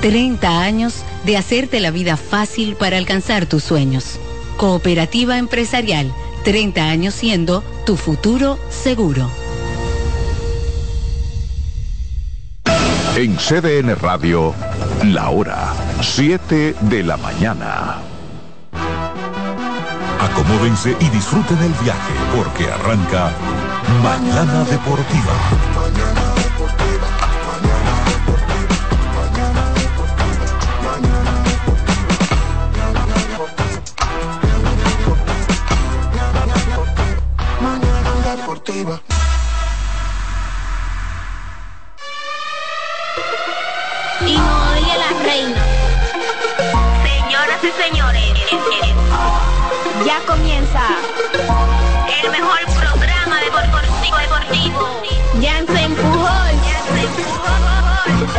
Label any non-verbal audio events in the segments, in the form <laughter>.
30 años de hacerte la vida fácil para alcanzar tus sueños. Cooperativa Empresarial, 30 años siendo tu futuro seguro. En CDN Radio, la hora 7 de la mañana. Acomódense y disfruten el viaje porque arranca Mañana Deportiva. Ya comienza el mejor programa deportivo. deportivo. Ya se empujó.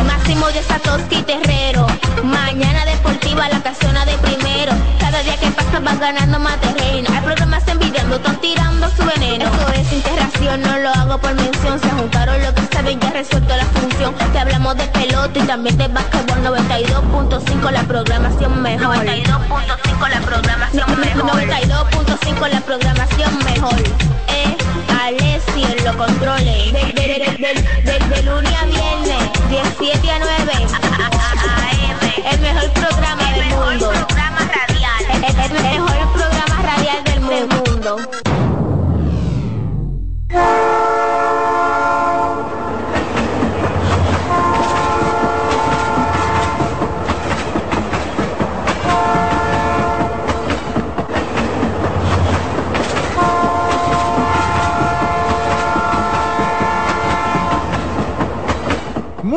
Máximo de Satoshi Terrero. Mañana deportiva, la casona de primero. Cada día que pasa vas ganando más terreno. Hay programas envidiando, están tirando su veneno. Eso es interacción, no lo hago por mención. Se juntaron lo que saben, ya resuelto la función. Te hablamos de pelota y también de básquetbol 92.5 la programación mejor. 92.5 la programación mejor. 92.5 la programación mejor. Eh, Alessio en lo controle. De, lunes a viernes, 17 a 9. El mejor programa del mundo. El, mejor programa radial del mundo.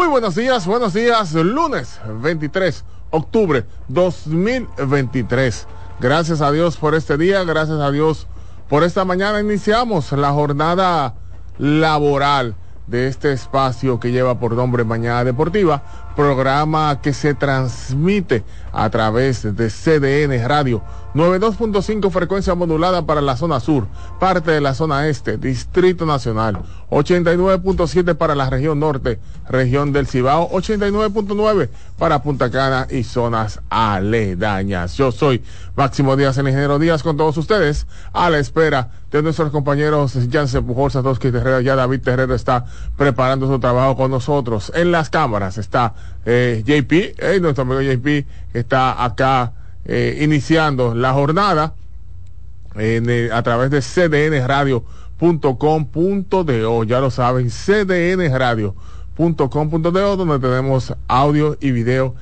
Muy buenos días, buenos días, lunes 23 octubre 2023. Gracias a Dios por este día, gracias a Dios por esta mañana. Iniciamos la jornada laboral de este espacio que lleva por nombre Mañana Deportiva, programa que se transmite a través de CDN Radio 92.5 frecuencia modulada para la zona sur, parte de la zona este, Distrito Nacional, 89.7 para la región norte, región del Cibao, 89.9 para Punta Cana y zonas aledañas. Yo soy Máximo Díaz, el ingeniero Díaz, con todos ustedes, a la espera de nuestros compañeros Jansen Pujol, Satoshi Terrero, ya David Terrero está preparando su trabajo con nosotros. En las cámaras está eh, JP, eh, nuestro amigo JP está acá eh, iniciando la jornada en, a través de cdnradio.com.do. Ya lo saben, cdnradio.com.do, donde tenemos audio y video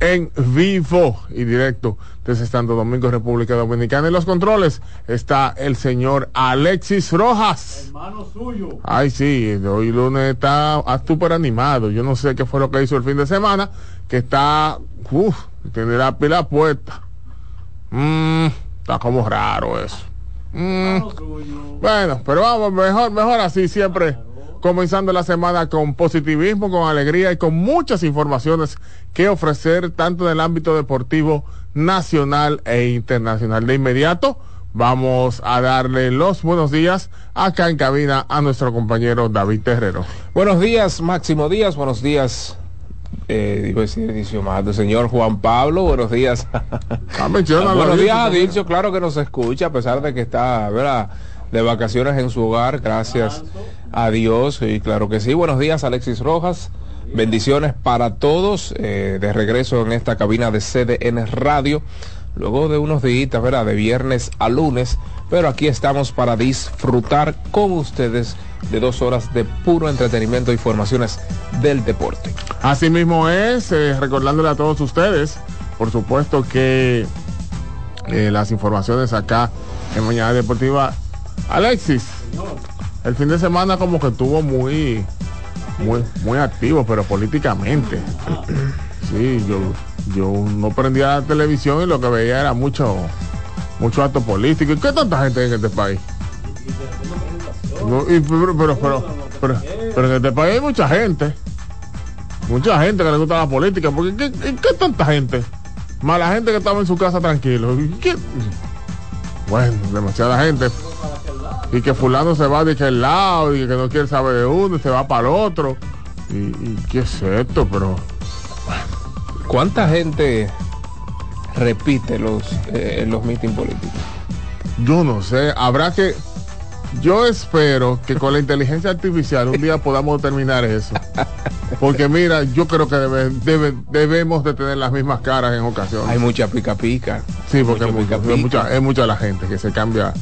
en vivo y directo desde Santo Domingo, República Dominicana. En los controles está el señor Alexis Rojas. Hermano suyo. Ay, sí, hoy lunes está súper animado. Yo no sé qué fue lo que hizo el fin de semana, que está, uff, tiene la pila puesta. Mm, está como raro eso. Mm. Bueno, pero vamos, mejor, mejor así siempre. Comenzando la semana con positivismo, con alegría y con muchas informaciones que ofrecer, tanto en el ámbito deportivo nacional e internacional. De inmediato, vamos a darle los buenos días acá en cabina a nuestro compañero David Terrero. Buenos días, Máximo Díaz, buenos días, eh, digo decir más señor Juan Pablo, buenos días. <laughs> Ah, buenos días, Adilcio, claro que nos escucha, a pesar de que está ¿verdad? de vacaciones en su hogar, gracias a Dios, y claro que sí. Buenos días, Alexis Rojas. Bendiciones para todos, eh, de regreso en esta cabina de CDN Radio, luego de unos días, ¿verdad? De viernes a lunes, pero aquí estamos para disfrutar con ustedes de dos horas de puro entretenimiento e informaciones del deporte. Así mismo es, eh, recordándole a todos ustedes, por supuesto que eh, las informaciones acá en Mañana Deportiva. Alexis, el fin de semana como que estuvo muy, muy, muy activo, pero políticamente. Sí, yo, yo no prendía la televisión y lo que veía era mucho, mucho acto político. ¿Y qué tanta gente hay en este país? pero, pero, pero, en este país hay mucha gente. Mucha gente que le gusta la política. Porque ¿qué, qué tanta gente? Más la gente que estaba en su casa tranquilo. Bueno, demasiada gente. Y que fulano se va de aquel lado y que no quiere saber de uno y se va para el otro. Y, qué es esto, pero... ¿Cuánta gente repite los, eh, los mítines políticos? Yo no sé, habrá que... Yo espero que con la inteligencia artificial un día podamos terminar eso. Porque mira, yo creo que debemos de tener las mismas caras en ocasiones. Hay mucha pica pica. Sí, porque es, mucha, es mucha la gente que se cambia,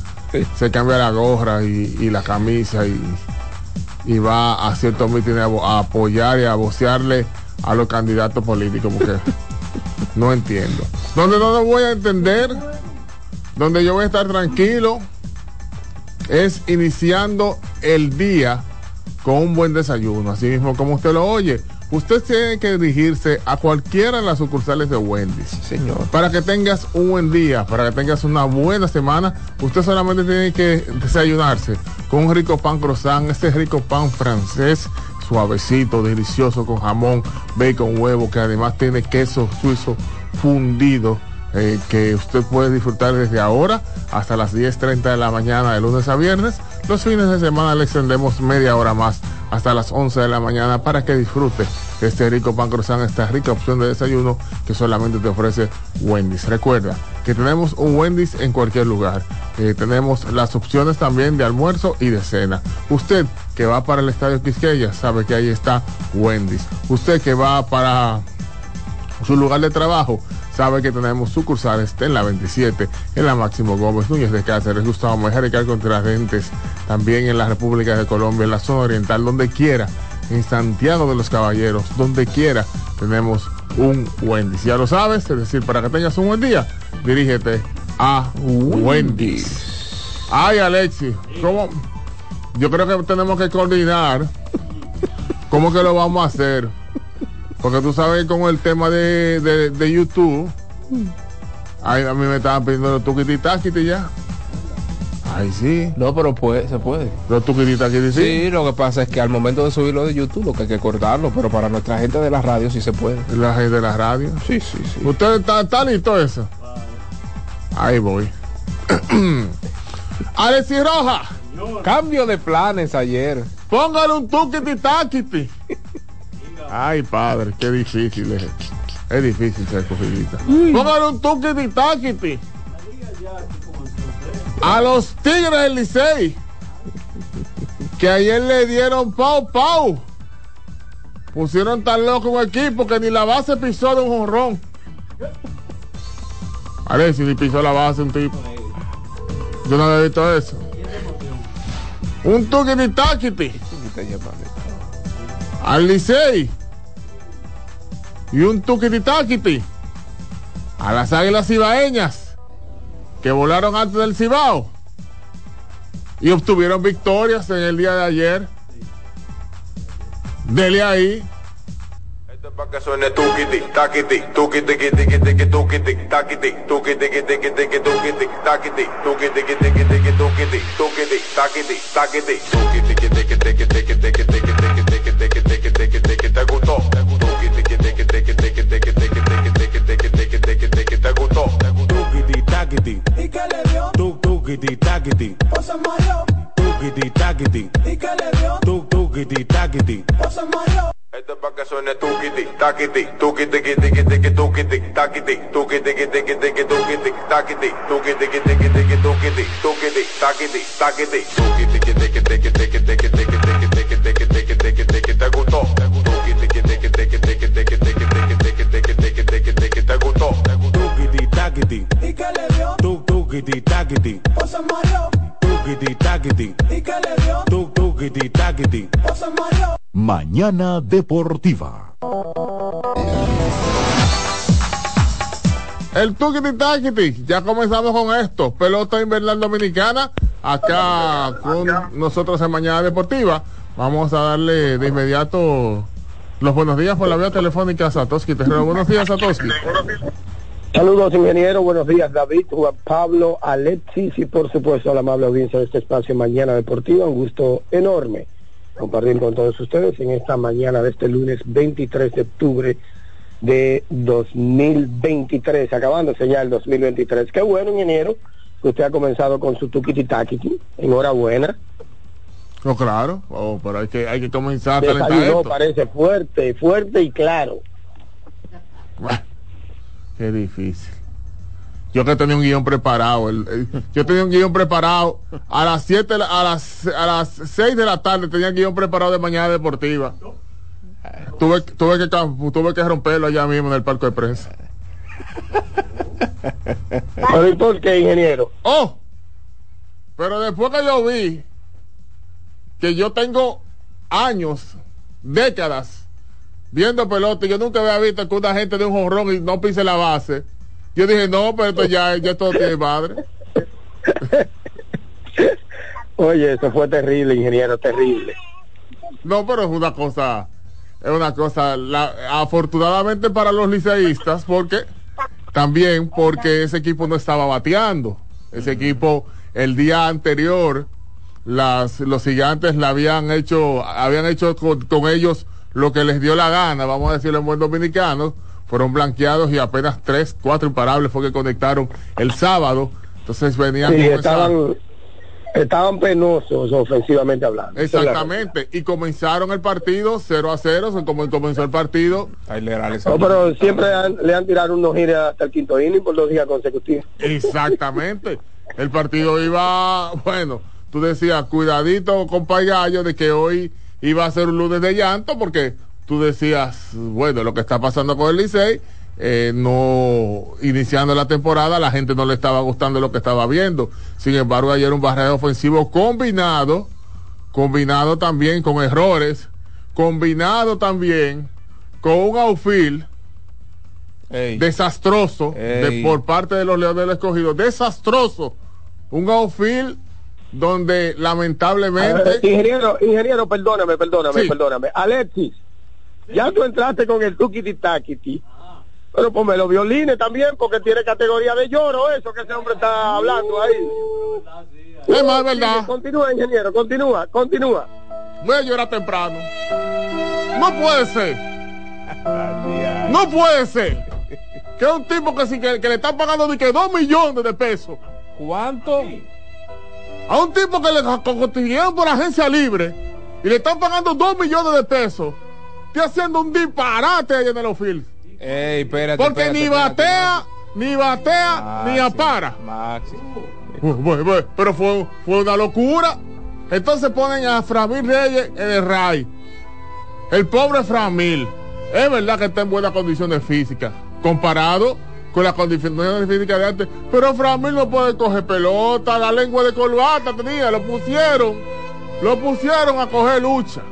se cambia la gorra y, la camisa y, va a ciertos mítines a, apoyar y a vocearle a los candidatos políticos porque <laughs> no entiendo. Donde no lo voy a entender, donde yo voy a estar tranquilo, es iniciando el día con un buen desayuno, así mismo como usted lo oye. Usted tiene que dirigirse a cualquiera de las sucursales de Wendy's. señor. Para que tengas un buen día, para que tengas una buena semana, usted solamente tiene que desayunarse con un rico pan croissant, este rico pan francés, suavecito, delicioso, con jamón, bacon, huevo, que además tiene queso suizo fundido. Eh, que usted puede disfrutar desde ahora hasta las 10.30 de la mañana de lunes a viernes los fines de semana le extendemos media hora más hasta las 11 de la mañana para que disfrute este rico pan croissant, esta rica opción de desayuno que solamente te ofrece Wendy's. Recuerda que tenemos un Wendy's en cualquier lugar. Eh, tenemos las opciones también de almuerzo y de cena. Usted que va para el Estadio Quisqueya sabe que ahí está Wendy's. Usted que va para su lugar de trabajo sabe que tenemos sucursales en la 27, en la Máximo Gómez, Núñez de Cáceres, Gustavo Mejía y Rentes, también en la República de Colombia, en la zona oriental, donde quiera, en Santiago de los Caballeros, donde quiera, tenemos un Wendy's. Ya lo sabes, es decir, para que tengas un buen día, dirígete a Wendy's. Ay, Alexi, ¿cómo? Yo creo que tenemos que coordinar cómo que lo vamos a hacer. Porque tú sabes con el tema de, de, YouTube, ay, a mí me estaban pidiendo tuquiti ya. Ay, sí. No, pero puede, se puede. Los tuquiti sí. Sí, lo que pasa es que al momento de subirlo de YouTube, lo que hay que cortarlo, pero para nuestra gente de la radio sí se puede. La gente de la radio. Sí, sí, sí. ¿Usted está, está listo eso? Ahí voy. <clears throat> Alexi Roja. Cambio de planes ayer. Póngale un tuquiti taquiti. <laughs> Ay, padre, qué difícil es. Es difícil ser cogidita. Póngale un tuquiti taquiti. A los Tigres del Licey. Que ayer le dieron pau pau. Pusieron tan loco un equipo que ni la base pisó de un jonrón. A ver si ni pisó la base un tipo. Yo no había visto eso. Un tuquiti taquiti al Licey y un tuquiti a las águilas cibaeñas que volaron antes del Cibao y obtuvieron victorias en el día de ayer. Dele ahí. Esto es para que suene tuquiti, taquiti, tiqui, tiqui, tiqui, tiqui, tiqui, tiqui, tiqui, tiqui, tiqui, tiqui, tiqui, te gustó, taquiti, ¿y qué le dio? Tuc, tuquiti, taquiti, o se mareó, tuquiti, taquiti, ¿y qué le dio? Tuc, tuquiti, taquiti, o se mareó. Mañana Deportiva. El Tukiti Takiti, ya comenzamos con esto. Pelota invernal dominicana, acá con nosotros en Mañana Deportiva. Vamos a darle de inmediato Los buenos días por la vía telefónica Satoshi Terrero. Buenos días, Satoshi. Saludos, ingeniero. Buenos días, David, Juan Pablo, Alexis y por supuesto a la amable audiencia de este espacio Mañana Deportiva. Un gusto enorme compartir con todos ustedes en esta mañana de este lunes 23 de octubre de 2023, acabándose ya el 2023. Qué bueno, ingeniero, que usted ha comenzado con su tuquiti taquiti. Enhorabuena. No, claro, oh, pero hay que, hay que comenzar a esto. parece fuerte, fuerte y claro. Bueno, qué difícil. Yo que tenía un guion preparado, el, yo tenía un guion preparado a las 7, a las, a las 6 de la tarde tenía el guion preparado de mañana deportiva. Tuve, tuve, que, tuve que romperlo allá mismo en el parque de prensa. por qué, ingeniero? Oh, pero después que yo vi que yo tengo años, décadas, viendo pelota yo nunca había visto que una gente de un jorrón y no pise la base. Yo dije, no, pero esto ya, ya todo tiene madre. <laughs> Oye, eso fue terrible, ingeniero, terrible. No, pero es una cosa, es una cosa, afortunadamente para los liceístas, porque también porque ese equipo no estaba bateando. Ese equipo el día anterior las, los gigantes la habían hecho, habían hecho con, ellos lo que les dio la gana, vamos a decirlo en buen dominicano, fueron blanqueados y apenas tres, cuatro imparables fue que conectaron el sábado. Entonces venían estaban, estaban penosos ofensivamente hablando. Exactamente, y comenzaron el partido 0 a 0, como comenzó el partido. No, pero siempre le han tirado unos gires hasta el quinto inning por dos días consecutivos. Exactamente. el partido iba, bueno, tú decías, cuidadito, compa Gallo, de que hoy iba a ser un lunes de llanto, porque tú decías, bueno, lo que está pasando con el Licey, eh, no iniciando la temporada, la gente no le estaba gustando lo que estaba viendo. Sin embargo, ayer un barrio ofensivo combinado, combinado también con errores, combinado también con un outfield desastroso De, por parte de los Leones del Escogido, desastroso. Un outfield donde lamentablemente... ingeniero, ingeniero, perdóname, perdóname, perdóname. Alexis, ya tú entraste con el tukiti takiti. Pero ponme los violines también, porque tiene categoría de lloro, eso que ese hombre está hablando ahí. Es más verdad. Continúa, ingeniero, continúa, continúa. Voy a llorar temprano. No puede ser. No puede ser. Que un tipo que, que, que le están pagando ni que dos millones de pesos. ¿Cuánto? A un tipo que le consiguieron por agencia libre y le están pagando dos millones de pesos, está haciendo un disparate ahí en el ofil. Ey, espérate, Porque ni batea, ni batea, ni apara. pero fue, fue una locura. Entonces ponen a Framil Reyes en el RAI. El pobre Framil. Es verdad que está en buenas condiciones físicas. Comparado con las condiciones físicas de antes. Pero Framil no puede coger pelota, la lengua de corbata tenía, lo pusieron, lo pusieron a coger lucha.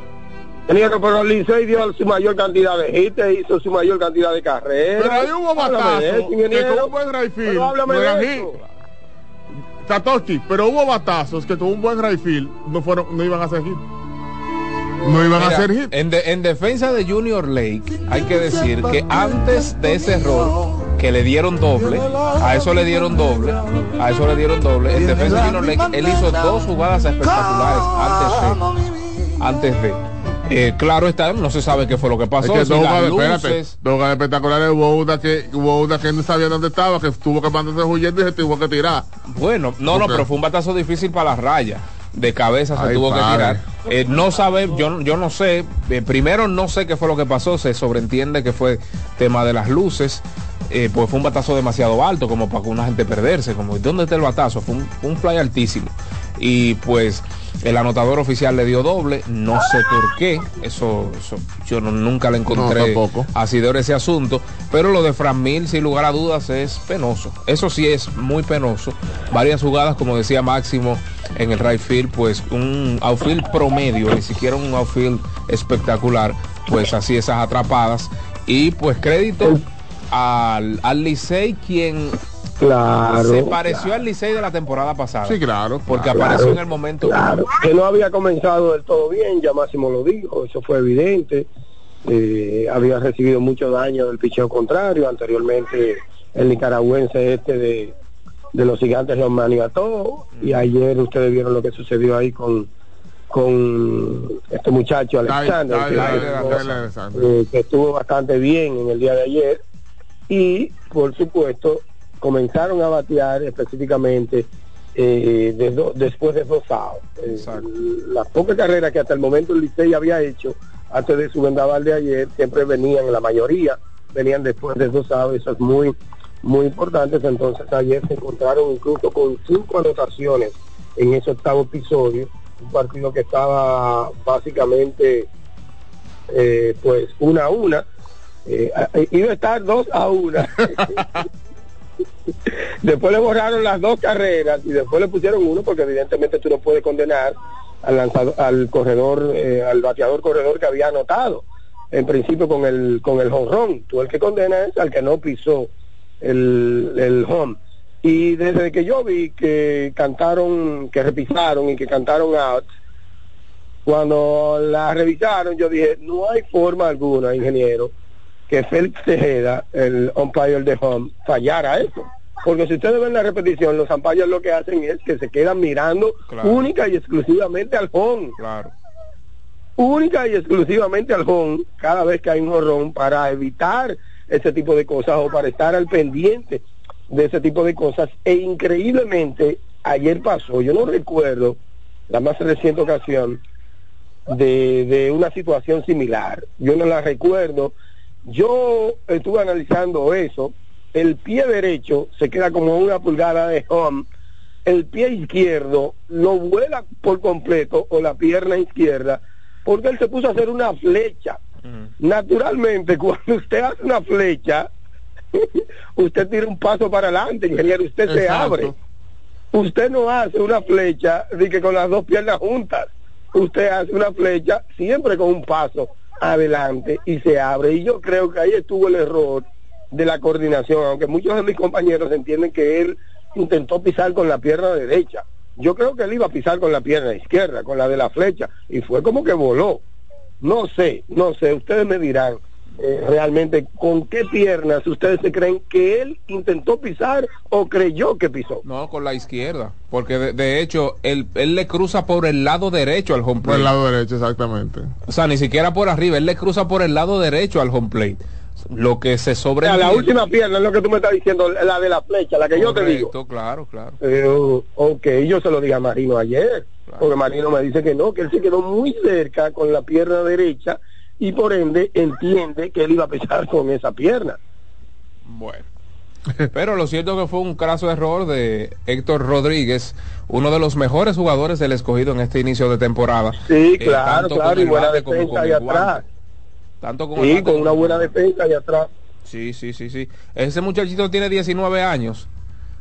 Ingeniero, pero Licey dio su mayor cantidad de hits, hizo su mayor cantidad de carreras. Pero ahí hubo batazos que con un buen rifle Satoshi, pero hubo batazos que con un buen rifle no fueron, no iban a ser hit. No iban a ser hit. En, en defensa de Junior Lake, hay que decir que antes de ese error que le dieron doble, a eso le dieron doble, a eso le dieron doble. En defensa de él hizo dos jugadas espectaculares antes de. Antes de. Eh, claro está, no se sabe qué fue lo que pasó. Es que dos luces... dos espectaculares hubo una que hubo una que no sabía dónde estaba, que tuvo que mandarse huyendo y se tuvo que tirar. Bueno, no, no, pero fue un batazo difícil para la raya. De cabeza se tuvo que tirar. Eh, no sabe, yo, yo no sé. Eh, primero no sé qué fue lo que pasó. Se sobreentiende que fue tema de las luces. Eh, pues fue un batazo demasiado alto como para que una gente perderse, como ¿dónde está el batazo? Fue un, fly altísimo. Y pues el anotador oficial le dio doble, no sé por qué, eso, yo nunca le encontré así de ese asunto, pero lo de Fran Mil, sin lugar a dudas, es penoso. Eso sí es muy penoso. Varias jugadas, como decía Máximo en el right field, pues un outfield promedio, ni siquiera un outfield espectacular, pues así esas atrapadas. Y pues crédito al, al Licey quien Claro. Se pareció al Licey de la temporada pasada. Sí, claro. Porque apareció en el momento. Que no había comenzado del todo bien, ya Máximo lo dijo, eso fue evidente. eh, había recibido mucho daño del picheo contrario, anteriormente el nicaragüense este de, de los gigantes los maniató y ayer ustedes vieron lo que sucedió ahí con con este muchacho Alexander, que, que estuvo bastante bien en el día de ayer y por supuesto comenzaron a batear específicamente eh, después de dos eh, las pocas carreras que hasta el momento el Licey había hecho antes de su vendaval de ayer siempre venían, la mayoría venían después de dos sábados, eso es muy, muy importante. Entonces ayer se encontraron incluso con cinco anotaciones en ese octavo episodio, un partido que estaba básicamente eh, pues una a una, eh, iba a estar dos a una. <laughs> después le borraron las dos carreras y después le pusieron uno porque evidentemente tú no puedes condenar al lanzador, al corredor, eh, al bateador corredor que había anotado en principio con el con el jonrón. Tú el que condena es al que no pisó el, el home. Y desde que yo vi que cantaron, que repisaron y que cantaron out, cuando la revisaron yo dije, no hay forma alguna, ingeniero, que Félix Tejeda, el umpire de home, fallara eso. Porque si ustedes ven la repetición, los umpires lo que hacen es que se quedan mirando única y exclusivamente al home. Claro. Única y exclusivamente al home cada vez que hay un horrón para evitar ese tipo de cosas o para estar al pendiente de ese tipo de cosas. E increíblemente, ayer pasó, yo no recuerdo la más reciente ocasión de, de una situación similar. Yo no la recuerdo yo estuve analizando eso. El pie derecho se queda como una pulgada de home. El pie izquierdo lo vuela por completo o la pierna izquierda porque él se puso a hacer una flecha. Naturalmente, <laughs> cuando usted hace una flecha, <laughs> usted tira un paso para adelante, ingeniero, usted se abre. Usted no hace una flecha de que con las dos piernas juntas. Usted hace una flecha siempre con un paso adelante y se abre. Y yo creo que ahí estuvo el error de la coordinación, aunque muchos de mis compañeros entienden que él intentó pisar con la pierna derecha. Yo creo que él iba a pisar con la pierna izquierda, con la de la flecha, y fue como que voló. No sé, no sé, ustedes me dirán. Eh, realmente con qué piernas ustedes se creen que él intentó pisar o creyó que pisó. No, con la izquierda, porque de, hecho él, él, le cruza por el lado derecho al home plate. Por el lado derecho, exactamente. O sea, ni siquiera por arriba, él le cruza por el lado derecho al home plate. Lo que se sobre... la última pierna es lo que tú me estás diciendo, la de la flecha, la que yo te digo. claro, claro. Eh, ok, yo se lo dije a Marino ayer, porque Marino me dice que no, que él se quedó muy cerca con la pierna derecha y por ende entiende que él iba a pesar <laughs> con esa pierna. Bueno. Pero lo cierto que fue un craso error de Héctor Rodríguez, uno de los mejores jugadores del escogido en este inicio de temporada. Sí, eh, claro, claro, y buena defensa ahí atrás. Tanto como sí, con una buena defensa ahí atrás. Sí, sí, sí, sí. Ese muchachito tiene 19 años.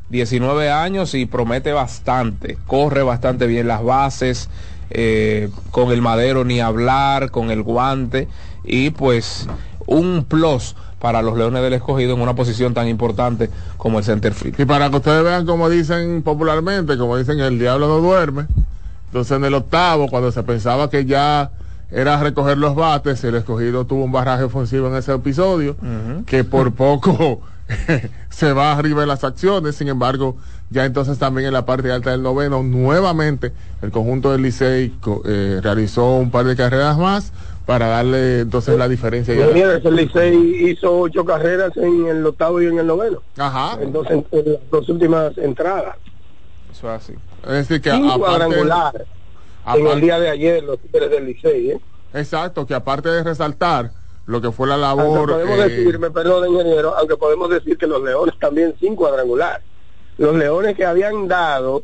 19 años y promete bastante. Corre bastante bien las bases. Eh, con el madero ni hablar, con el guante y pues un plus para los Leones del Escogido en una posición tan importante como el center field. Y para que ustedes vean como dicen popularmente, como dicen el diablo no duerme, entonces en el octavo, cuando se pensaba que ya era recoger los bates, el escogido tuvo un barraje ofensivo en ese episodio, que por poco <laughs> se va arriba de las acciones, sin embargo, ya entonces también en la parte alta del noveno, nuevamente el conjunto del Licey eh, realizó un par de carreras más para darle entonces la diferencia. el Licey hizo ocho carreras en el octavo y en el noveno. Ajá. Entonces, en las dos últimas entradas. Eso es así. Es decir, que cuadrangular en el día de ayer los Tigres del Licey. ¿eh? Exacto, que aparte de resaltar lo que fue la labor. Aunque podemos eh, decir, me perdón, ingeniero, aunque podemos decir que los Leones también sin cuadrangular los leones que habían dado,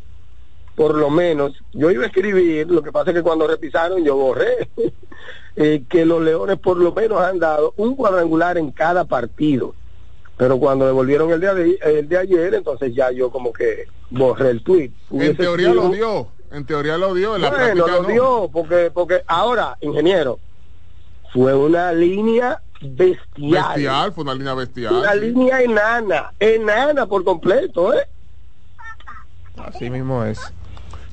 por lo menos, yo iba a escribir, lo que pasa es que cuando repisaron yo borré, <laughs> eh, que los leones por lo menos han dado un cuadrangular en cada partido. Pero cuando devolvieron el día de, el de ayer, entonces ya yo como que borré el tweet. En teoría lo dio, en teoría lo dio. En la bueno, lo dio, porque, porque ahora, ingeniero, fue una línea bestial. Bestial, fue una línea bestial. Una línea enana, enana por completo, ¿eh? Así mismo es.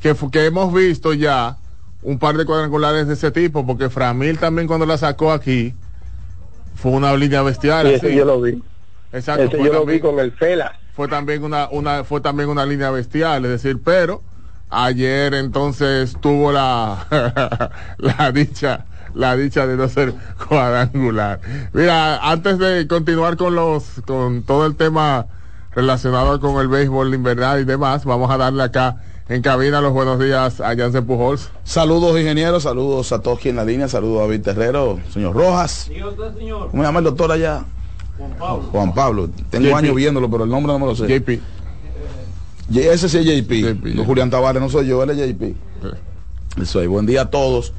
Que, que hemos visto ya un par de cuadrangulares de ese tipo, porque Framil también cuando la sacó aquí, fue una línea bestial. Sí, ese yo lo vi. Exacto, Ese yo lo vi con el Fela. fue también una, una fue también una línea bestial, es decir, pero ayer entonces tuvo la <laughs> la dicha la dicha de no ser cuadrangular. Mira, antes de continuar con los con todo el tema relacionado con el béisbol invernal y demás, vamos a darle acá en cabina los buenos días a Jansen Pujols. Saludos ingenieros, saludos a todos aquí en la línea, saludos a David Terrero, señor Rojas. ¿Cómo se llama el doctor allá? Juan Pablo. Tengo JP. años viéndolo, pero el nombre no me lo sé. JP. Ese sí es JP. JP, No, Julián Tavares no soy yo, él es JP. Eso ahí. Buen día a todos.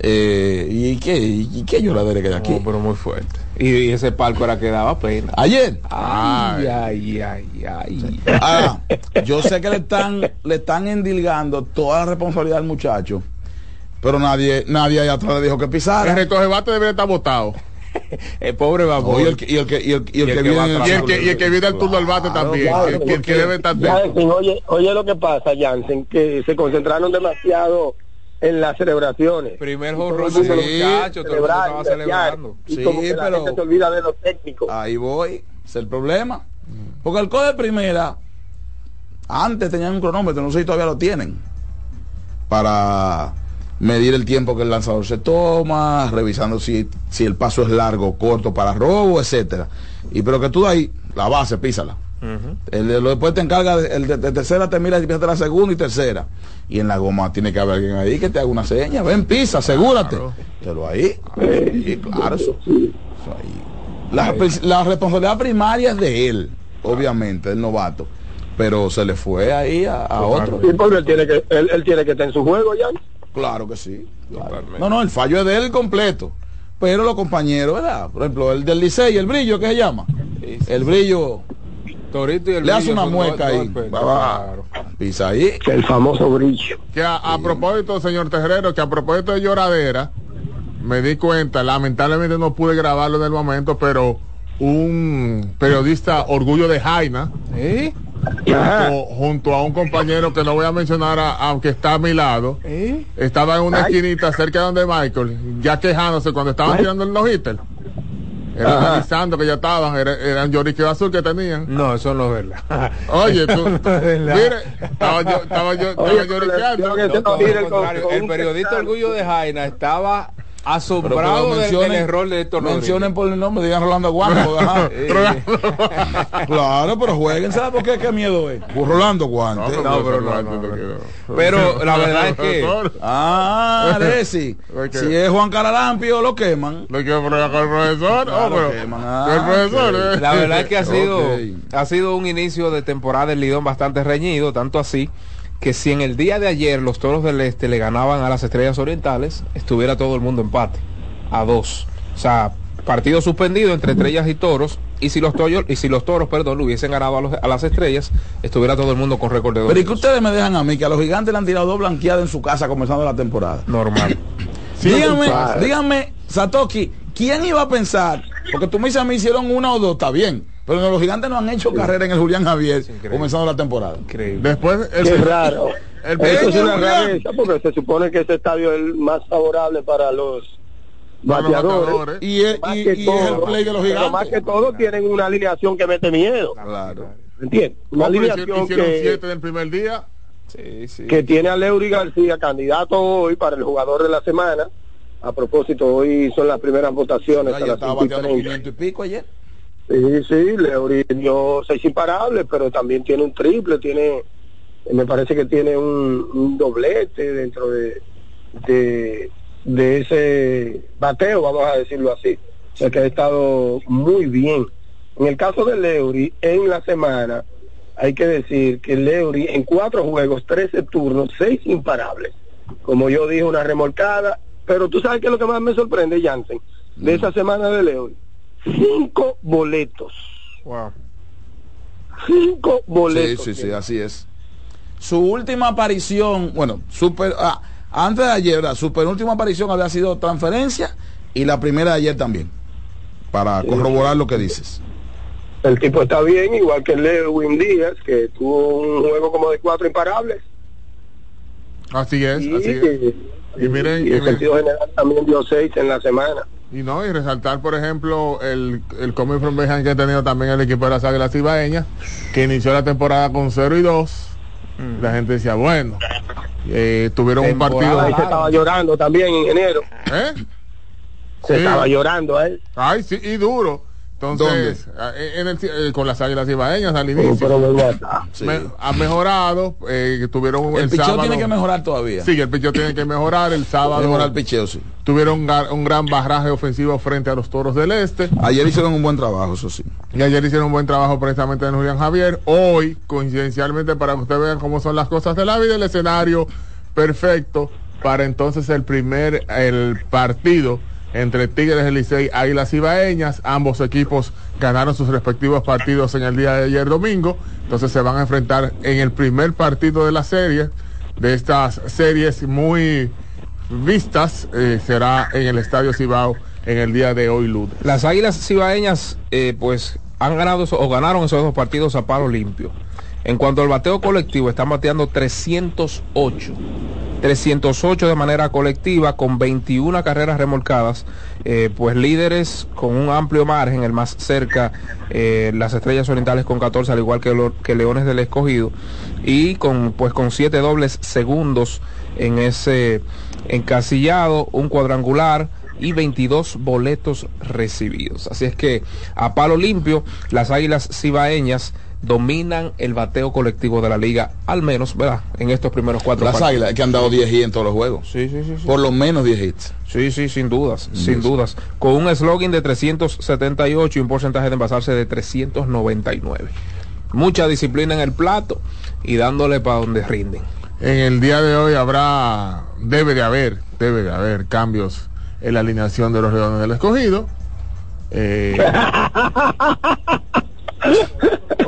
Eh, ¿Y qué? ¿Y qué lloradera que hay aquí? No, pero muy fuerte. Y, y ese palco era que daba pena. Ayer. Ay, ay, ay, ay. Ah, yo sé que le están, le están endilgando toda la responsabilidad al muchacho, pero nadie, nadie allá atrás le dijo que El pisara. recoge bate debería estar votado. <laughs> El pobre babón. No, y el que, y el que, y el, y el Y el que viene Y el que, y el que viene al turno al bate Claro, también. claro, el, que- el que debe estar Jansen, oye, oye lo que pasa, Jansen, que se concentraron demasiado en las celebraciones. Primer lo- muchacho, todo el mundo estaba celebrando. Y Sí, como que la pero- gente se olvida de los técnicos. Ahí voy, es el problema. Porque el de primera, antes tenían un cronómetro, no sé si todavía lo tienen, para medir el tiempo que el lanzador se toma, revisando si, si el paso es largo corto para robo, etcétera. Y pero que tú ahí, la base, písala. El de- lo después te encarga, de- el de, de tercera te mira y písate la segunda y tercera. Y en la goma tiene que haber alguien ahí que te haga una seña. Ven, pisa, asegúrate. Pero ahí, claro, eso. eso ahí. La, responsabilidad primaria es de él, obviamente, el novato. Pero se le fue ahí a, a otro. Porque él tiene que, él, él tiene que estar en su juego ya. Claro que sí. claro. No, no, el fallo es de él completo. Pero los compañeros, ¿verdad? Por ejemplo, el del Licey, el brillo, ¿qué se llama? Sí, sí. El brillo Torito y el le hace una mueca dos- ahí. dos pesos, Va, va. claro. Pisa ahí. El famoso brillo. Que a, a propósito, señor Terrero, que a propósito de lloradera, me di cuenta, lamentablemente no pude grabarlo en el momento, pero un periodista orgullo de Jaina, ¿Eh? Junto, junto a un compañero que no voy a mencionar, a- aunque está a mi lado, ¿Eh? estaba en una Ay. esquinita cerca de donde Michael, ya quejándose cuando estaban tirando el no hitter. Era analizando que ya estaban, era, eran lloriqueos azul que tenían. No, eso no es verdad. <laughs> Oye, tú, <laughs> No es verdad. mire, estaba yo, estaba yo, estaba Oye, lloriqueando. No, el un periodista. Orgullo de Jaina estaba asombrado pero del- mencionen- del error de Héctor. Mencionen por el nombre, digan Rolando <laughs> ajá. <laughs> claro, pero jueguen, ¿sabes por qué? ¿Qué miedo es? Por Rolando Guante. No, pero no, no, no. Pero la verdad es que Ah, Alessi. <laughs> Si es Juan Caralampio, lo queman. ¿Lo el profesor? Oh, pero, que, man. con el profesor, Ah, eh. La verdad es que ha sido, ha sido un inicio de temporada del Lidón bastante reñido, tanto así que si en el día de ayer los toros del este le ganaban a las estrellas orientales, estuviera todo el mundo empate, a dos. O sea, partido suspendido entre estrellas y toros, y si los toros, y si los toros, perdón, le hubiesen ganado a, los- a las estrellas, estuviera todo el mundo con récord de dos. Pero ¿y que ustedes me dejan a mí? Que a los gigantes le han tirado dos blanqueadas en su casa comenzando la temporada. Normal. <coughs> Sí, dígame, dígame, Satoki, ¿quién iba a pensar? Porque tú me dices a mí hicieron una o dos, está bien. Pero no, los gigantes no han hecho carrera en el Julián Javier increíble. comenzando la temporada. Increíble. Después, el, Qué raro. el Eso es una rareza porque se supone que ese estadio es el más favorable para los bateadores. Y, es- Más y- que y es el todo, play de los pero más gigantes. que todo tienen una alineación que mete miedo. Claro. ¿Entiendes? Una alineación hicieron que, siete del primer día. Sí, sí. que tiene a Leury García candidato hoy para el jugador de la semana. A propósito, hoy son las primeras votaciones. a Ayer las estaba bateando treinta. 500 y pico ayer. Sí, sí, Leury dio seis imparables, pero también tiene un triple, tiene, me parece que tiene un, un doblete dentro de, de, de ese bateo, vamos a decirlo así. O sea que ha estado muy bien. En el caso de Leury, en la semana, hay que decir que Leury en cuatro juegos, 13 turnos, seis imparables. Como yo dije, una remolcada. Pero tú sabes que es lo que más me sorprende, Jansen, de esa semana de Leury. Cinco boletos. Wow. Cinco Sí, boletos. sí, sí, así es. Su última aparición, bueno, super, ah, antes de ayer, ¿verdad? su penúltima aparición había sido transferencia y la primera de ayer también. Para corroborar lo que dices. El tipo está bien, igual que Lewin Díaz, que tuvo un juego como de cuatro imparables. Así es, y, así es. Y miren, y y en miren. sentido general también dio seis en la semana. Y no, y resaltar, por ejemplo, el, el coming from behind que ha tenido también el equipo de las Águilas Ibaeñas, que inició la temporada con 0 y 2. La gente decía, bueno, eh, tuvieron un partido. Ahí se estaba llorando también, ingeniero. ¿Eh? Se Sí. estaba llorando ahí. Ay, sí, y duro. Entonces, eh, en el- eh, con las Águilas Ibaeñas al inicio. Pero me gusta. <laughs> Sí. Me- han mejorado, eh, tuvieron un- el, el, picheo sábado. tiene que mejorar todavía. Sí, el picheo tiene que mejorar. El <laughs> sábado Mejorar el picheo, sí. tuvieron un gran barraje ofensivo frente a los Toros del Este. Ayer hicieron un buen trabajo, eso sí. Y ayer hicieron un buen trabajo precisamente en Julián Javier. Hoy, coincidencialmente, para que ustedes vean cómo son las cosas de la vida, el escenario perfecto para entonces el primer el partido entre Tigres del Licey, Águilas Ibaeñas. Ambos equipos ganaron sus respectivos partidos en el día de ayer domingo. Entonces se van a enfrentar en el primer partido de la serie, de estas series muy vistas, eh, será en el Estadio Cibao en el día de hoy lunes. Las Águilas Cibaeñas, eh, pues, han ganado o ganaron esos dos partidos a palo limpio. En cuanto al bateo colectivo, están bateando 308. 308 de manera colectiva con 21 carreras remolcadas, eh, pues líderes con un amplio margen, el más cerca, eh, las Estrellas Orientales con 14, al igual que, que Leones del Escogido, y con pues con siete dobles segundos en ese encasillado, un cuadrangular y 22 boletos recibidos. Así es que a palo limpio, las Águilas Cibaeñas dominan el bateo colectivo de la liga, al menos, ¿verdad? En estos primeros cuatro Las partidos. águilas que han dado 10 hits en todos los juegos. Sí, sí, sí. sí. Por lo menos 10 hits. Sí, sí, sin dudas, sin dudas. Con un slogan de 378 y un porcentaje de envasarse de 399. Mucha disciplina en el plato y dándole para donde rinden. En el día de hoy habrá, debe de haber, debe de haber cambios en la alineación de los Leones del Escogido. Eh, <laughs>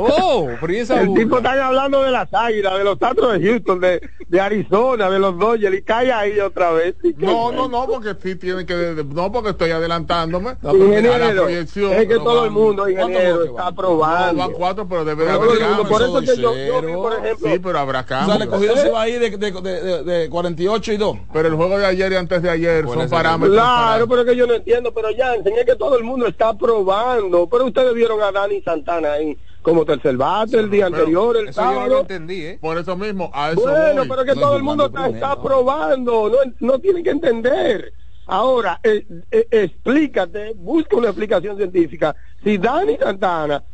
¡Oh! pero ¿y esa El tipo están hablando de las águilas, de los Astros de Houston, de, de Arizona, de los Dodgers, y cae ahí otra vez. No, no, no, porque sí tienen que, no, porque estoy adelantándome No, a la Ingeniero, proyección. es que todo el mundo, ¿cuántos ingeniero, está? No, probando. van cuatro, pero debe de haber cambios. por eso es que yo, yo por ejemplo, Sí, pero habrá O sea, cambios. el escogido se va a ir de, de, de, de- de 48 y 2. Pero el juego de ayer y antes de ayer ¿Cuál son es parámetros. Claro, pero es que yo no entiendo, pero ya enseñé que todo el mundo está probando. Pero ustedes vieron a Dani Santana ahí como tercer bate el día pero anterior, el Eso yo no lo sábado. entendí, ¿eh? Por eso mismo, a eso Bueno, voy. pero es que No, todo el mundo está, probando, no, no tienen que entender. Ahora, eh, eh, explícate, busca una explicación científica. Si Dani Santana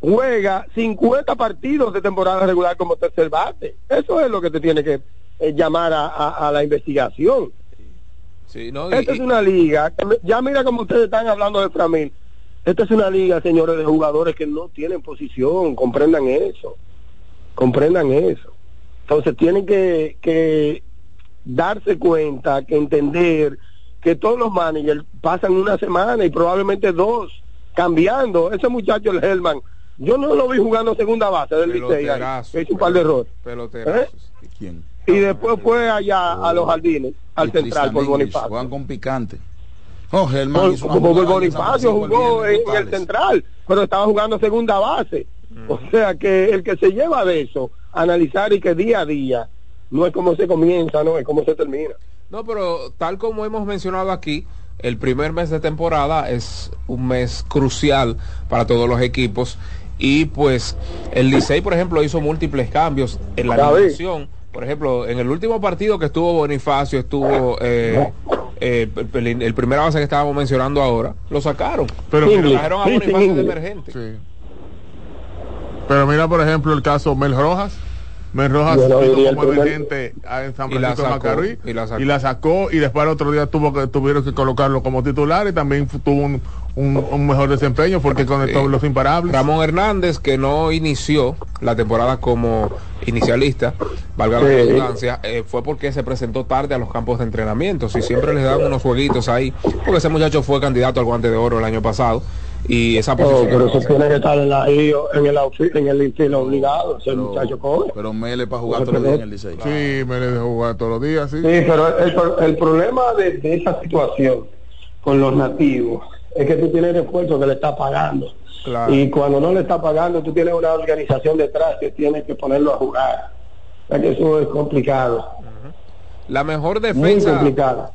juega 50 partidos de temporada regular como tercer bate, eso es lo que te tiene que eh, llamar a, a- a la investigación. Sí, no, y- Esta es una liga, que me- ya mira como ustedes están hablando de Framil. Esta es una liga, señores, de jugadores que no tienen posición, comprendan eso, comprendan eso. Entonces tienen que, que darse cuenta, que entender que todos los managers pasan una semana y probablemente dos cambiando. Ese muchacho, el Hellman, yo no lo vi jugando segunda base del Licey, hizo un par de errores. ¿Eh? ¿Quién? Y después fue allá a los jardines, al central por Bonifacio. Juegan con picante. Oh, hizo una como Bonifacio jugó en, el central, pero estaba jugando segunda base. O sea que el que se lleva de eso, analizar y que día a día, no es como se comienza, no es como se termina. No, pero tal como hemos mencionado aquí, el primer mes de temporada es un mes crucial para todos los equipos y pues el Licey, por ejemplo, hizo múltiples cambios en la alineación. Por ejemplo, en el último partido que estuvo Bonifacio, estuvo eh, eh, el, el- primera base que estábamos mencionando ahora, lo sacaron. Pero Sí, mira, Trajeron a sí, Bonifacio sí, de sí. emergente. Sí. Pero mira, por ejemplo, el caso Mel Rojas. Diría el como emergente a- en San Y la Francisco de sacó, Macorís y la sacó. y la sacó y después el otro día tuvo que tuvieron que colocarlo como titular y también tuvo un, un- un mejor desempeño porque conectó Sí. los imparables. Ramón Hernández, que no inició la temporada como inicialista, valga la Sí. redundancia, eh, fue porque se presentó tarde a los campos de entrenamiento. Si siempre les dan unos jueguitos ahí, porque ese muchacho fue candidato al guante de oro el año pasado y esa posición. pero no eso se- tiene que estar en, la, en el outfit, en el infield obligado, ese muchacho coge. Pero Mele para jugar todos los días en el Licey. Sí, me le dejó jugar todos los días, sí. Sí, pero el, el problema de, de esa situación con los nativos es que tú tienes refuerzo que le está pagando. Claro. Y cuando no le está pagando, tú tienes una organización detrás que tiene que ponerlo a jugar. O sea que eso es complicado. La mejor defensa,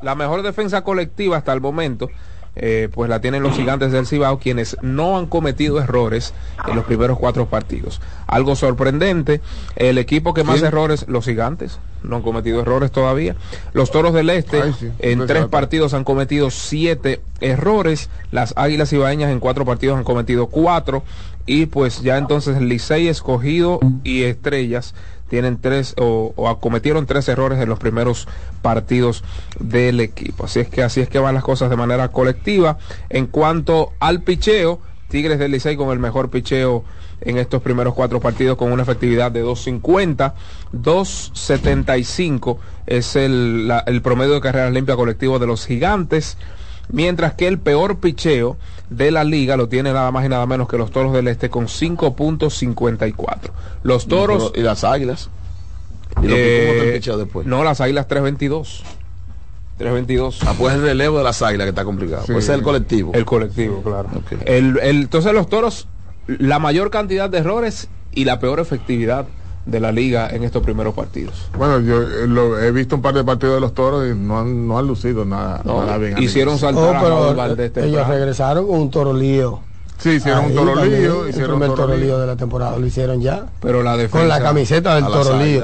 la mejor defensa colectiva hasta el momento eh, pues la tienen los gigantes del Cibao, quienes no han cometido errores en los primeros cuatro partidos. Algo sorprendente, el equipo que más errores, los gigantes, no han cometido errores todavía. Los toros del este, Ay, sí, en tres partidos han cometido siete errores. Las águilas ibaeñas en cuatro partidos han cometido cuatro. Y pues ya entonces el Licey escogido y estrellas tienen tres o, o acometieron tres errores en los primeros partidos del equipo. Así es que así es que van las cosas de manera colectiva. En cuanto al picheo, Tigres del Licey con el mejor picheo en estos primeros cuatro partidos con una efectividad de 2.50, 2.75 es el, el promedio de carreras limpias colectivo de los gigantes, mientras que el peor picheo de la liga lo tiene nada más y nada menos que los toros del este con 5.54. Los toros... y las águilas. Y lo eh, que ¿cómo te el picheo después. no, las águilas 3.22. 3.22. Ah, pues el relevo de las águilas que está complicado. Sí. Pues es el colectivo. El colectivo, claro. Ok. El, el- entonces los toros, la mayor cantidad de errores y la peor efectividad de la liga en estos primeros partidos. Bueno, yo eh, lo- he visto un par de partidos de los toros y no han, no han lucido nada, nada bien. Hicieron saltar Oh, a eh, Valdés ellos regresaron con un toro lío. Sí, hicieron Ahí un toro también, lío, el hicieron un primer toro lío de la temporada, lo hicieron ya. Pero la defensa... Con la camiseta del toro lío.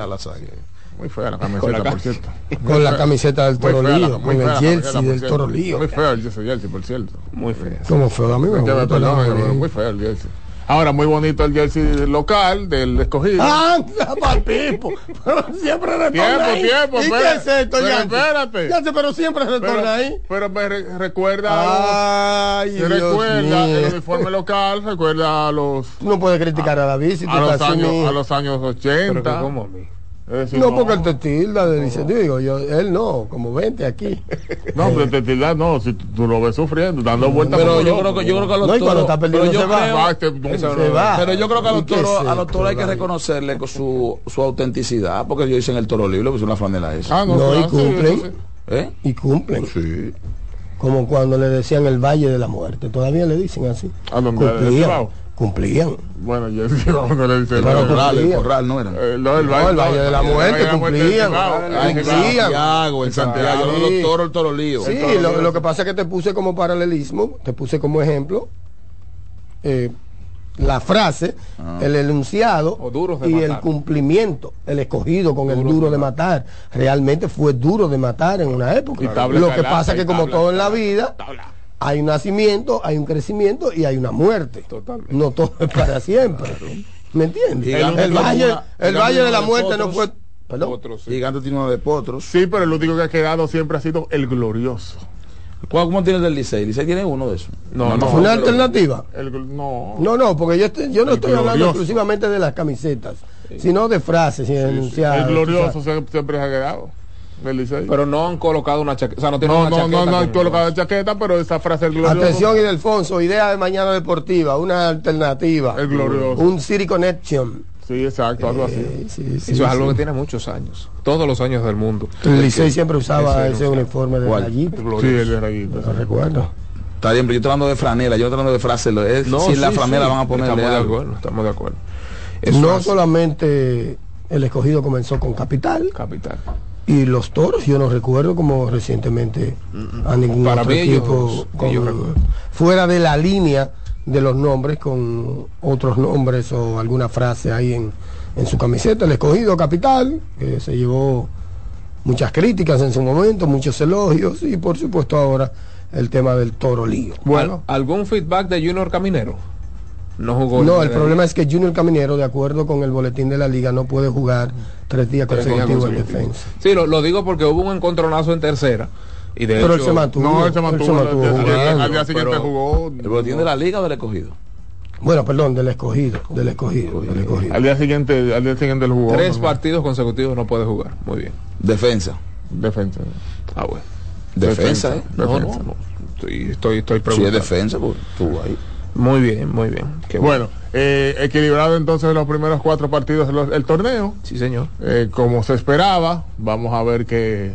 Muy fea la Con camiseta, la por cierto. <laughs> Con la camiseta del Muy toro lío, muy con el jersey del cierto. toro lío. Muy feo el jersey, por cierto. Muy fea. ¿Cómo fue? A mí me Ya me gusta el perdona, nombre. pero muy feo el jersey. Ahora, muy bonito el jersey local del escogido. <laughs> ¡Anda, pa'l pipo! Pero siempre retorna Tiempo, ahí. tiempo, ¿Y qué espera. es esto, Pero Yancy? espérate. Yancy, pero siempre retorna pero, ahí. pero me re- recuerda Ay, se Dios recuerda mío. el uniforme local, recuerda a los no puedes criticar a David si tú a los años a los años Pero que 80. como a mí. Decir, No, porque él te tilda de dice, digo, yo, él no, como 20 aquí. <laughs> No, pero te tildas, no, si tú, lo ves sufriendo, dando vueltas Pero yo creo que yo creo que a los No, toros- está perdiendo pero yo se va. creo- Va, no, Eso Se va. Pero yo creo que a ¿Y los qué toros, es a los esto, toros hay que reconocerle con su, su autenticidad, porque ellos dicen el toro libre, pues es una franela esa. Ah, no, No, y cumplen. sí, sí. ¿Eh? Y cumplen. Sí. Como cuando le decían el Valle de la Muerte. Todavía le dicen así. ¿A dónde? ¿Al Cumplían. Bueno, yo le dice Pero el- Corral, el cumplían. corral no era. eh, no, el No, el Valle de la Muerte cumplían. Sí. Santiago, en Santiago, Sí. los toros, el toro lío. Sí, lo, lo que pasa es que te puse como paralelismo, te puse como ejemplo eh, la frase, el enunciado y matar. el cumplimiento, el escogido con el duro de matar. Realmente fue duro de matar en una época. Lo que pasa es que como tabla todo en la vida, tabla. Hay un nacimiento, hay un crecimiento y hay una muerte. Totalmente. No todo es para siempre. ¿Me entiendes? El, valle, una- el valle de la muerte no potros. fue... Perdón. Otros, sí. Gigante tiene uno de potros. Sí, pero el único que ha quedado siempre ha sido el glorioso. ¿Cuál- ¿Cómo tiene el del Licey? ¿Licey tiene uno de esos? No, no. ¿Fue una alternativa? El, no. No, no, porque yo, estoy- yo no El estoy hablando exclusivamente de las camisetas, sino de frases y enunciados. el glorioso siempre se ha quedado. Del Licey. Pero no han colocado una chaqueta. O sea, no tienen no, una no, chaqueta. no, no han con- colocado chaqueta, pero esa frase el glorioso. Atención, Ildefonso, idea de mañana deportiva, una alternativa. El glorioso. Un City Connection. Sí, exacto, algo así. Eh, sí, sí, Eso es algo sí. que tiene muchos años. Todos los años del mundo. El Licey siempre usaba Ese ese uniforme de ¿Cuál? rayito. Sí, el de rayito. No recuerdo. Está bien, pero yo estoy hablando de franela, yo estoy hablando de frases. Es, si la sí, franela sí. van a ponerle Estamos de algo. acuerdo, estamos de acuerdo. Eso no es solamente el escogido comenzó con Capital capital. Y los toros, yo no recuerdo como recientemente a ningún Para otro equipo fuera de la línea de los nombres con otros nombres o alguna frase ahí en, en su camiseta. El escogido Capital, que se llevó muchas críticas en su momento, muchos elogios y por supuesto ahora el tema del toro lío. Bueno, ¿Al- ¿Algún feedback de Junior Caminero? No jugó. No, el de- problema es que Junior Caminero, de acuerdo con el boletín de la liga, no puede jugar tres días consecutivos en defensa. Sí, lo, lo digo porque hubo un encontronazo en tercera. Y de Pero él hecho, se mantuvo. no, él se mantuvo. al día siguiente- jugando. al día siguiente jugó. ¿El boletín de la liga o del escogido? Bueno, perdón, del escogido, del escogido, del escogido. Al día siguiente, al día siguiente él jugó. Tres ¿no? partidos consecutivos no puede jugar. Muy bien. Defensa. Defensa. Ah, bueno. Defensa, ¿eh? No, no, no. Estoy, estoy, estoy Si es preguntando. defensa, pues tú ahí. Muy bien, muy bien. Qué Bueno, eh, equilibrado entonces los primeros cuatro partidos del el torneo. Sí, señor. Eh, como se esperaba, vamos a ver qué,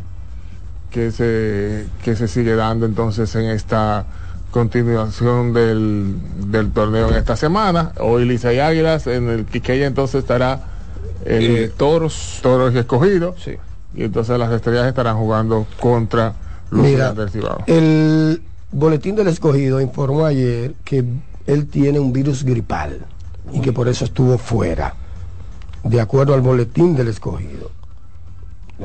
qué se, qué se sigue dando entonces en esta continuación del, del torneo en esta semana. Hoy Lisa y Águilas, en el Quiqueya entonces estará el Eh, toros. Toros y Escogido. Sí. Y entonces las estrellas estarán jugando contra los Mira, del Cibao. el, Boletín del Escogido informó ayer que él tiene un virus gripal y que por eso estuvo fuera, de acuerdo al Boletín del Escogido.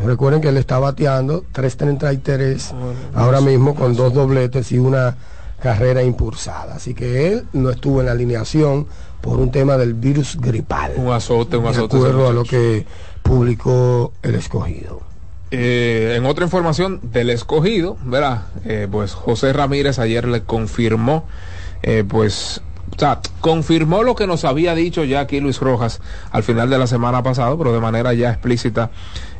Recuerden que él está bateando 3.33 ahora mismo con dos dobletes y una carrera impulsada. Así que él no estuvo en la alineación por un tema del virus gripal. Un azote, un De azote. acuerdo ese a lo que publicó el escogido. Eh, en otra información del escogido, ¿verdad? Eh, pues José Ramírez ayer le confirmó, eh, pues, o sea, confirmó lo que nos había dicho ya aquí Luis Rojas al final de la semana pasada, pero de manera ya explícita,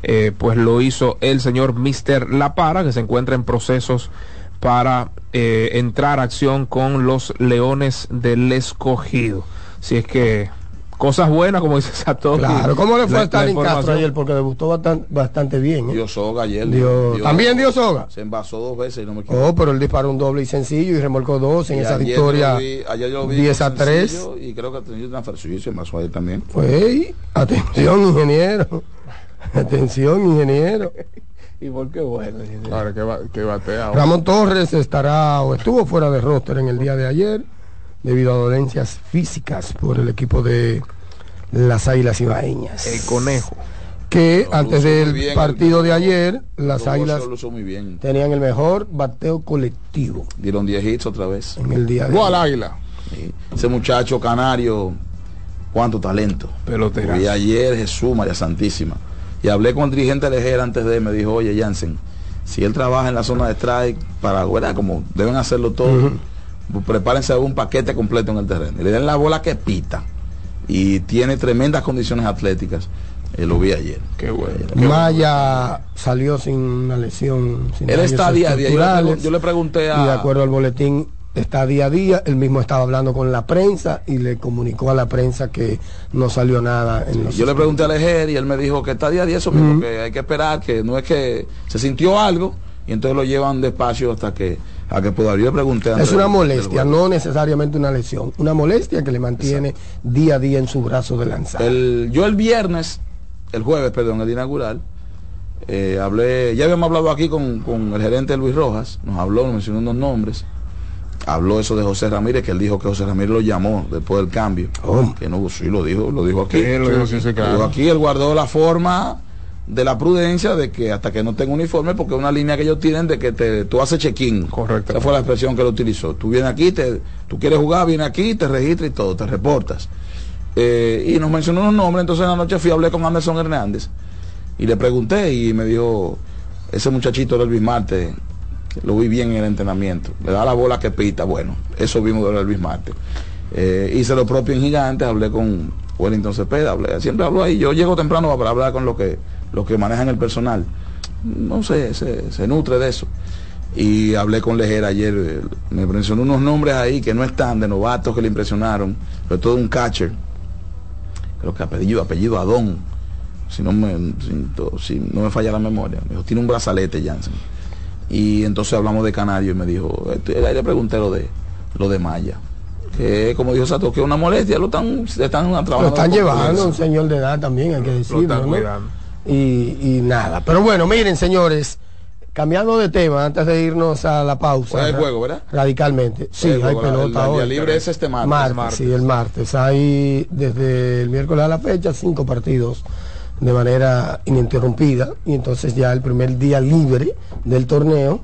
eh, pues lo hizo el señor Mister La Para, que se encuentra en procesos para eh, entrar a acción con los Leones del Escogido. Si es que cosas buenas, como dice Satoshi. Claro, ¿cómo le fue a Stalin Castro ayer? Porque debutó bastante, bastante bien. ¿eh? Dio soga ayer. Dio- ¿También dio soga? Se envasó dos veces y no me equivoco. Oh, pero él disparó un doble y sencillo y remolcó dos en Y esa ayer victoria yo vi- ayer yo vi 10 a con 3. sencillo Y creo que tenía una sí, se envasó ayer también. Pues, atención, ingeniero. <laughs> Atención, ingeniero. ¿Y por qué bueno? Ahora que, ba- que batea. Ramón Torres estará o estuvo fuera de roster en el día de ayer debido a dolencias físicas por el equipo de las Águilas Ibaeñas. El conejo. Que Lo antes del partido el- de ayer, las Lo Águilas muy bien. tenían el mejor bateo colectivo Dieron 10 hits otra vez. en el día de Igual ayer. águila. Sí. Ese muchacho canario, cuánto talento. Peloterazo. Y ayer Jesús, María Santísima. Y hablé con el dirigente Lejera antes de él, me dijo, oye Jansen, si él trabaja en la zona de strike, para, ¿verdad? Como deben hacerlo todos, prepárense un paquete completo en el terreno. Y le den la bola que pita. Y tiene tremendas condiciones atléticas. Eh, lo vi ayer. Qué bueno. Maya salió sin una lesión. Sin Él está día a día. Yo le, yo pregunté a... Y de acuerdo al boletín, está día a día. Él mismo estaba hablando con la prensa y le comunicó a la prensa que no salió nada en los Yo le pregunté a Lejer y él me dijo que está día a día eso mismo, que hay que esperar, que no es que se sintió algo y entonces lo llevan despacio hasta que a que pueda. Yo le pregunté antes Es una molestia, no necesariamente una lesión. Una molestia que le mantiene día a día en su brazo de lanzar. El, yo el viernes, el jueves, perdón, el inaugural, eh, hablé, ya habíamos hablado aquí con, con el gerente Luis Rojas, nos habló, nos mencionó unos nombres, habló eso de José Ramírez, que él dijo que José Ramírez lo llamó después del cambio. Oh. Que no, sí, lo dijo, lo dijo aquí. Sí, lo dijo, sí, sí, Lo claro. dijo aquí, él guardó la forma de la prudencia de que hasta que no tenga uniforme, porque es una línea que ellos tienen de que te, tú haces check-in. Correcto. Esa fue la expresión que él utilizó. Tú vienes aquí, te, tú quieres jugar, vienes aquí, te registras y todo, te reportas. Eh, y nos mencionó unos nombres, entonces en la noche fui a hablar con Anderson Hernández y le pregunté y me dijo, ese muchachito de Elvis Marte, lo vi bien en el entrenamiento, le da la bola que pita, bueno, eso vimos de Elvis Marte. Eh, hice lo propio en Gigantes, hablé con Wellington Cepeda, hablé, siempre hablo ahí, yo llego temprano para hablar con los que, los que manejan el personal, no sé, se, se nutre de eso. Y hablé con Lejera ayer, eh, me mencionó unos nombres ahí que no están, de novatos que le impresionaron, sobre todo un catcher, creo que apellido, apellido Adón, si no me, si, no me falla la memoria, me dijo, tiene un brazalete Jansen. Y entonces hablamos de Canario y me dijo, este, ahí le pregunté lo de lo de Maya. Que como dijo Sato, que es una molestia, lo están, están trabajando. Lo están llevando, un señor de edad también, hay que Lo decirlo. están ¿no? cuidando. Y, y nada. Pero bueno, miren, señores, cambiando de tema, antes de irnos a la pausa. Hay ra- juego, ¿verdad? Radicalmente. Sí, hay hay juego, el- pelota el día hoy. libre es este martes. Martes, Martes. sí, el martes. Hay desde el miércoles a la fecha cinco partidos de manera ininterrumpida. Y entonces ya el primer día libre del torneo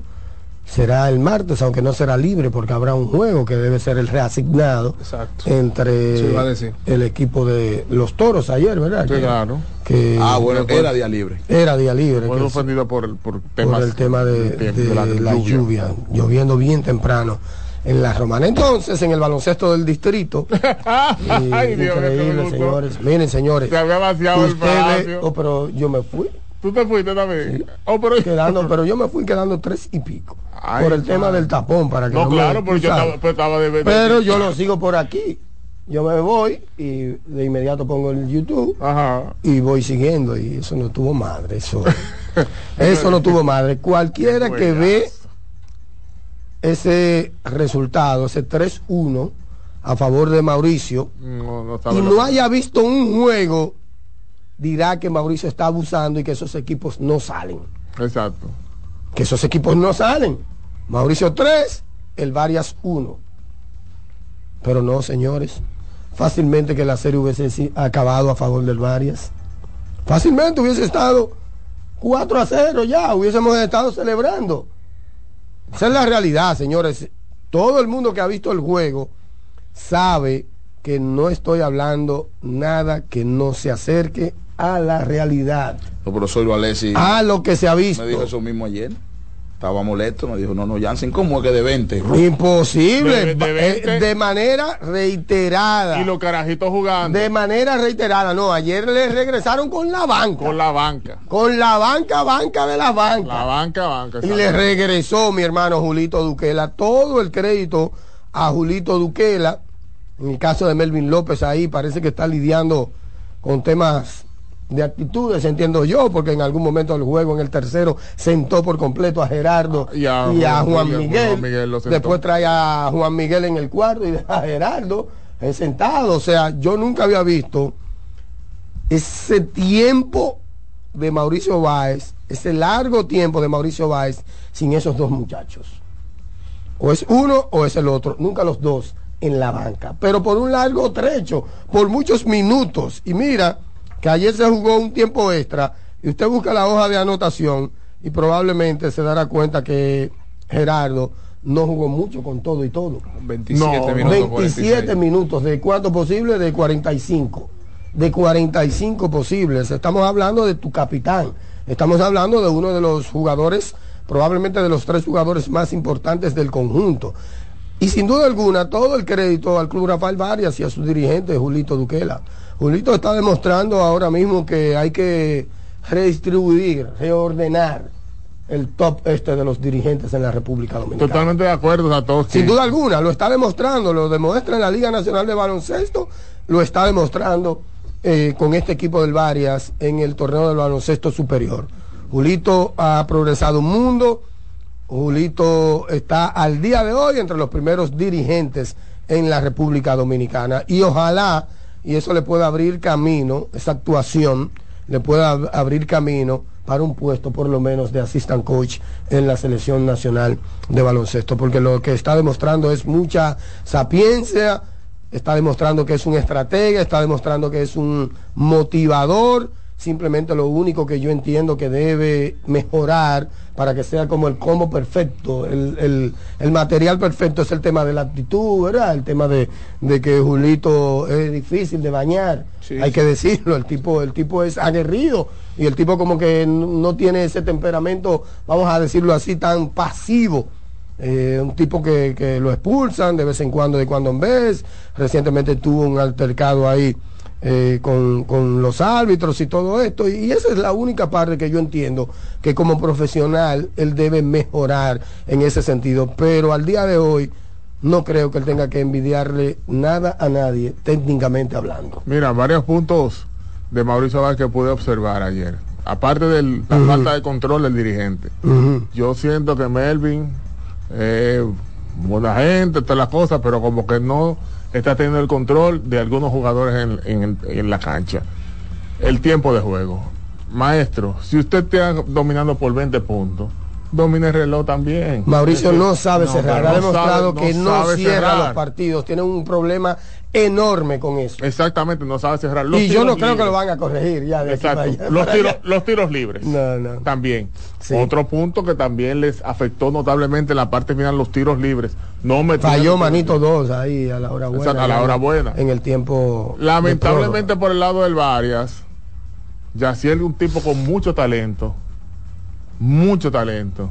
será el martes, aunque no será libre porque habrá un juego que debe ser el reasignado Exacto. entre Sí, el equipo de los toros ayer, ¿verdad? Sí, claro. Que Ah, bueno, era día libre. era día libre. Que ofendido por el, por por temas el tema de, del tiempo, de la, lluvia. lloviendo bien temprano en la romana. Entonces, en el baloncesto del distrito, y <laughs> Ay, Dios increíble, señores. Miren, señores, Se había vaciado el ustedes, palacio. oh, pero yo me fui Tú te fuiste también. Oh, pero quedando, pero yo me fui quedando tres y pico Ay, por el tema madre. del tapón para que No, no, me- claro, pero tú yo estaba, pero estaba de, de- Pero yo lo sigo por aquí. Yo me voy y de inmediato pongo el YouTube Ajá. y voy siguiendo y eso no tuvo madre eso <laughs> eso no tuvo madre cualquiera que ve ese resultado ese 3-1 a favor de Mauricio No, no estaba y no haya visto un juego dirá que Mauricio está abusando y que esos equipos no salen Exacto. que esos equipos no salen Mauricio 3 el Varias 1. Pero no, señores. Fácilmente que la serie hubiese acabado a favor del Varias. Fácilmente hubiese estado 4 a 0 ya, hubiésemos estado celebrando. Esa es la realidad, señores. Todo el mundo que ha visto el juego sabe que no estoy hablando nada que no se acerque a la realidad, El profesor Alessi a lo que se ha visto. me dijo eso mismo ayer. Estaba molesto, me dijo, no, no, Jansen, ¿cómo es que de 20? Imposible, De- de eh, 20. de manera reiterada. Y los carajitos jugando De manera reiterada, no, ayer le regresaron con la banca. con la banca. Con la banca, banca de la banca. La banca, banca. Y le regresó mi hermano Julito Duquela todo el crédito a Julito Duquela. En el caso de Melvin López ahí parece que está lidiando con temas de actitudes, entiendo yo, porque en algún momento del juego, en el tercero, sentó por completo a Gerardo Y a y a Juan Miguel, Miguel. Juan Miguel lo sentó. Después trae a Juan Miguel en el cuarto y deja a Gerardo sentado. O sea, yo nunca había visto ese tiempo de Mauricio Báez, ese largo tiempo de Mauricio Báez sin esos dos muchachos. O es uno o es el otro, nunca los dos en la banca, pero por un largo trecho, por muchos minutos. Y mira que ayer se jugó un tiempo extra y usted busca la hoja de anotación y probablemente se dará cuenta que Gerardo no jugó mucho con todo y todo. 27 No, minutos. 27 46. minutos, ¿de cuánto posible? De 45. De 45 posibles. Estamos hablando de tu capitán. Estamos hablando de uno de los jugadores, probablemente de los tres jugadores más importantes del conjunto. Y sin duda alguna, todo el crédito al Club Rafael Varias y a su dirigente, Julito Duquela. Julito está demostrando ahora mismo que hay que redistribuir, reordenar el top este de los dirigentes en la República Dominicana. Totalmente de acuerdo, Satoshi. Sin duda alguna, lo está demostrando, lo demuestra en la Liga Nacional de Baloncesto, lo está demostrando eh, con este equipo del Varias en el torneo del baloncesto superior. Julito ha progresado un mundo, Julito está al día de hoy entre los primeros dirigentes en la República Dominicana y ojalá, y eso le pueda abrir camino, esa actuación le pueda ab- abrir camino para un puesto por lo menos de assistant coach en la selección nacional de baloncesto, porque lo que está demostrando es mucha sapiencia, está demostrando que es un estratega, está demostrando que es un motivador, simplemente lo único que yo entiendo que debe mejorar para que sea como el combo perfecto, el, el- el material perfecto es el tema de la actitud, ¿verdad? El tema de, de que Julito es difícil de bañar, Sí, hay sí. que decirlo, el tipo, el tipo es aguerrido y el tipo como que no tiene ese temperamento, vamos a decirlo así, tan pasivo. Eh, un tipo que, que lo expulsan de vez en cuando, de cuando en vez. Recientemente tuvo un altercado ahí eh, con, con los árbitros y todo esto. Y esa es la única parte que yo entiendo que como profesional él debe mejorar en ese sentido. Pero al día de hoy no creo que él tenga que envidiarle nada a nadie, técnicamente hablando. Mira, varios puntos de Mauricio Vázquez que pude observar ayer. Aparte de la falta de control del dirigente. Yo siento que Melvin, eh, buena gente, todas las cosas, pero como que no está teniendo el control de algunos jugadores en, en- en la cancha. El tiempo de juego. Maestro, si usted está dominando por 20 puntos, domine el reloj también. Mauricio no sabe No, cerrar, ha demostrado sabe- que no cierra cerrar. los partidos, tiene un problema enorme con eso. Exactamente, no sabe cerrar. Los y yo no creo que lo van a corregir ya de aquí Exacto. para allá, Los, tiros, allá. los tiros libres. No, no. También. Sí. Otro punto que también les afectó notablemente en la parte final los tiros libres. No me Falló manito dos ahí a la hora buena. Exacto, a la ya hora en- buena. En el tiempo. Lamentablemente por el lado del Varias, Yaciel es un tipo con mucho talento. Mucho talento.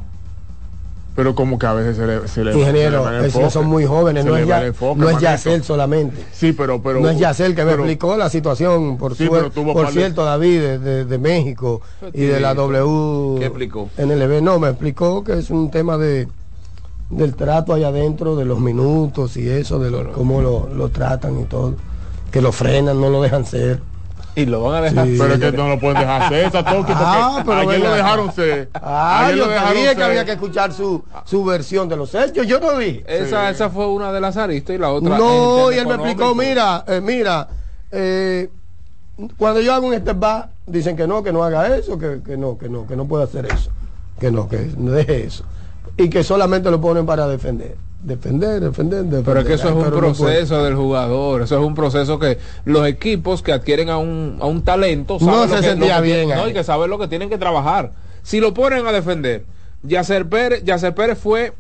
Pero como que a veces se le, se le. Ingeniero, se le va el esos enfoque. son muy jóvenes, no es, ya, enfoque, no es. Yacel solamente. Sí, pero, pero. no es Yacel que me explicó la situación, por, Sí, su- pero tuvo por par de- cierto, David, de, de- de México y de la W. ¿Qué explicó? NLB, no, me explicó que es un tema de del trato allá adentro, de los minutos y eso, de lo- cómo lo, lo tratan y todo. Que lo frenan, no lo dejan ser. Y lo van a dejar. Sí. Pero es que no lo pueden dejar hacer, esa toque, porque Ah, pero ayer lo dejaron ser. Ah, ayer yo lo dejaron sabía que había que escuchar su, su versión de los hechos. Yo no dije. Esa, esa fue una de las aristas y la otra. No, y él me explicó, mira, eh, mira, eh, cuando yo hago un step back, dicen que no, que no haga eso, que, que no, que no, que no puede hacer eso, que no, que no deje eso. Y que solamente lo ponen para defender. defender, defender, defender. Pero es que eso es un no proceso del jugador, eso es un proceso que los equipos que adquieren a un, a un talento No saben se lo que, sentía lo que bien no, ahí. y que saben lo que tienen que trabajar. Si lo ponen a defender, Yacer Pérez, Yacer Pérez fue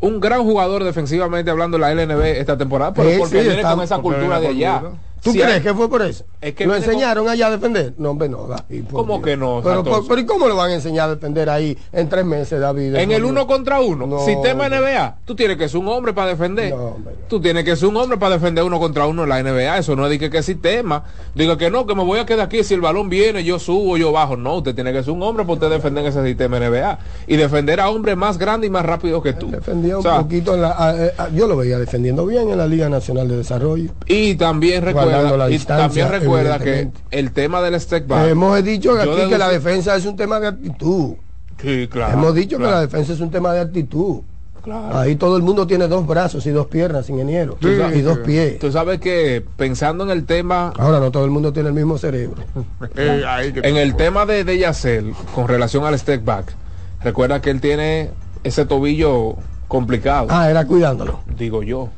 un gran jugador defensivamente hablando en la LNB esta temporada, pero Sí, porque sí, viene está- con esa cultura de allá. cultura. ¿Tú Si crees hay- que fue por eso? Es que ¿Lo con- enseñaron allá a defender? No, hombre, no, David. ¿Cómo Dios. que no, Pero, Santos? por- pero ¿y cómo le van a enseñar a defender ahí en tres meses, David? En el uno contra uno, No, sistema hombre. NBA, tú tienes que ser un hombre para defender. No, hombre, no. Tú tienes que ser un hombre para defender uno contra uno en la NBA. Eso no es de que, que sistema. Diga que no, que me voy a quedar aquí. Si el balón viene, yo subo, yo bajo. No, usted tiene que ser un hombre para usted defender ese sistema NBA. Y defender a hombres más grandes y más rápidos que tú. Defendía O un poquito en la, a- a- a- yo lo veía defendiendo bien en la Liga Nacional de Desarrollo. Y también Guardando recuerda, la y distancia, también recuerda que el tema del step back. Hemos dicho aquí que la defensa es un tema de actitud. Sí, claro. Hemos dicho que la defensa es un tema de actitud. claro. Ahí todo el mundo tiene dos brazos y dos piernas, ingeniero. Sí, y dos pies. Tú sabes que pensando en el tema Ahora no todo el mundo tiene el mismo cerebro. <laughs> Eh, ahí que- En el tema de, de Yacel, con relación al step back, recuerda que él tiene ese tobillo complicado, Ah, era cuidándolo. digo yo.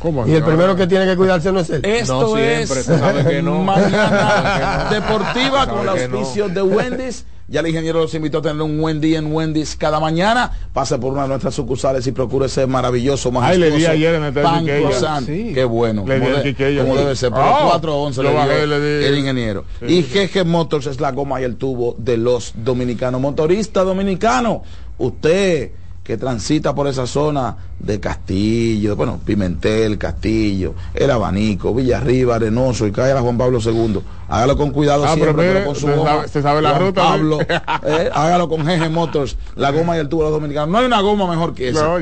¿Cómo Y el primero que tiene que cuidarse no es él. Esto No siempre, es tú sabes que no. mañana <laughs> Sabes que no. deportiva con no. auspicios de Wendy's. Ya el ingeniero los invitó a tener un buen día en Wendy's cada mañana. Pase por una de nuestras sucursales y procure ese maravilloso, Ay, le di majestuoso ayer en el pan croissant. Sí. Qué bueno. Le di como al de- Quiqueya. como Sí. debe ser. Por Oh, los 4 a 11 lo le dio bajé, le di. el ingeniero. Y GG Motors es la goma y el tubo de los dominicanos. Motorista dominicano, usted que transita por esa zona de Castillo, bueno, Pimentel, Castillo, El Abanico, Villarriba, Arenoso y cae a Juan Pablo II. Hágalo con cuidado Ah, siempre, pero con su goma. sabe- la Juan ruta. Pablo, <laughs> eh, hágalo con GG Motors, la goma y el tubo de los dominicanos. No hay una goma mejor que esa. No,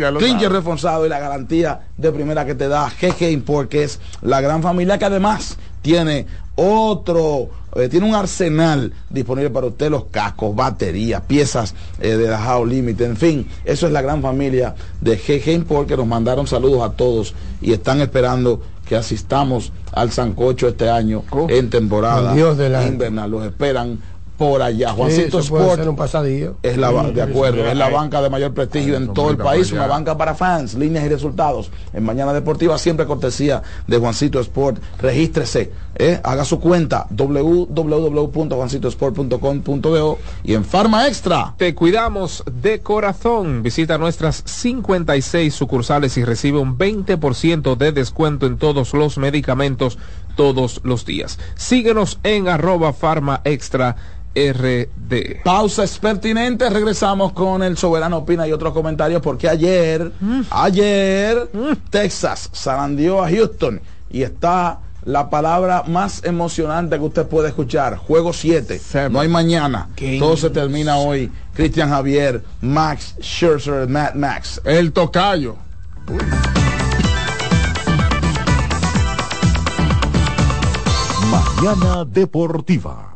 reforzado y la garantía de primera que te da GG Import, que es la gran familia que además tiene otro, eh, tiene un arsenal disponible para usted, los cascos, baterías, piezas eh, de Dajao Límite, en fin, eso es la gran familia de GG Import que nos mandaron saludos a todos y están esperando que asistamos al Sancocho este año en temporada Dios delante. invernal, los esperan por allá. Sí, Juancito puede Sport ser un pasadillo. es la ba- de acuerdo, es la banca de mayor prestigio Ay, en todo el país, una banca para fans, líneas y resultados. En Mañana Deportiva siempre cortesía de Juancito Sport. Regístrese, ¿eh? haga su cuenta www.juancitosport.com.do y en Farma Extra. Te cuidamos de corazón. Visita nuestras 56 sucursales y recibe un 20% de descuento en todos los medicamentos todos los días. Síguenos en arroba farma extra RD. Pausa es pertinente, regresamos con el soberano opina y otros comentarios porque ayer, ayer Texas zarandeó a Houston y está la palabra más emocionante que usted puede escuchar, juego 7. Seven. No hay mañana. Game Todo se termina hoy. Cristian Javier, Max Scherzer, Matt Max. El tocayo. Mañana Deportiva.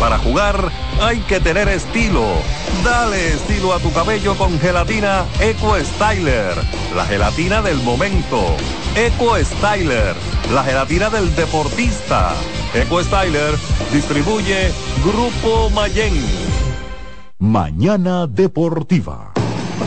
Para jugar hay que tener estilo. Dale estilo a tu cabello con gelatina Eco Styler, la gelatina del momento. Eco Styler, la gelatina del deportista. Eco Styler distribuye Grupo Mayen. Mañana Deportiva.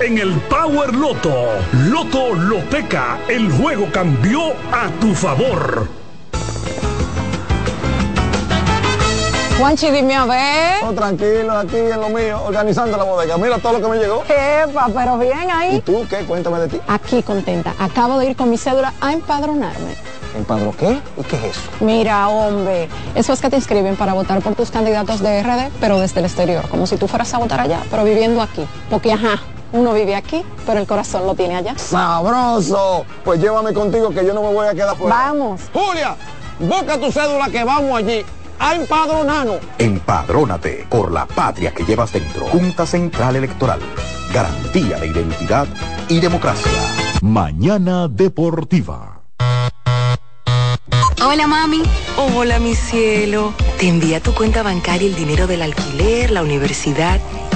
en el Power Loto. Loto Loteca, el juego cambió a tu favor. Juanchi, dime a ver. Oh, tranquilo, aquí en lo mío, organizando la bodega. Mira todo lo que me llegó. Epa, pero bien ¿Y ahí. tú qué? Cuéntame de ti. Aquí contenta. Acabo de ir con mi cédula a empadronarme. ¿Empadro qué? ¿Y qué es eso? Mira, hombre, eso es que te inscriben para votar por tus candidatos de RD, pero desde el exterior, como si tú fueras a votar allá, pero viviendo aquí. Porque, ajá, uno vive aquí, pero el corazón lo tiene allá. ¡Sabroso! Pues llévame contigo que yo no me voy a quedar fuera. Vamos. Julia, busca tu cédula que vamos allí a empadronarnos. Empadrónate por la patria que llevas dentro. Junta Central Electoral. Garantía de identidad y democracia. Mañana Deportiva. Hola mami. Hola mi cielo. Te envía tu cuenta bancaria el dinero del alquiler, la universidad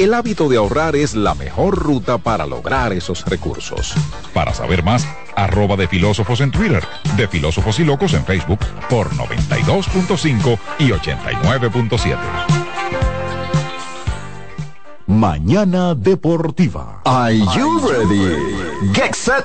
El hábito de ahorrar es la mejor ruta para lograr esos recursos. Para saber más, arroba de filósofos en Twitter, de filósofos y locos en Facebook por 92.5 y 89.7. Mañana Deportiva. Are you ready? Get set.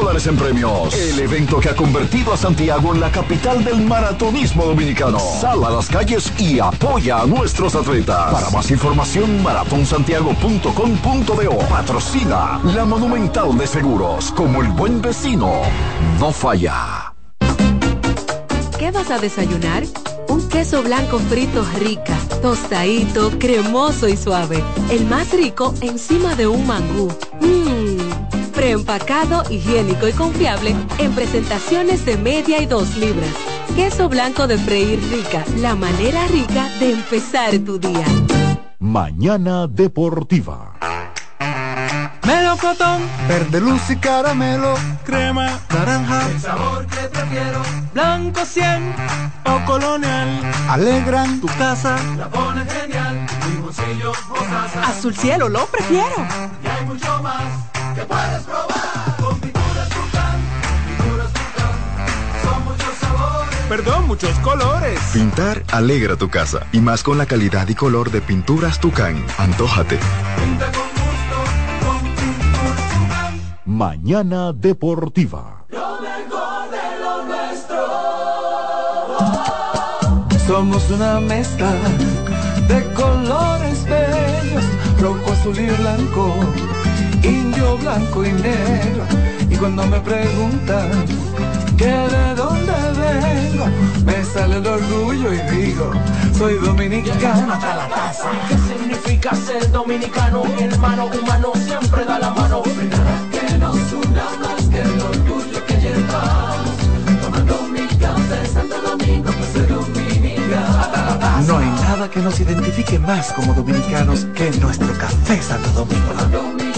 dólares en premios. El evento que ha convertido a Santiago en la capital del maratonismo dominicano. Sal a las calles y apoya a nuestros atletas. Para más información, maratonsantiago.com.do. Patrocina la Monumental de Seguros. Como el buen vecino, no falla. ¿Qué vas a desayunar? Un queso blanco frito rica, tostadito, cremoso y suave. El más rico encima de un mangú. Mmm preempacado, higiénico y confiable en presentaciones de media y dos libras. Queso blanco de freír rica, la manera rica de empezar tu día. Mañana Deportiva. Melocotón, verde luz y caramelo, crema, naranja, el sabor que prefiero, blanco 100 o colonial, alegran. Tu casa, la pone genial, mi bolsillo azul cielo lo prefiero. Y hay mucho más que puedes probar con pinturas Tucán, pinturas Tucán, son muchos sabores, perdón, muchos colores. Pintar alegra tu casa y más con la calidad y color de pinturas Tucán. Antójate. Pinta con gusto, con pinturas Tucán. Mañana Deportiva. Lo mejor de lo nuestro. Somos una mezcla de colores bellos, rojo, azul y blanco, indio, blanco y negro. Y cuando me preguntan que de dónde vengo, me sale el orgullo y digo, soy dominicano hasta la taza. ¿Qué significa ser dominicano? Mi hermano humano siempre da la mano. Que nos una más que el orgullo que llevamos, tomando mi café Santo Domingo, pues soy dominicano. No hay nada que nos identifique más como dominicanos que nuestro café Santo Domingo.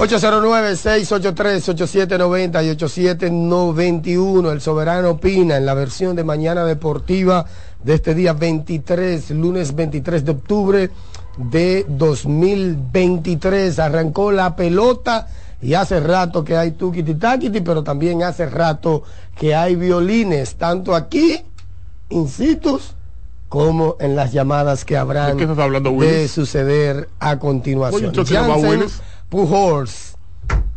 ...809-683-8790 y 8791... ...el Soberano opina en la versión de Mañana Deportiva... ...de este día 23, lunes 23 de octubre... ...de 2023... ...arrancó la pelota... ...y hace rato que hay tuquiti taquiti... ...pero también hace rato que hay violines... ...tanto aquí, in situ... como en las llamadas que habrán ¿De qué estás hablando, de suceder a continuación. Oye, Pujols,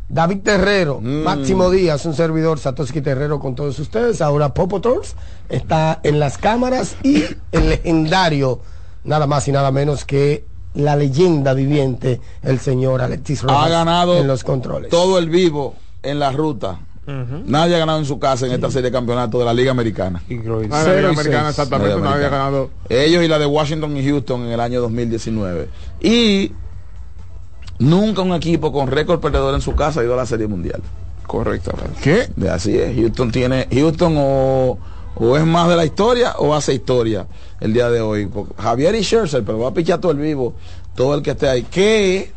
David Terrero, Máximo Díaz, un servidor, Satoshi Terrero con todos ustedes. Ahora Popotors está en las cámaras y el legendario, nada más y nada menos que la leyenda viviente, el señor Alexis Rojas ha ganado en los controles. todo el vivo en la ruta. Nadie ha ganado en su casa en esta serie de campeonatos de la Liga Americana. Ah, la Liga Americana, exactamente, Liga nadie ha Americana. ganado. Ellos y la de Washington y Houston en el año 2019. Y nunca un equipo con récord perdedor en su casa ha ido a la Serie Mundial. Correctamente. ¿Qué? Así es. Houston tiene, Houston o, o es más de la historia o hace historia el día de hoy. Javier y Scherzer, pero va a pichar todo el vivo, todo el que esté ahí. Que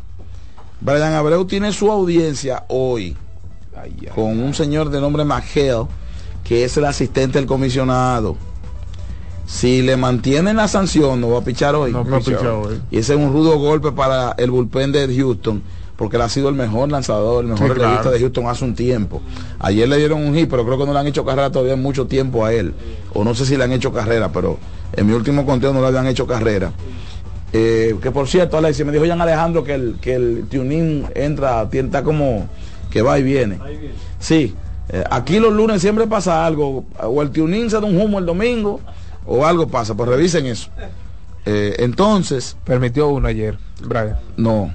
Brian Abreu tiene su audiencia hoy con un señor de nombre McHale, que es el asistente del comisionado. Si le mantienen la sanción, no va a pichar hoy. No va a pichar hoy. Y ese es un rudo golpe para el bullpen de Houston, porque él ha sido el mejor lanzador, el mejor Sí, relevista claro. de Houston hace un tiempo. Ayer le dieron un hit, pero creo que no le han hecho carrera todavía mucho tiempo a él. O no sé si le han hecho carrera, pero en mi último conteo no le habían hecho carrera. Eh, que por cierto, Alexis, me dijo Jan Alejandro que el, que el tuning entra, está como que va y viene. Sí, eh, aquí los lunes siempre pasa algo, o el tuning se da un humo el domingo, o algo pasa, pues revisen eso. Eh, entonces, Permitió uno ayer, Brian. no,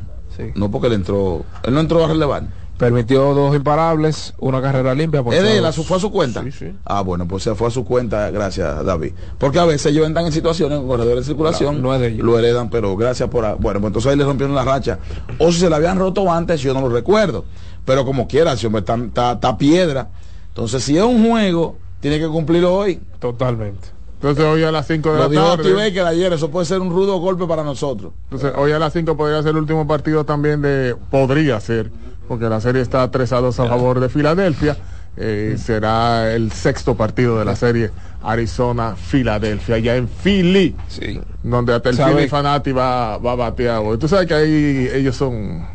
no porque él entró, él no entró a relevar. Permitió dos imparables, una carrera limpia. por ¿Es de él? todos. ¿A su- ¿Fue a su cuenta? Ah, bueno, pues se fue a su cuenta, gracias David. Porque a veces ellos entran en situaciones con corredores de circulación, No, no es de ellos. lo heredan, pero gracias por... a- Bueno, pues entonces ahí le rompieron la racha. O si se la habían roto antes, yo no lo recuerdo. Pero como quiera, si hombre está, está- está piedra. Entonces si es un juego, tiene que cumplirlo hoy. Totalmente. Entonces hoy a las 5 de Lo la dijo tarde. Steve Baker ayer, eso puede ser un rudo golpe para nosotros. Entonces, hoy a las 5 podría ser el último partido también de. Podría ser, porque la serie está 3 a 2 a favor de Filadelfia. Eh, será el sexto partido de la serie Arizona-Filadelfia, ya en Philly. Sí. Donde hasta el. Philly Fanati va, va a batear. Tú sabes que ahí ellos son.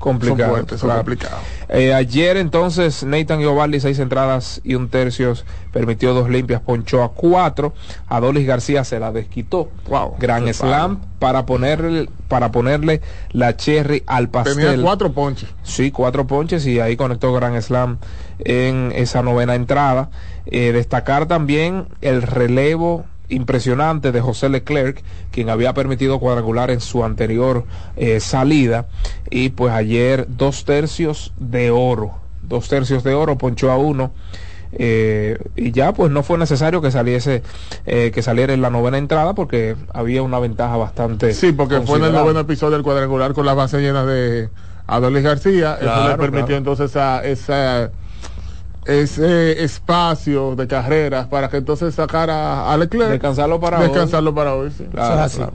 Complicado. Son fuertes, son claro. complicados. Eh, ayer entonces Nathan Giovaldi, seis entradas y un tercios, permitió dos limpias, ponchó a cuatro. Adolis García se la desquitó. Wow. Gran slam para ponerle, para ponerle la cherry al pastel. Tenía cuatro ponches. Sí, cuatro ponches y ahí conectó Gran Slam en esa novena entrada. Eh, destacar también el relevo impresionante de José Leclerc, quien había permitido cuadrangular en su anterior eh, salida. Y pues ayer dos tercios de oro, dos tercios de oro, ponchó a uno. eh, y ya pues no fue necesario que saliese eh, que saliera en la novena entrada porque había una ventaja bastante Sí, porque fue en el noveno episodio del cuadrangular con las bases llenas de Adolis García. Eso Claro, le permitió claro. entonces esa, esa, ese espacio de carreras para que entonces sacara a Leclerc. Descansarlo para hoy. Descansarlo para hoy, sí. Claro, así. claro.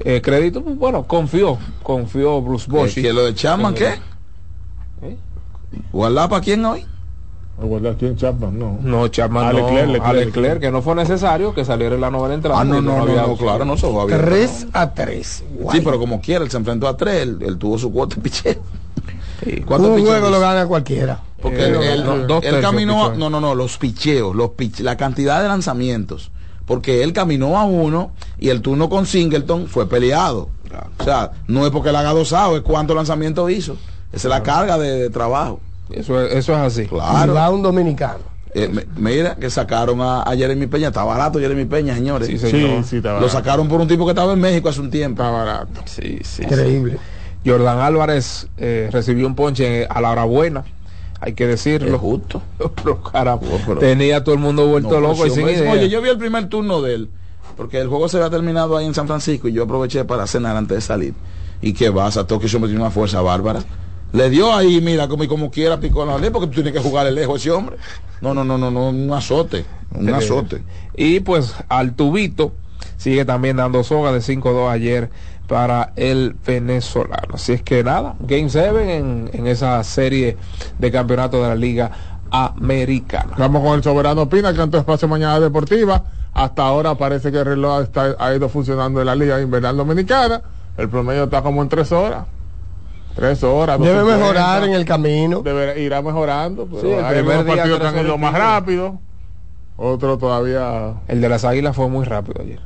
Eh, crédito, pues, bueno, confió, confió Bruce Bochy. ¿Que lo de Chapman qué? ¿Guardar para quién hoy? ¿Guardar quién Chapman? No. No, Chapman A no. Leclerc, Leclerc, a Leclerc, Leclerc. que no fue necesario que saliera en la novena entrada. Ah, no, no, no, había no, claro, no se va bien. 3 a 3. Sí, pero como quiera, él se enfrentó a tres, él, él tuvo su cuota de picheo. ¿Cuántos Un juego lo gana cualquiera. Porque Eh, él, no, él- no, caminó, no, no, no, los picheos, los la cantidad de lanzamientos. Porque él caminó a uno y el turno con Singleton fue peleado. O sea, no es porque él haga dosado, es cuántos lanzamientos hizo. Esa es la carga de, de trabajo. Eso es, eso es así. Claro. va un dominicano. Eh, me- mira que sacaron a, a Jeremy Peña, está barato Jeremy Peña, señores. Sí, Sí, señor. sí, está Lo sacaron por un tipo que estaba en México hace un tiempo. Está barato. Sí, sí. Increíble. Jordan Álvarez eh, recibió un ponche a la hora buena, hay que Es decirlo. justo. <laughs> Pero, caramba, pero- tenía todo el mundo vuelto No, loco y sin idea. Oye, yo vi el primer turno de él, porque el juego se había terminado ahí en San Francisco y yo aproveché para cenar antes de salir. Y que vas a Tokio, hombre tiene una fuerza bárbara. Le dio ahí, mira, como y como quiera picó la ley, porque tú tienes que jugarle lejos ese hombre. No, no, no, no, no, un azote, un Eh, azote. Y pues al tubito sigue también dando soga de 5-2 ayer para el venezolano. Así es que nada, Game 7 en, en esa serie de campeonato de la Liga Americana. Vamos con el Soberano Pina, canto espacio mañana deportiva. Hasta ahora parece que el reloj está, ha ido funcionando en la Liga Invernal Dominicana. El promedio está como en tres horas. Tres horas. Debe 2.50. mejorar en el camino. Deberá- irá mejorando. Pero Sí, el hay partidos que han ido más rápido. Otro todavía. El de las Águilas fue muy rápido ayer.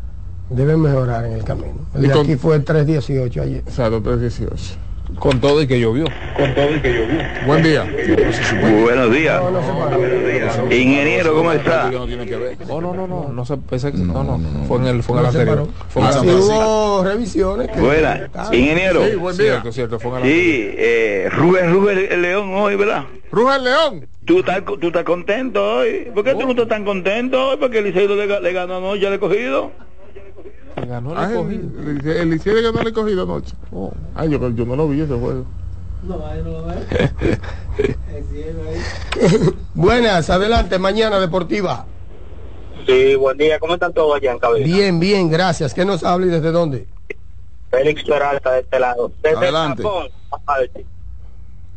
Debe mejorar en el camino. El Y de con- aquí fue el 318 ayer. O sea, 318. Con todo y que llovió. Buen día. Buenos días. No, no se paró. Ingeniero, ¿cómo está? No que. Oh, no, no, no, no se pensé que no, no, fue en el, fue en el No anterior. Fue en Ah, Sí hubo revisiones. que- Buena. Ingeniero. Sí, buen día. Cierto, cierto, fue en el. Sí, eh, Rubén, Rubén el León hoy, ¿verdad? Rugel León. ¿Tú estás, tú estás contento hoy. ¿Por qué tú no estás tan contento hoy? Porque el Liceo le, le ganó anoche al cogido. Le ganó el escogido. el, el no le he cogido anoche. Ay, yo, yo no lo vi ese juego. <laughs> Buenas, adelante, mañana deportiva. Sí, buen día. ¿Cómo están todos allá en cabeza? Bien, bien, gracias. ¿Qué nos habla y desde dónde? Félix Peralta de este lado. Desde Adelante. Japón.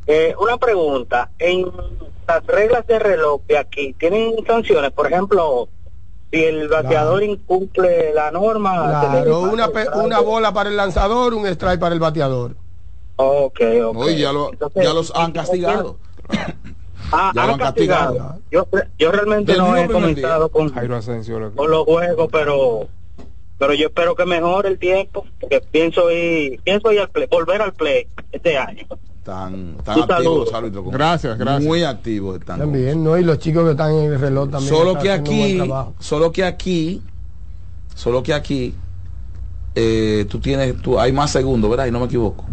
Eh, una pregunta. En las reglas de reloj de aquí, ¿tienen sanciones? Por ejemplo, si el bateador incumple la norma... Claro, una, una bola para el lanzador, un strike para el bateador. Ok, ok. Oye, ya, lo- Entonces, ya los han castigado. <laughs> Ah, ya han han castigado. castigado. Yo, yo realmente Del no he comenzado con, Jairo Asensio. lo que- con los juegos, pero pero yo espero que mejore el tiempo, porque pienso ir, pienso ir al play, volver al play este año. Tan, tan activos árbitros. como- Gracias, gracias. Muy activos están. También, ¿no? Y los chicos que están en el reloj también. Solo que aquí, solo que aquí, solo que aquí, eh, tú tienes, tú, hay más segundos, ¿verdad? Y no me equivoco.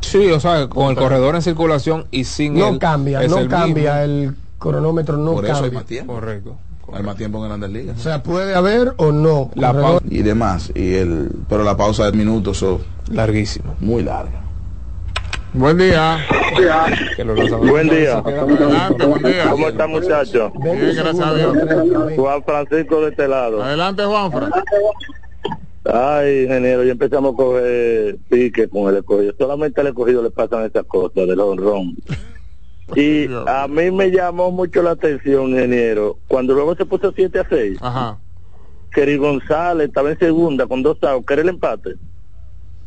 Sí, o sea, con el corredor en circulación y sin No cambia, no el cambia, mismo. el cronómetro no Por eso hay más tiempo. Correcto. Hay más tiempo en grandes ligas. O sea, puede haber o no. La corredor. Y demás. Y el, pero la pausa de minutos son Larguísimo. muy larga. Buen día. Buen día. Adelante, buen día. ¿Cómo está, muchacho? Bien, gracias a Dios. Juan Francisco de este lado. Adelante, Juanfra. Ay, ingeniero, ya empezamos a coger pique con el escogido. Solamente al escogido le pasan esas cosas del honrón. Y a mí me llamó mucho la atención, ingeniero, cuando luego se puso 7 a 6, Ajá. Kerry González estaba en segunda con dos outs, que era el empate.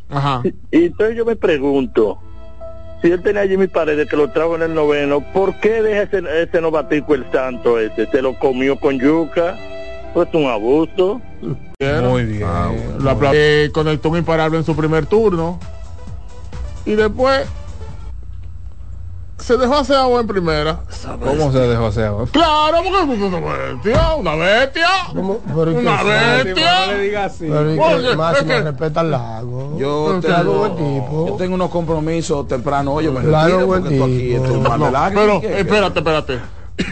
Ajá. Y entonces yo me pregunto, si él tenía a Jimmy Paredes que lo trajo en el noveno, ¿por qué deja ese, ese novatico el santo ese? Se lo comió con yuca, pues un abuso. Muy bien. Lo apla- eh, conectó un imparable en su primer turno. Y después se dejó hacer agua en primera. ¿Cómo se dejó hacer agua? Claro, porque es una bestia, una bestia. ¿Cómo? Pero ¿y qué Una es? bestia. No le digas así. Pero Máximo respeta al lago. Yo tengo, tipo. yo tengo unos compromisos temprano. Oye, me Claro, retiro buen porque tú aquí tipo. esto es un mar No, de lágrimas. pero espérate, espérate.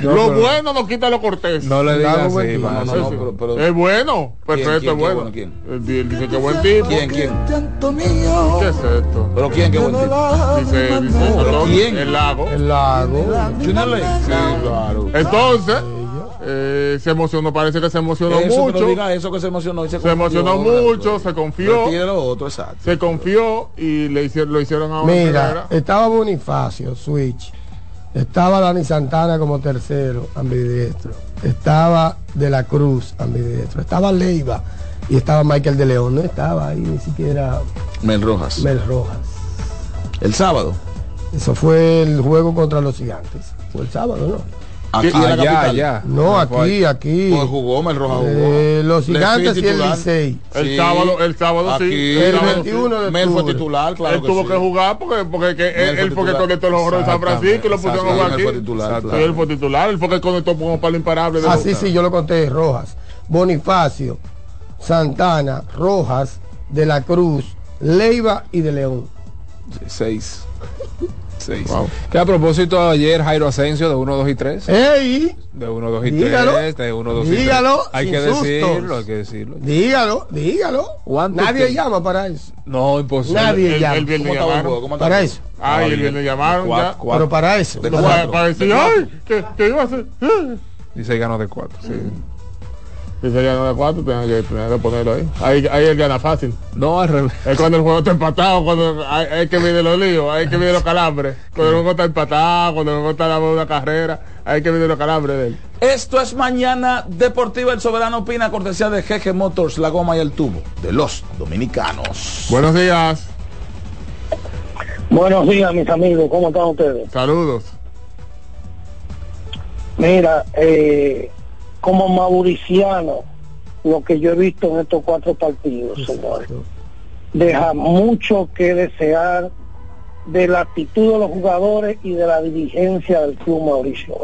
No, lo pero- bueno no quita lo cortés. No le digas así, man. No, no, sí. pero- pero- es bueno, perfecto, quién, es bueno. quién, bueno, Él él dice que buen tipo. ¿Quién, quién? ¿Qué es esto? ¿Pero quién? ¿Qué buen tipo? Dice, dice ¿Pero quién? El lago. El lago. Lake. Sí, claro. Entonces, eh, se emocionó, parece que se emocionó Eso, mucho. diga eso que se emocionó y se, Se emocionó mucho, pues. se confió. Otro, exacto. Se confió y le hicieron, lo hicieron a Mira, estaba Bonifacio, switch. Estaba Dani Santana como tercero, ambidiestro. Estaba De la Cruz, ambidiestro. Estaba Leiva y estaba Michael de León. No estaba ahí ni siquiera Mel Rojas. Mel Rojas. El sábado. Eso fue el juego contra los gigantes. Fue el sábado, ¿no? Aquí en la capital. No, aquí, aquí. Pues jugó, Mel Rojas jugó. Eh, los gigantes y el. Licey. El Sí. sábado, el sábado sí. Aquí, El sábado 21 de Mel fue octubre. titular, claro él que tuvo sí. que jugar porque, porque que él, fue él fue que conectó los jugadores de San Francisco y lo pusieron a jugar aquí. fue titular, Sí, claro. él fue titular, él fue que conectó como para el imparable. de Ah, sí, sí, yo lo conté. Rojas. Bonifacio, Santana, Rojas, De la Cruz, Leiva y De León. Seis. Seis. Que a propósito ayer Jairo Asensio de 1, 2 y 3. ¡Ey! De 1, 2 y Dígalo. 3. De 1, 2 y 3. Dígalo, Hay que sustos. decirlo, hay que decirlo. Dígalo, dígalo. ¿Cuánto Nadie llama para eso. No, imposible. Nadie El, llama. el viernes ¿Cómo el llamaron. ¿Cómo Para el eso. Ay, el viernes llamaron Cuatro, ya. cuatro. Pero para eso. De Para, para ay, que, que iba a ser. eh. Dice ganó de 4. Sí. Dice ya no de cuatro, tengo que, tengo que ponerlo ahí. Ahí, ahí él gana fácil. No, al revés. Es cuando el juego está empatado, cuando hay, hay que viene los líos, hay que viene los calambres. Cuando el juego está empatado, cuando el juego está dando una carrera, hay que viene los calambres de él. Esto es Mañana Deportiva. El Soberano opina cortesía de GG Motors, la goma y el tubo. De los dominicanos. Buenos días. Buenos días, mis amigos. ¿Cómo están ustedes? Saludos. Mira, eh, como mauriciano, lo que yo he visto en estos cuatro partidos, señores, deja mucho que desear de la actitud de los jugadores y de la dirigencia del club Mauricio.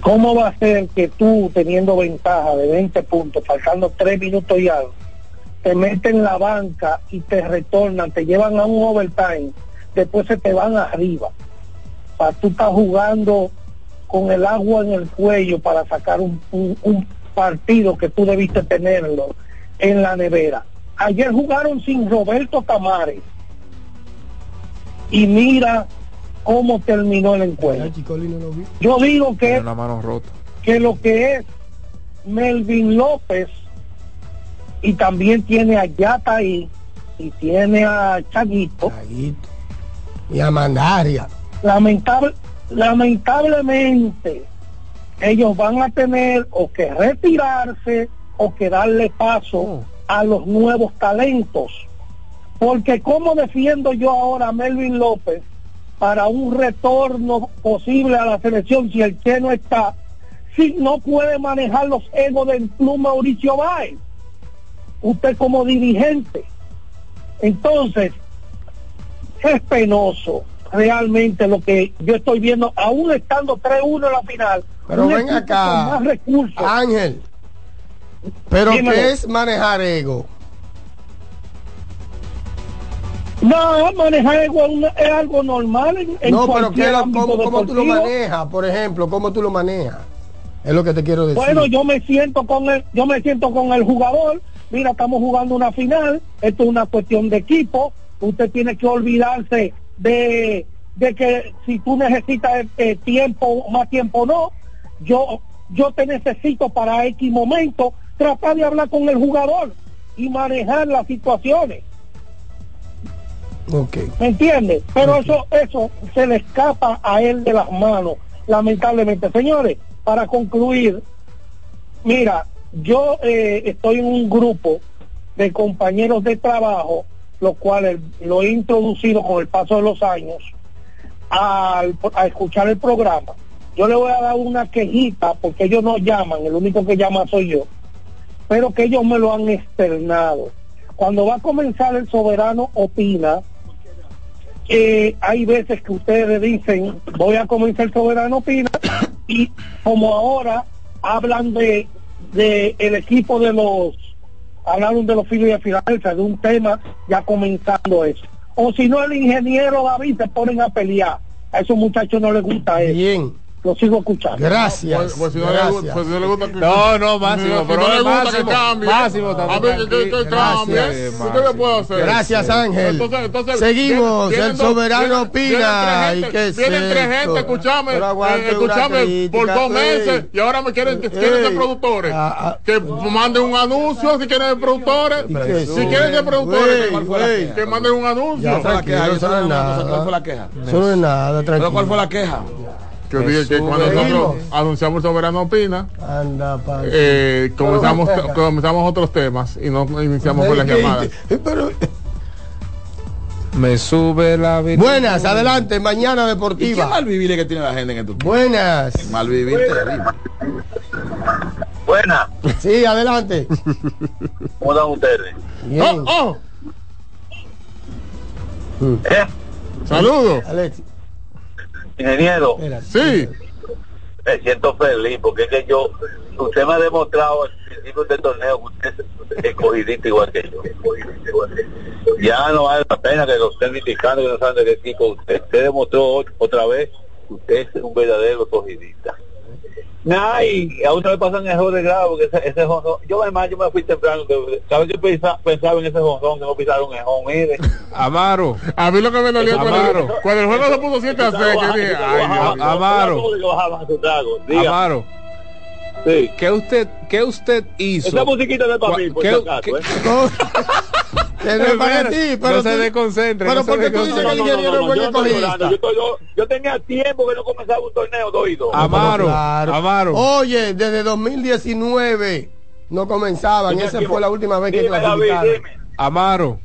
¿Cómo va a ser que tú, teniendo ventaja de 20 puntos, faltando 3 minutos y algo, te meten en la banca y te retornan, te llevan a un overtime, después se te van arriba? para tú estás jugando con el agua en el cuello para sacar un, un- un partido que tú debiste tenerlo en la nevera. Ayer jugaron sin Roberto Tamares y mira cómo terminó el encuentro. Yo digo que, Tiene la mano rota. que lo que es Melvin López y también tiene a Yata ahí y tiene a Chaguito. Y a Mandaria. lamentable, lamentablemente ellos van a tener o que retirarse o que darle paso a los nuevos talentos. Porque ¿cómo defiendo yo ahora a Melvin López para un retorno posible a la selección si el Che no está? Si no puede manejar los egos del club Mauricio Báez. Usted como dirigente. Entonces, es penoso realmente lo que yo estoy viendo, aún estando 3-1 en la final. Pero ven acá. más recursos. Ángel. Pero Dímelo. ¿qué es manejar ego? No, manejar ego es, una- es algo normal en, en no, pero ¿qué lo- ¿cómo, cómo tú lo manejas? Por ejemplo, ¿cómo tú lo manejas? Es lo que te quiero decir. Bueno, yo me siento con el, yo me siento con el jugador. Mira, estamos jugando una final. Esto es una cuestión de equipo. Usted tiene que olvidarse de, de que si tú necesitas eh, tiempo, más tiempo no. Yo, yo te necesito para X momento. Tratar de hablar con el jugador y manejar las situaciones. Ok. ¿Me entiendes? Pero eso, eso se le escapa a él de las manos, lamentablemente. Señores, para concluir, mira, yo eh, estoy en un grupo de compañeros de trabajo, los cuales lo he introducido con el paso de los años al- a escuchar el programa. Yo le voy a dar una quejita porque ellos no llaman, el único que llama soy yo, pero que ellos me lo han externado. Cuando va a comenzar el soberano opina, eh, hay veces que ustedes dicen voy a comenzar el soberano opina y como ahora hablan de, de el equipo de los hablaron de los Phillies de Filadelfia de un tema ya comenzando eso. O si no el ingeniero David se ponen a pelear. A esos muchachos no les gusta eso. Bien lo sigo escuchando. Gracias. Pues, pues si no le gracias. gusta- pues si no le gusta que- No, no, Máximo, Si pero no le gusta Máximo, que cambie. Máximo, A también ver, que, que, que cambie. Gracias. ¿Usted qué puede hacer? Gracias, Ángel. Entonces, entonces, Seguimos, vienen- el soberano vienen- vienen opina. tres ¿Y gente- Vienen tres gente, escúchame, eh, escúchame por dos meses y ahora me quieren, quieren ser Ey. productores. Ah, Que manden un anuncio si quieren ser productores. Si quieren ser productores, que- manden un anuncio. Ya, no es una cosa, ¿Cuál fue nada. la queja? Eso no es nada, ¿Pero tranquilo. cuál fue la queja? Que dije que cuando nosotros anunciamos el soberano opina, Anda, eh, comenzamos, Pero- comenzamos otros temas y no iniciamos con las llamadas. pero- Me sube la vida. Buenas, adelante, mañana ¿Y qué deportiva. mal vivir que tiene la gente en estos? Buenas. Mal vivir terrible. Buena, Sí, adelante. ¿cómo están ustedes? Bien. ¡Oh, ¿Eh? oh! ¡Saludos! Alex, Ingeniero. Sí. me siento feliz porque es que yo, usted me ha demostrado al principio del torneo que usted es escogidista igual que yo. Ya no vale la pena que lo estén criticando que no saben de qué equipo usted. Usted demostró ot- otra vez que usted es un verdadero escogidista. Nah, y a otra vez pasan errores graves porque ese, ese jonrón, yo además yo me fui temprano, que cada vez que pensa- pensaba en ese jonrón, que no pisaron un ejón, mire. <laughs> Amaro, A mí lo que me dolió cuando, Amaro. cuando el juego se puso 7 a 6, que dije, ay, Dios. Amaro. Amaro, sí. ¿qué usted, qué usted hizo? Esa musiquita no es para mí, por ¿Qué- si acaso, qué- ¿eh? <laughs> Que no es para ti, pero no se desconcentre. pero no porque tú dices que el ingeniero es buen yo, no escogidista. llorando, yo, estoy- yo- yo tenía tiempo que no comenzaba un torneo doido. Amaro, Claro. Amaro. Oye, desde 2019 no comenzaban. Esa fue la última vez que clasificaron. Amaro,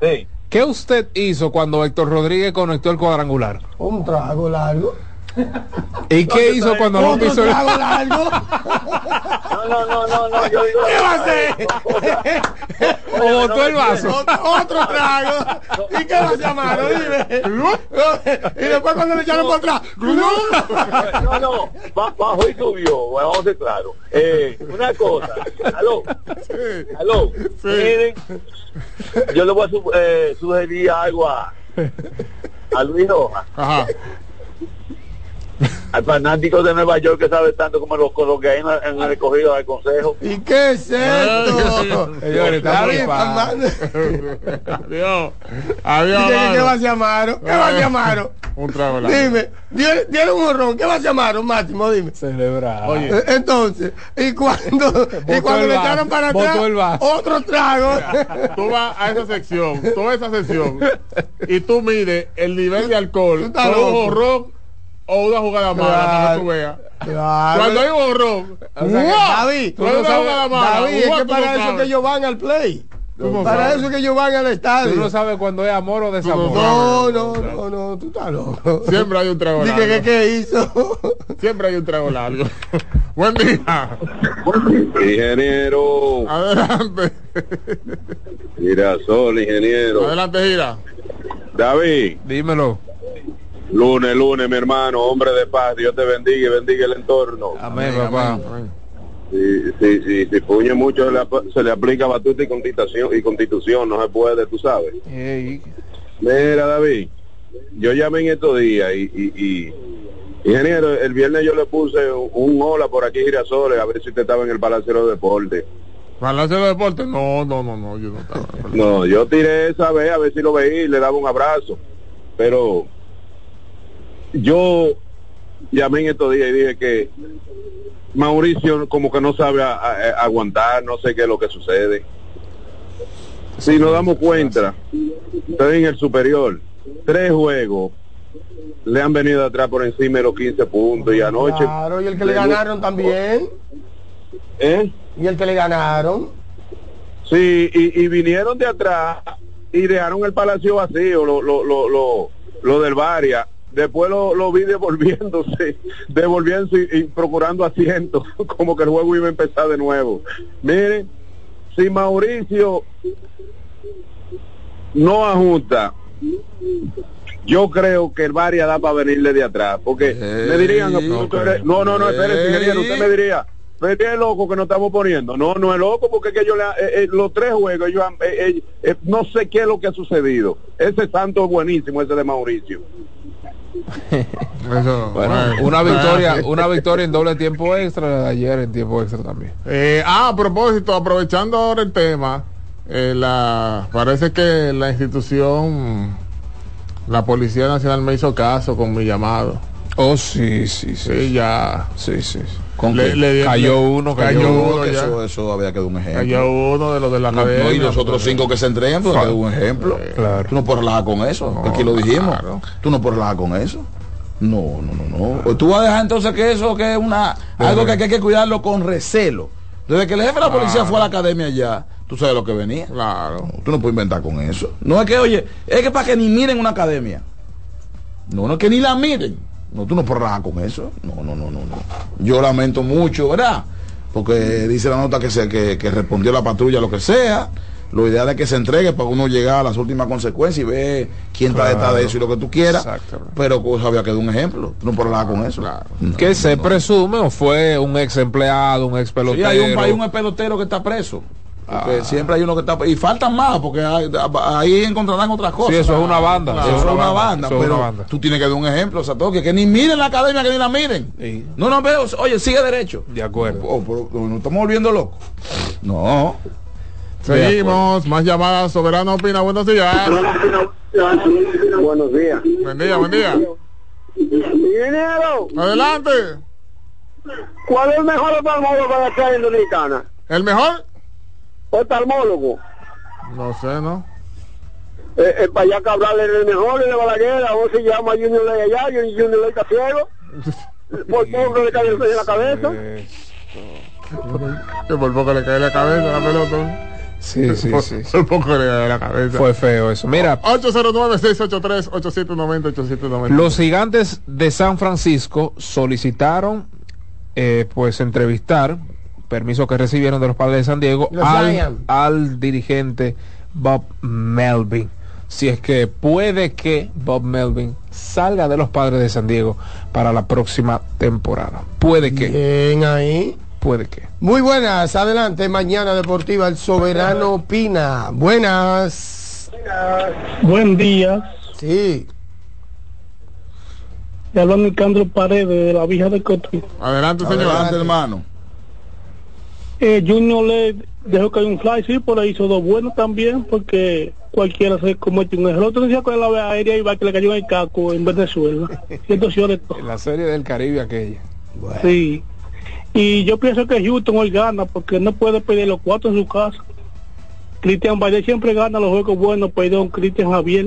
Sí. ¿qué usted hizo cuando Héctor Rodríguez conectó el cuadrangular? Un trago largo. ¿Y qué hizo cuando no el... largo. No, no, no, no, no, yo digo. ¿Qué va a hacer? <laughs> O botó el vaso. Otro, trago. ¿Y qué va a llamar? Dime. y después cuando le echaron por atrás. No, no, ba- bajó y subió, bueno, vamos a ser claros. Eh, una cosa, aló, aló, miren, yo le voy a eh, sugerir algo a, a Luis Rojas, Ajá. Al fanático de Nueva York que sabe tanto como los, con lo que hay en, en el recogido del consejo. ¿Y qué es esto? Señores. Adiós. Adiós, ¿Qué va a Amaro. llamar? ¿Qué va a llamar? Un trago. Dime, dieron dieron un horrón, ¿qué va a llamar, Máximo? Dime. Celebrar. Oye. Eh, Entonces, y cuando, y cuando le echaron para atrás, otro trago. Tú vas a esa sección, toda esa sección, y tú mides el nivel de alcohol, Tú estás todo un loco. horrón o una jugada mala para que tú veas. Claro. Cuando hay un horrón, O sea que, David, tú Cuando no sabes- jugada mala, David, es que para eso sabes. que ellos van al play. Para sabes. eso que ellos van al estadio. Tú no sabes cuándo es amor o desamor. No, no, no, no, tú estás loco. Siempre hay un trago Dije largo. que qué hizo. Siempre hay un trago largo. <laughs> Buen día. Ingeniero, Adelante. girasol, ingeniero. Adelante, gira. David, Dímelo. Lunes, lunes, mi hermano, hombre de paz, Dios te bendiga y bendiga el entorno. Amén, papá. Sí, sí, sí, si puñe mucho se le, ap- se le aplica batuta y constitución, y constitución, no se puede, tú sabes. Ey, Mira, David, yo llamé en estos días y, y, y- ingeniero, el viernes yo le puse un, hola por aquí Girasoles a ver si usted estaba en el Palacio de los Deportes. Balance de deporte. No, no, no, no, yo no estaba. No, yo tiré esa vez a ver si lo veía y le daba un abrazo, pero yo llamé en estos días y dije que Mauricio como que no sabe a- a- aguantar, no sé qué es lo que sucede. Si nos damos cuenta, está en el superior, tres juegos le han venido atrás por encima de los 15 puntos y anoche... Claro, y el que le ganaron también. ¿Eh? Y el que le ganaron. Sí, y, y vinieron de atrás y dejaron el palacio vacío, lo, lo, lo, lo, lo del Varia. Después lo, lo vi devolviéndose, <laughs> devolviéndose y, y procurando asientos, <laughs> como que el juego iba a empezar de nuevo. Miren, si Mauricio no ajusta, yo creo que el Varia da para venirle de atrás, porque me dirían, no eres- no, no, no, espérese, ingeniero, usted me diría, pero es loco que nos estamos poniendo. No, no es loco porque es que yo le, eh, eh, los tres juegos, han- eh, eh, eh, no sé qué es lo que ha sucedido. Ese santo es buenísimo, ese de Mauricio. Eso, Bueno, una victoria, una victoria en doble tiempo extra, de ayer en tiempo extra también. Eh, ah, a propósito, aprovechando ahora el tema, eh, la, parece que la institución, la Policía Nacional me hizo caso con mi llamado. Oh, sí, sí, sí. Sí, ya. Sí, sí. ¿Con Le- le Cayó uno, cayó, cayó uno que eso, eso había quedado un ejemplo. Cayó uno de los de la No, no, y los otros cinco que se entreguen, pues quedó un ejemplo. Claro. Tú no puedes relajar con eso. Aquí lo dijimos. Tú no puedes relajar con eso. No, no, no, no. Tú vas a dejar entonces que eso que es una algo que hay que cuidarlo con recelo. Desde que el jefe de la policía fue a la academia ya, tú sabes lo que venía. Claro. Tú no puedes inventar con eso. No es que, oye, es que para que ni miren una academia. No, no es que ni la miren. No, tú no puedes relajar con eso. No, no, no, no, no. Yo lamento mucho, ¿verdad? Porque dice la nota que se que, que respondió la patrulla lo que sea. Lo ideal es que se entregue para uno llegar a las últimas consecuencias y ver quién está detrás de eso y lo que tú quieras. Pero cosa había quedado un ejemplo. Tú no puedes relajar con eso. No. Que se presume o fue un ex empleado, un ex Sí, pelotero. hay un, hay un pelotero que está preso. Porque Ah. siempre hay uno que está y faltan más porque hay- ahí encontrarán otras cosas. Sí, eso es una banda, Eso es una banda, pero una banda. tú tienes que dar un ejemplo, Satoshi, que ni miren la academia, que ni la miren. No, no veo, oye, sigue derecho. De acuerdo. Oh, pero nos estamos volviendo locos. No. Seguimos, más llamadas, Soberano Opina, buenos días. Buenos días. Buen día, buen día. Ingeniero, Adelante. ¿cuál es el mejor para la ciudad dominicana? ¿El mejor? Oftalmólogo. No sé, ¿no? Eh, eh, para allá Cabral es el mejor, de Balaguer, o se llama Junior Ley allá, Junior Ley está ciego. <laughs> Por poco le cae en la cabeza. Que por poco le cae la cabeza la pelota. Sí, <laughs> sí, por, sí, por poco le cae la cabeza. Fue feo eso. Mira, 809-683-8790-8790. Los gigantes de San Francisco solicitaron eh, pues entrevistar, permiso que recibieron de los padres de San Diego, al, dirigente Bob Melvin. Si es que puede que Bob Melvin salga de los padres de San Diego para la próxima temporada. Puede que. Bien ahí. Puede que. Muy buenas, adelante, mañana deportiva, el soberano opina. Buenas. Buen día. Sí. Le habla Nicandro Paredes de la Vija de Cotuí. Adelante, señor. Adelante, hermano. Eh, Junior le dejó caer un fly, sí, por ahí hizo dos buenos también, porque cualquiera se comete un error. El otro decía con la ave aérea y va que le cayó en el caco en Venezuela. <laughs> En la serie del Caribe aquella. Sí. Y yo pienso que Houston hoy gana porque no puede pedir los cuatro en su casa. Cristian Valle siempre gana los juegos buenos, perdón, Cristian Javier.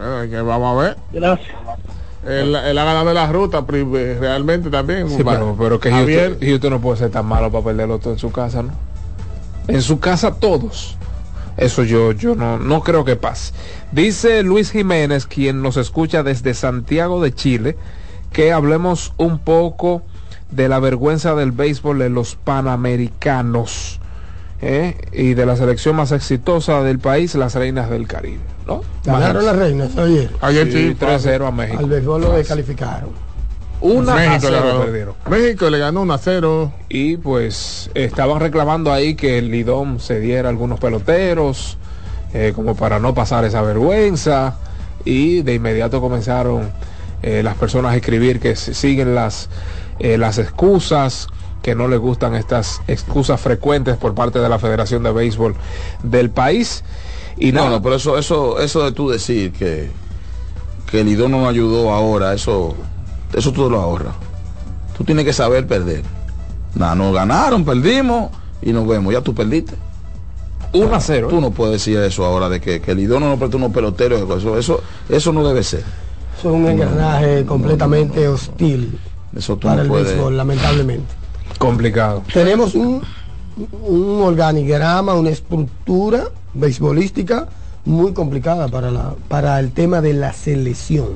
Eh, que vamos a ver. Gracias. Él, él ha ganado la ruta realmente también. Sí, pero, pero que Houston, Houston no puede ser tan malo para perderlo todo en su casa, ¿no? En su casa todos. Eso yo, yo no, no creo que pase. Dice Luis Jiménez, quien nos escucha desde Santiago de Chile, que hablemos un poco de la vergüenza del béisbol de los panamericanos ¿eh? y de la selección más exitosa del país, las Reinas del Caribe. ¿no? Ganaron las reinas ayer. Ayer Sí, sí, 3-0 a México. Al béisbol lo descalificaron. Una a México, cero ganó. perdieron. México le ganó 1 a 0. Y pues estaban reclamando ahí que el Lidón se diera a algunos peloteros, eh, como para no pasar esa vergüenza. Y de inmediato comenzaron eh, las personas a escribir que se- siguen las, eh, las excusas, que no les gustan estas excusas frecuentes por parte de la Federación de Béisbol del país. Y no, nada, no, pero eso, eso, eso de tú decir que, que el idón no nos ayudó ahora, eso, eso tú lo ahorras. Tú tienes que saber perder. Nada, nos ganaron, perdimos y nos vemos. Ya tú perdiste. 1 a 0. Tú no puedes decir eso ahora de que, que el idón no nos prestó unos peloteros. Eso, eso, eso no debe ser. Es un engranaje completamente hostil Eso tú para no el puedes. béisbol, lamentablemente. Complicado. Tenemos un, un organigrama, una estructura beisbolística muy complicada para la para el tema de la selección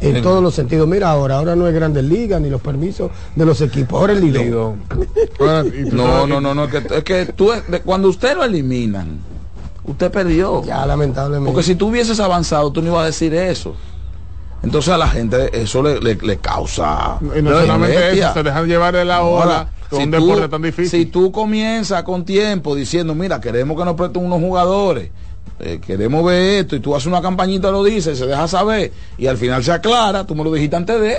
en todos los sentidos mira ahora ahora no es Grandes Ligas ni los permisos de los equipos ahora el Lidón No, no, no, no, que, es que tú, cuando usted lo eliminan, usted perdió. ya lamentablemente Porque si tú hubieses avanzado, tú no ibas a decir eso. Entonces a la gente eso le, le- le causa. Y no solamente eso, se dejan llevar de la Ahora, ola con si un tú- deporte tan difícil. Si tú comienzas con tiempo diciendo, mira, queremos que nos presten unos jugadores, eh, queremos ver esto y tú haces una campañita, lo dices, se deja saber y al final se aclara, tú me lo dijiste antes de,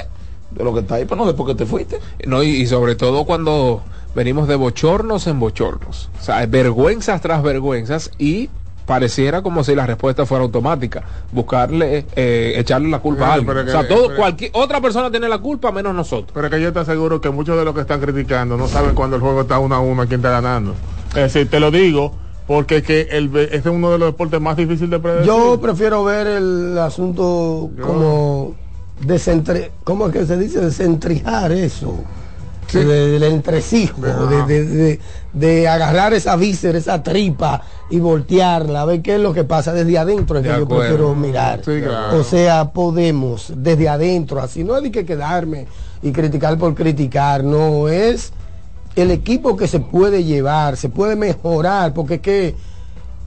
de lo que está ahí, pero no después que te fuiste. No, y, y sobre todo cuando venimos de bochornos en bochornos. O sea, vergüenzas tras vergüenzas y pareciera como si la respuesta fuera automática. Buscarle, eh, echarle la culpa a alguien. o sea, todo, pero- cualquier, otra persona tiene la culpa menos nosotros. Pero que yo te aseguro que muchos de los que están criticando no saben cuando el juego está uno a uno quién está ganando. Es decir, te lo digo porque es que el, este es uno de los deportes más difíciles de predecir. Yo prefiero ver el asunto como desentre, ¿cómo es que se dice? Desentrijar eso. De- del entresijo, de, de- de- agarrar esa víscera, esa tripa y voltearla, a ver qué es lo que pasa desde adentro, es que yo acuerdo. prefiero mirar. Sí, claro. O sea, podemos desde adentro, así no hay que quedarme y criticar por criticar, no, es el equipo que se puede llevar, se puede mejorar, porque es que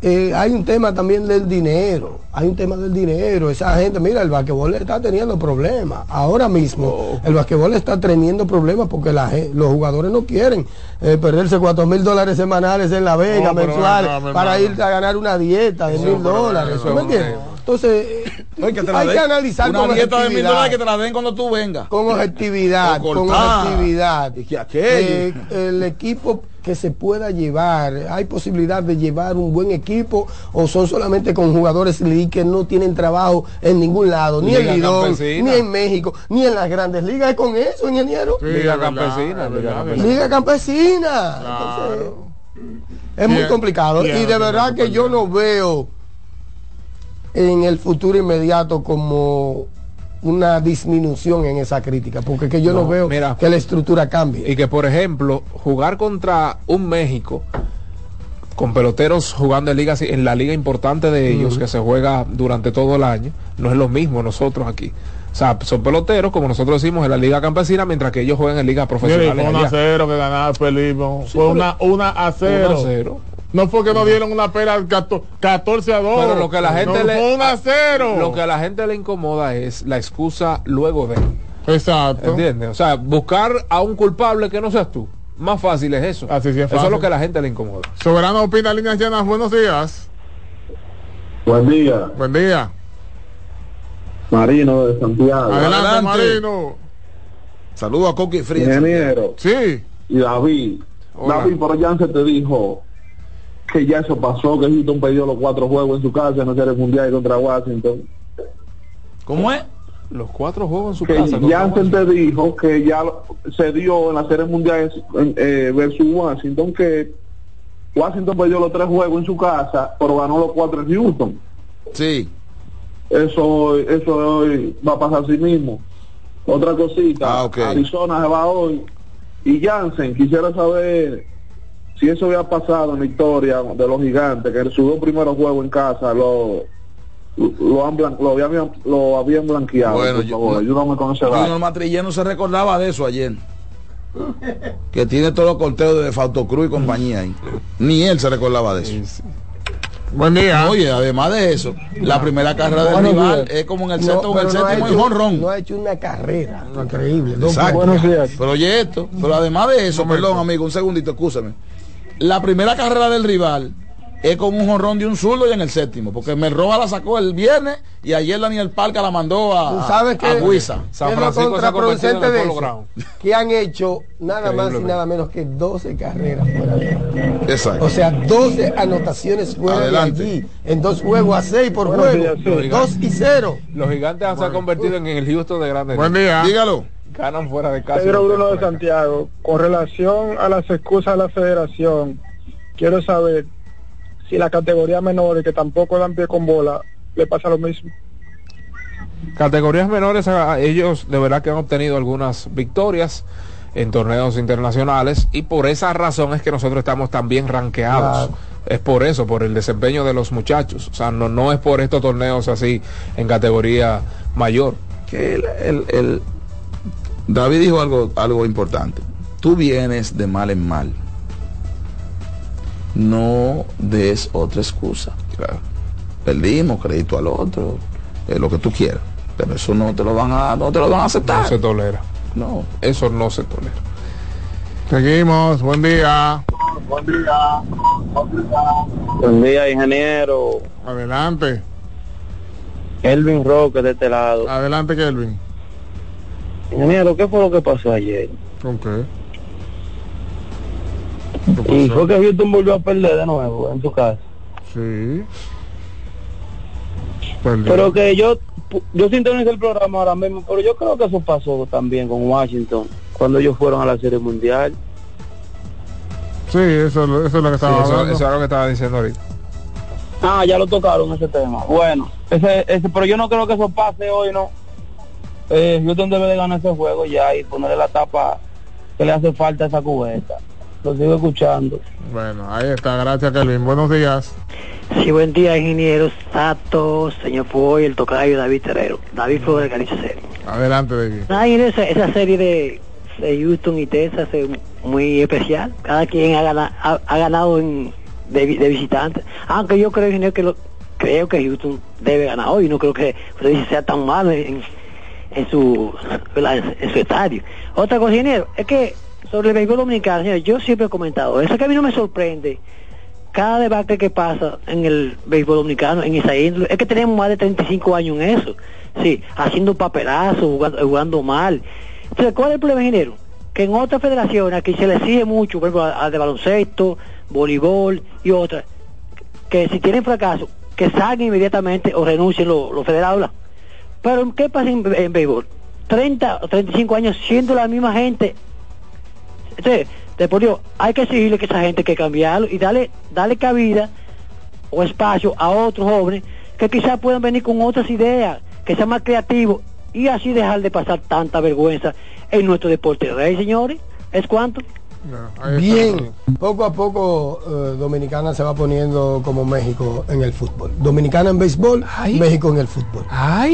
eh, hay un tema también del dinero, hay un tema del dinero, esa gente, mira, el basquetbol está teniendo problemas, ahora mismo el basquetbol está teniendo problemas porque la los jugadores no quieren eh, perderse cuatro mil dólares semanales en La Vega mensuales no, mi para hermano. ir a ganar una dieta de mil dólares. Entonces, <coughs> No, que la hay que analizar una con dieta de mil objetividad. dólares que te la den cuando tú vengas. Con objetividad, O con cortar. objetividad. Y que aquello. Eh, el equipo que se pueda llevar, hay posibilidad de llevar un buen equipo o son solamente con jugadores league que no tienen trabajo en ningún lado, ni Liga en Lidón, ni en México, ni en las grandes ligas, es con eso, ingeniero. Sí, Liga campesina, es liga campesina. Liga campesina. Entonces, es muy complicado bien, y de verdad que yo no veo en el futuro inmediato como una disminución en esa crítica, porque es que yo no, No, veo mira. que la estructura cambie. Y que, por ejemplo, jugar contra un México con peloteros jugando en, ligas, en la liga importante de ellos, que se juega durante todo el año, no es lo mismo nosotros aquí. O sea, son peloteros, como nosotros decimos, en la liga campesina, mientras que ellos juegan en ligas Mire, profesionales. fue 1 a allá. 0 que ganaba Felipe. Sí, fue una, una a 0. 1 a 0. No fue que nos dieron una pera 14 a 2. Pero lo que a la gente no, le fue 1 a 0. Lo que a la gente le incomoda es la excusa luego de. Exacto. ¿Entiendes? O sea, buscar a un culpable que no seas tú. Más fácil es eso. Así sí es Eso es lo que a la gente le incomoda. Soberano opina líneas llenas. Buenos días. Buen día, Buen día. Marino de Santiago. Adelante, Adelante. Marino. Saludos a Coqui Frías. Ingeniero Sí. y David. Hola. David, pero ya se te dijo que ya eso pasó, que Houston perdió los cuatro juegos en su casa en la Serie Mundial contra Washington. ¿Cómo es? Los cuatro juegos en su Que casa. Jansen te dijo que ya se dio en la Serie Mundial en- eh, versus Washington, que Washington perdió los tres juegos en su casa, pero ganó los cuatro en Houston. Sí. Eso, eso hoy va a pasar así mismo. Otra cosita, Ah, ok. Arizona se va hoy. Y Jansen, quisiera saber si eso había pasado en la historia de los gigantes, que en sus dos primeros juegos en casa lo, lo, han blan- lo, habían, lo habían blanqueado. Bueno, por yo- favor, ayúdame con ese. Junior Matrillén no se recordaba de eso ayer. Que tiene todos los corteos de Fausto Cruz y compañía ahí. Ni él se recordaba de eso. Buen día. Oye, además de eso, la primera carrera del rival días. es como en el sexto o en el pero no ha séptimo y hecho- jonrón. No ha hecho una carrera increíble. Exacto. Pero oye esto, pero además de eso, perdón amigo, un segundito, escúchame. La primera carrera del rival es con un jonrón de un zurdo y en el séptimo, porque Merroa la sacó el viernes y ayer Daniel Parca la mandó a, Tú sabes que a Huiza. San Francisco se ha convertido en contraproducente el de eso, que han hecho nada más y nada menos que 12 carreras fuera de allí. Exacto. O sea, 12 anotaciones fuera Adelante. de allí. En dos juegos a 6 por Buenos juego. días, sí. 2 y 0. Los gigantes se han convertido en el Houston de grandes. Buen día. Dígalo. Ganan fuera de casa. Pedro Bruno de Santiago, con relación a las excusas de la federación, quiero saber si la categoría menores que tampoco dan pie con bola le pasa lo mismo. Categorías menores, a- ellos de verdad que han obtenido algunas victorias en torneos internacionales y por esa razón es que nosotros estamos rankeados. Claro. Es por eso, por el desempeño de los muchachos. O sea, no, no es por estos torneos así en categoría mayor. Que el, el- el- David dijo algo, algo importante. Tú vienes de mal en mal. No des otra excusa. Claro. Perdimos crédito al otro, eh, lo que tú quieras. Pero eso no te lo van a, no te lo van a aceptar. No se tolera. No. Eso no se tolera. Seguimos. Buen día. Buen día, ingeniero. Adelante. Elvin Roque de este lado. Adelante, Kelvin. Ingeniero, ¿qué fue lo que pasó ayer? ¿Con qué? Y fue que Houston volvió a perder de nuevo en tu casa. Sí. Pero que yo yo sintonizo el programa ahora mismo, pero yo creo que eso pasó también con Washington cuando ellos fueron a la Serie Mundial. Sí, eso, eso es lo que estaba Sí, eso, hablando. eso es lo que estaba diciendo ahorita. Ah, ya lo tocaron ese tema. Bueno, ese, ese, pero yo no creo que eso pase hoy, ¿no? Eh, Houston debe de ganar ese juego ya y ponerle la tapa que le hace falta a esa cubeta. Lo sigo escuchando. Bueno, ahí está. Gracias, Kelvin. Buenos días. Sí, buen día, ingenieros, Sato, señor Foy, el tocayo David Terrero, David Flores de Caricia Serie. Adelante, David. Ah, ingeniero, esa, esa serie de, de Houston y Texas es muy especial. Cada quien ha, gana- ha, ha ganado en, de, de visitante. Aunque yo creo, ingeniero, que lo, creo que Houston debe ganar hoy. No creo que sea tan malo en, en su ¿verdad? en, en su estadio. Otra cosa, ingeniero, es que sobre el béisbol dominicano, señor, yo siempre he comentado, eso que a mí no me sorprende cada debate que pasa en el béisbol dominicano, en esa índole, es que tenemos más de 35 años en eso. Sí, haciendo papelazos, jugando, jugando mal. Entonces, ¿cuál es el problema, ingeniero? Que en otras federaciones aquí se le exige mucho, por ejemplo, a, a de baloncesto, voleibol y otras, que si tienen fracaso, que salgan inmediatamente o renuncien los, los federados. Pero, ¿qué pasa en, en béisbol? 30 o 35 años siendo la misma gente entonces, Dios, hay que exigirle que esa gente hay que cambiarlo y darle, darle cabida o espacio a otros jóvenes que quizás puedan venir con otras ideas, que sean más creativos y así dejar de pasar tanta vergüenza en nuestro deporte rey, señores. ¿Es cuánto? Bien, poco a poco eh, Dominicana se va poniendo como México en el fútbol. Dominicana en béisbol, México en el fútbol.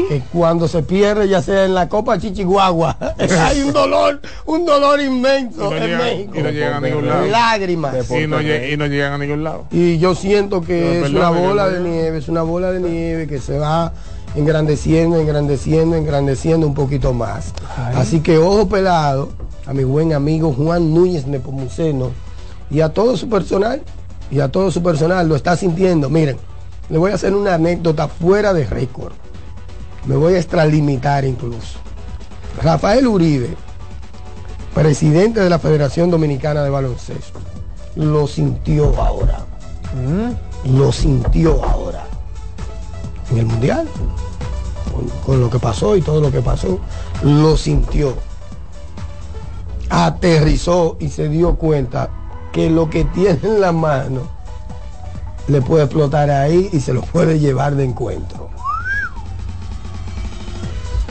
Que cuando se pierde, ya sea en la Copa Chichihuahua, <laughs> hay un dolor, un dolor inmenso no en llegan- México. y no llegan a ningún lado. Lágrimas. Y no, y no llegan a ningún lado. Y yo siento que No, es perdón, una bola de nieve, es una bola de nieve que se va engrandeciendo, engrandeciendo, engrandeciendo un poquito más. Así que ojo pelado a mi buen amigo Juan Núñez Nepomuceno y a todo su personal, y a todo su personal lo está sintiendo. Miren, le voy a hacer una anécdota fuera de récord. Me voy a extralimitar incluso. Rafael Uribe, presidente de la Federación Dominicana de Baloncesto, lo sintió ahora. Lo sintió ahora. En el Mundial. Con, con lo que pasó y todo lo que pasó. Lo sintió. Aterrizó y se dio cuenta que lo que tiene en la mano le puede explotar ahí y se lo puede llevar de encuentro.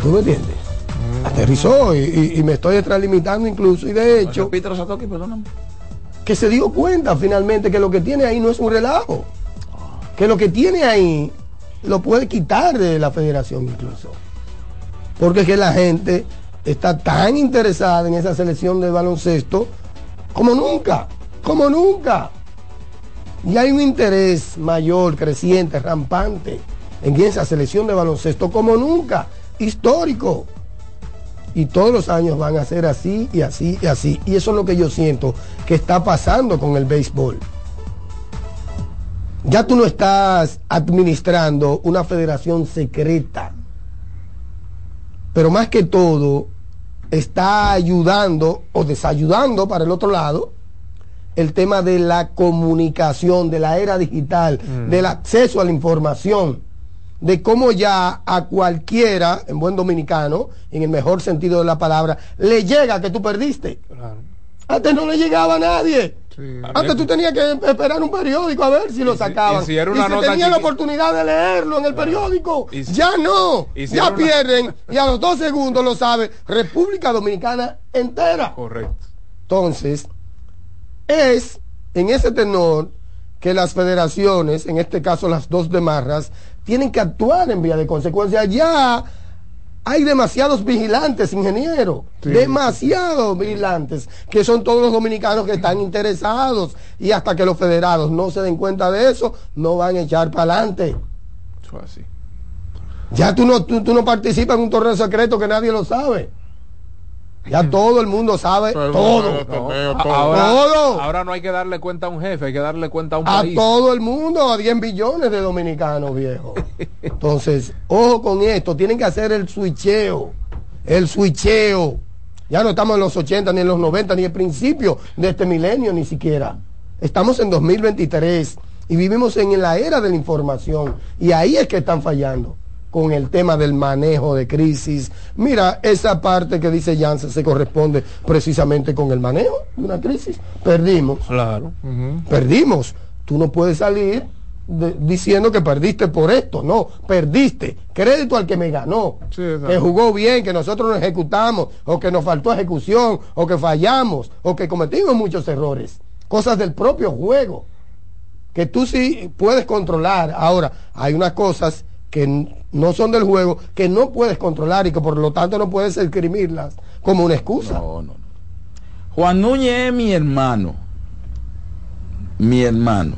¿Tú me entiendes? Aterrizó y, y- y me estoy extralimitando incluso y de hecho Peter Satoki, perdóname. que se dio cuenta finalmente que lo que tiene ahí no es un relajo. Que lo que tiene ahí lo puede quitar de la federación incluso. Porque es que la gente está tan interesada en esa selección de baloncesto como nunca, como nunca. Y hay un interés mayor, creciente, rampante en esa selección de baloncesto como nunca, histórico. Y todos los años van a ser así y así y así. Y eso es lo que yo siento que está pasando con el béisbol. Ya tú no estás administrando una federación secreta. Pero más que todo, está ayudando o desayudando para el otro lado el tema de la comunicación, de la era digital, del acceso a la información, de cómo ya a cualquiera, en buen dominicano, en el mejor sentido de la palabra, le llega que tú perdiste. Antes no le llegaba a nadie. Antes tú tenías que esperar un periódico a ver si lo sacaban. y si era una se nota tenía la oportunidad de leerlo en el periódico. Y si- ya no. y ya una- pierden y a los dos segundos lo sabe República Dominicana entera. Correcto. Entonces, es en ese tenor que las federaciones, en este caso las dos de Marras, tienen que actuar en vía de consecuencia. Ya hay demasiados vigilantes, ingeniero, demasiados vigilantes, que son todos los dominicanos que están interesados y hasta que los federados no se den cuenta de eso, no van a echar para adelante. Eso es así. Ya tú no, tú, tú no participas en un torneo secreto que nadie lo sabe. Ya <laughs> todo el mundo sabe todo. Ahora, Todo. ahora no hay que darle cuenta a un jefe, hay que darle cuenta a un A país. todo el mundo, a 10 billones de dominicanos, viejo. Entonces, ojo con esto, tienen que hacer el switcheo. El switcheo. Ya no estamos en los 80, ni en los 90, ni el principio de este milenio, ni siquiera. Estamos en 2023 y vivimos en la era de la información. Y ahí es que están fallando con el tema del manejo de crisis. Mira, esa parte que dice Janssen se corresponde precisamente con el manejo de una crisis. Perdimos. Claro. Perdimos. Tú no puedes salir de- diciendo que perdiste por esto. No, perdiste. Crédito al que me ganó. que jugó bien, que nosotros no ejecutamos, o que nos faltó ejecución, o que fallamos, o que cometimos muchos errores. Cosas del propio juego. Que tú sí puedes controlar. Ahora, hay unas cosas que no son del juego, que no puedes controlar y que por lo tanto no puedes escribirlas como una excusa. Juan Núñez es mi hermano. Mi hermano.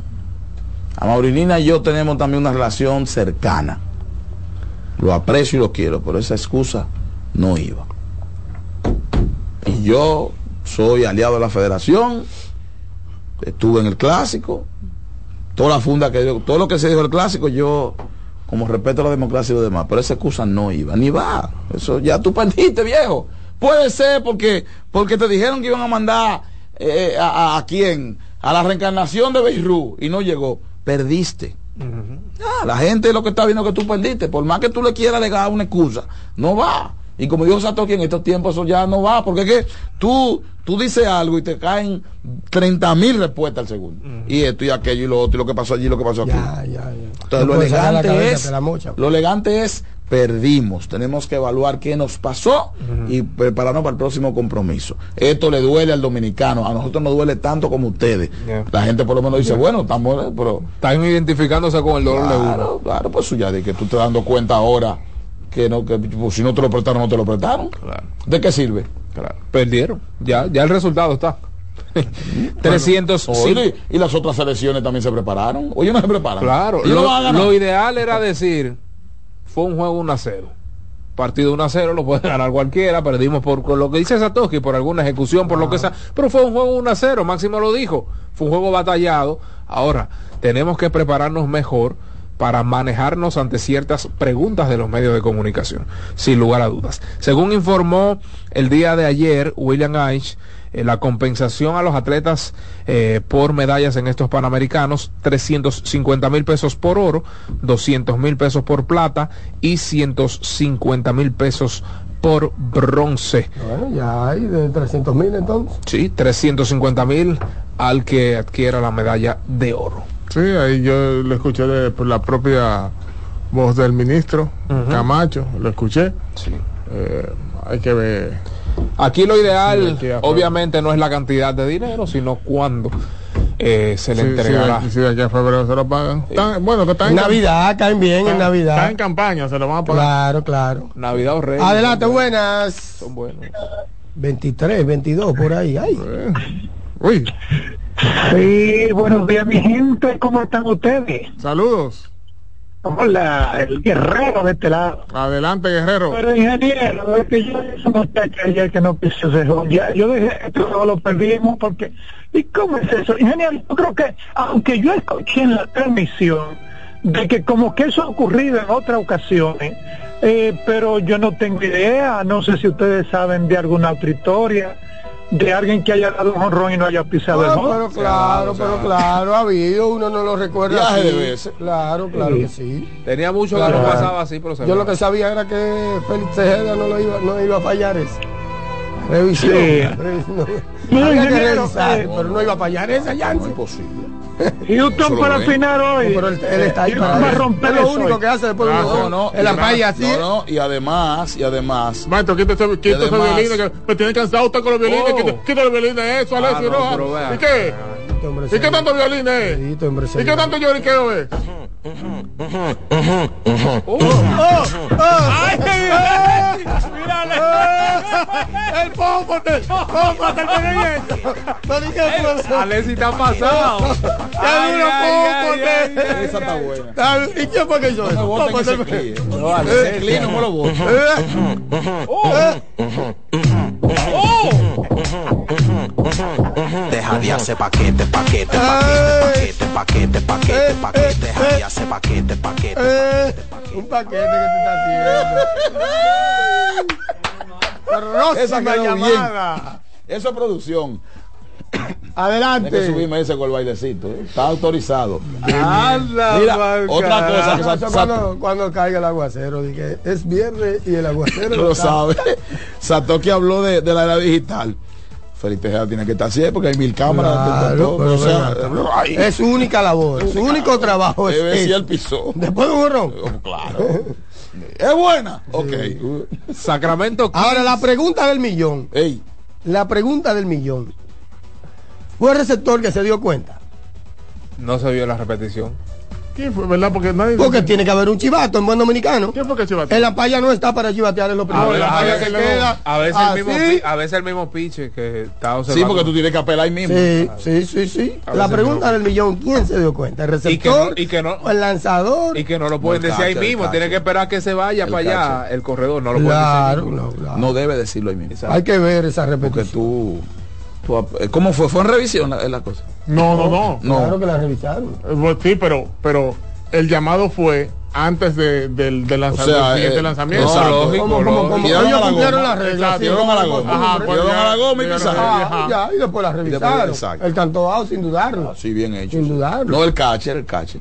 A Maurilina y yo tenemos también una relación cercana. Lo aprecio y lo quiero, pero esa excusa no iba. Y yo soy aliado de la federación, estuve en el clásico, toda la funda que todo lo que se dijo del clásico, yo como respeto a la democracia y lo demás, pero esa excusa no iba, ni va. Eso ya tú perdiste, viejo. Puede ser porque, porque te dijeron que iban a mandar eh, a, a- a quién, a la reencarnación de Beirut y no llegó. Perdiste. Ah, la gente lo que está viendo que tú perdiste, por más que tú le quieras alegar una excusa, no va. Y como dijo Satoshi, en estos tiempos eso ya no va, porque es que tú, tú dices algo y te caen 30 mil respuestas al segundo. Y esto y aquello y lo otro, y lo que pasó allí y lo que pasó aquí. Entonces No lo puedes sacar la elegante cabeza, es, la mocha. lo elegante es perdimos. Tenemos que evaluar qué nos pasó y prepararnos para el próximo compromiso. Esto le duele al dominicano, a nosotros nos duele tanto como ustedes. La gente por lo menos dice, bueno, estamos, pero Están identificándose con el dolor de uno. Claro, claro, pues eso ya de que tú te dando cuenta ahora que no, que pues, si no te lo prestaron, no te lo prestaron. ¿De qué sirve? Claro. Perdieron. Ya, ya el resultado está. <laughs> 300 Oye, y las otras selecciones también se prepararon. Oye, no se preparan. Claro, lo, no lo ideal era decir, fue un juego 1 a 0. Partido 1 a 0 lo puede ganar cualquiera, perdimos por con lo que dice Satoshi, por alguna ejecución, por lo que sea, pero fue un juego 1 a 0, Máximo lo dijo, fue un juego batallado. Ahora, tenemos que prepararnos mejor para manejarnos ante ciertas preguntas de los medios de comunicación, sin lugar a dudas. Según informó el día de ayer William Aich, eh, la compensación a los atletas eh, por medallas en estos panamericanos, 350 mil pesos por oro, 200 mil pesos por plata y 150 mil pesos por bronce. Bueno, ya hay de 300 mil entonces. Sí, 350 mil al que adquiera la medalla de oro. Sí, ahí yo lo escuché de por la propia voz del ministro Camacho, lo escuché. Eh, hay que ver. Aquí lo ideal, Sí, aquí obviamente, no es la cantidad de dinero, sino cuándo eh, se le Sí, entregará. sí, sí, de aquí a febrero se lo pagan. Están- bueno, que están En Navidad, caen bien en Navidad. Están en campaña, se lo van a pagar. Claro, claro. Navidad o Reyes. Adelante, buenas. Son buenos. 23, 22, por ahí. Ay. Uy. Sí, buenos días mi gente, ¿cómo están ustedes? Saludos. Hola, el guerrero de este lado. Adelante, guerrero. Pero ingeniero, es que yo noté que ayer que no quiso ese. Ya, yo dije, esto lo perdimos porque... ¿Y cómo es eso? Ingeniero, yo creo que, aunque yo escuché en la transmisión de que como que eso ha ocurrido en otras ocasiones, eh, pero yo no tengo idea, no sé si ustedes saben de alguna otra historia, de alguien que haya dado un honrón y no haya pisado el Ah, honrón. pero claro, pero claro, ha habido, uno no lo recuerda Viaje así. de veces. Claro, claro que sí. Tenía mucho Claro. que no pasaba así, pero se Yo lo que sabía era que Félix Tejeda no lo iba, no iba a fallar esa. Revisión. Sí. Revisión. No, Había que ingeniero, revisar, eh, pero no iba a fallar esa ya. No imposible. <laughs> Houston para afinar hoy. pero él, él está ahí Houston para va a eso. romper Es lo único hoy. que hace después de Ah, no, no, así. No, no, y además, y además. Maestro, quita ese, quita ese además- violín, que me tiene cansado usted con los violines. Oh. Los violines, eso, Ah, Alessio no, Rojas. pero. ¿Y qué? Este hombre ¿Y qué tanto violín es? Este hombre ¿Y qué tanto lloriqueo es? ¡Ay, ¡El pópote! ¡Pópote el! No eso. Alessi está pasado. ¡Qué duro pópote! Esa está buena. Ah, ¿Y quién fue que No me eso? Pópote ese el-. Eh, no me lo eh, eh. Deja de hacer paquete, paquete, paquete, paquete, paquete, paquete, deja de hacer paquete, paquete. Un paquete que te está haciendo. Esa Próxima llamada. Eso es producción. Adelante. Tienes que subirme ese con el bailecito. ¿eh? Está autorizado. Anda, Mira, Marca. otra cosa que cuando, cuando caiga el aguacero, dije, es viernes y el aguacero lo sabe. <laughs> Satoki habló de, de la era digital. Felipe tiene que estar así porque hay mil cámaras. Claro, pero o sea, ven acá. ay, es su única labor, su único trabajo es debe él pisó. Después de un borrón. Claro. Es buena. Ok. Sacramento. Ahora la pregunta del millón. La pregunta del millón. ¿Fue el receptor que se dio cuenta? No se vio la repetición. ¿Quién fue, verdad? Porque nadie. Porque tiene que haber un chivato en buen dominicano. ¿Quién fue que chivateó? En la palla no está para chivatear en lo A primero. veces, la a veces el mismo- queda a veces el mismo así. pi- a veces el mismo piche que está observando. Sí, porque tú tienes que apelar ahí mismo. Sí, sí, sí, La pregunta del millón, ¿quién se dio cuenta? ¿El Y que no- receptor? y que no- ¿O el lanzador? Y que no lo pueden No, decir ahí mismo, tienen que esperar que se vaya El para allá el corredor, no lo pueden Claro, decir. no, claro. No debe decirlo ahí mismo. Hay que ver esa Porque repetición. tú, tú ¿Cómo fue? ¿Fue en revisión la, la cosa? No, no, no. No. Claro que la revisaron. Eh, pues Sí, pero, pero el llamado fue antes de- del, del lanza- O sea, del siguiente eh, lanzamiento. exacto. lógico, ¿Cómo, cómo, lógico. cómo? Dieron Ellos la cumplieron las reglas. A la como goma. Ajá, dieron a la goma y pisaron. Ah, ya, y después la después, revisaron. exacto. El tanto sin dudarlo. Sí, bien hecho. Sin sí. dudarlo. No el catcher, el catcher.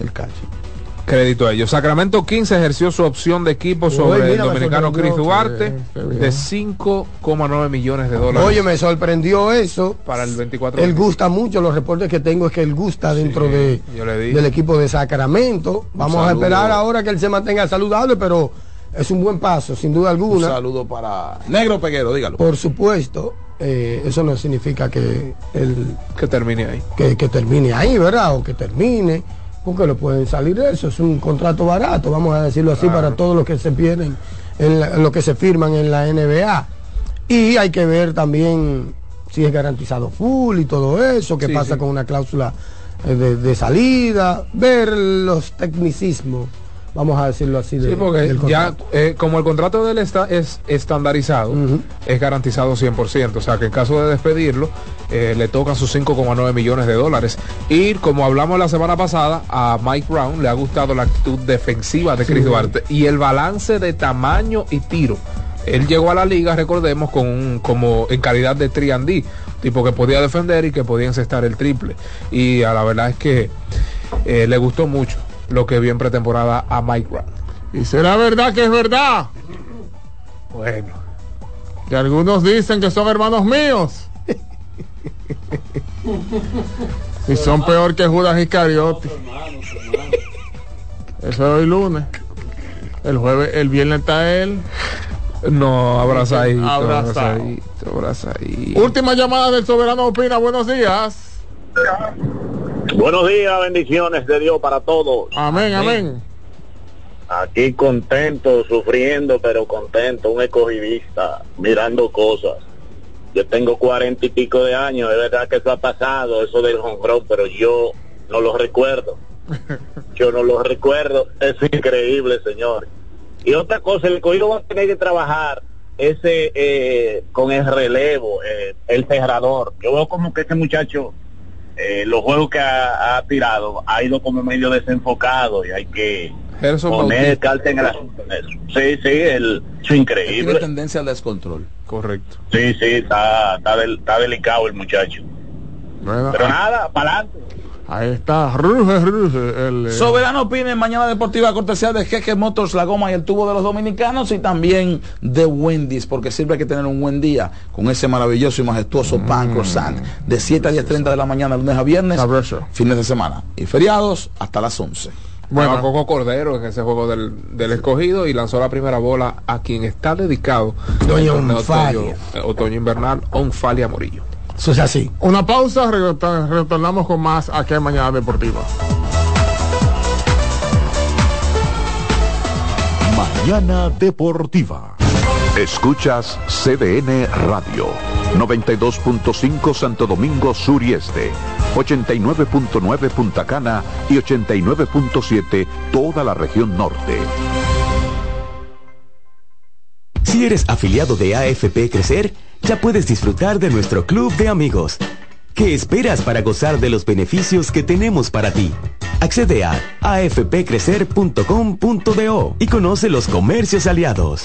El catcher. Crédito a ellos. Sacramento 15 ejerció su opción de equipo sobre mira, el dominicano Chris Duarte sí, sí, de 5,9 millones de dólares Oye, me sorprendió eso. para el 24 Él gusta mucho, los reportes que tengo es que él gusta dentro de, le dije. del equipo de Sacramento. Vamos a esperar ahora que él se mantenga saludable, pero es un buen paso, sin duda Un alguna. saludo para Negro Peguero, dígalo. Por supuesto, eh, eso no significa que él que termine ahí. que, que termine ahí, ¿verdad? O que termine, porque lo pueden salir de eso. Es un contrato barato, vamos a decirlo así, para todos los que se pierden, en la- los que se firman en la NBA. Y hay que ver también si es garantizado full y todo eso, qué Sí, pasa sí. con una cláusula eh, de, de salida, ver los tecnicismos, vamos a decirlo así. de- Sí, porque del ya, eh, como el contrato de él está, es estandarizado, es garantizado 100%. O sea que en caso de despedirlo, eh, le tocan sus 5,9 millones de dólares. Y como hablamos la semana pasada, a Mike Brown le ha gustado la actitud defensiva de Chris Sí. Duarte y el balance de tamaño y tiro. Él llegó a la liga, recordemos, con un- como en calidad de triandí, tipo que podía defender y que podía encestar el triple. Y a la verdad es que eh, le gustó mucho lo que vio en pretemporada a Mike Brown. Y será verdad que es verdad. Bueno. Que algunos dicen que son hermanos míos. <laughs> y son peor que Judas Iscariote. Eso es hoy lunes. El jueves, el viernes está él. No, abrazadito, abrazadito, abrazadito. Última llamada del Soberano Opina. Buenos días. Buenos días, bendiciones de Dios para todos. Amén, amén. Aquí contento, sufriendo, pero contento, un escogidista, mirando cosas. Yo tengo cuarenta y pico de años, es verdad que eso ha pasado, eso del jonrón, pero yo no lo recuerdo. <laughs> Yo no lo recuerdo, es increíble, señor. Y otra cosa, el escogido va a tener que trabajar ese eh, con el relevo, eh, el cerrador. Yo veo como que ese muchacho, eh, los juegos que ha, ha tirado, ha ido como medio desenfocado y hay que Gerson poner Bautista. carta en el asunto de eso. Sí, sí, el, Tiene increíble. tendencia al descontrol. Correcto. Sí, sí, está, está, del- está delicado el muchacho. Bueno, Pero nada, para adelante. Ahí está. Ruge, ruge. El, eh, Soberano opine en Mañana Deportiva cortesía de Jeque Motors, la goma y el tubo de los dominicanos y también de Wendy's, porque siempre hay que tener un buen día con ese maravilloso y majestuoso pan croissant de 7 a 10.30 de la mañana, lunes a viernes, Sabroso. fines de semana y feriados hasta las 11. Bueno. Coco Cordero en ese juego del, del escogido y lanzó la primera bola a quien está dedicado Doña otoño, eh, otoño invernal, Onfalia Morillo. Eso es así. Una pausa, retorn- retornamos con más aquí en Mañana Deportiva. Mañana Deportiva. Escuchas CDN Radio. 92.5 Santo Domingo Sur y Este. 89.9 Punta Cana y 89.7 toda la región norte. Si eres afiliado de AFP Crecer, ya puedes disfrutar de nuestro club de amigos. ¿Qué esperas para gozar de los beneficios que tenemos para ti? Accede a afpcrecer.com.do y conoce los comercios aliados.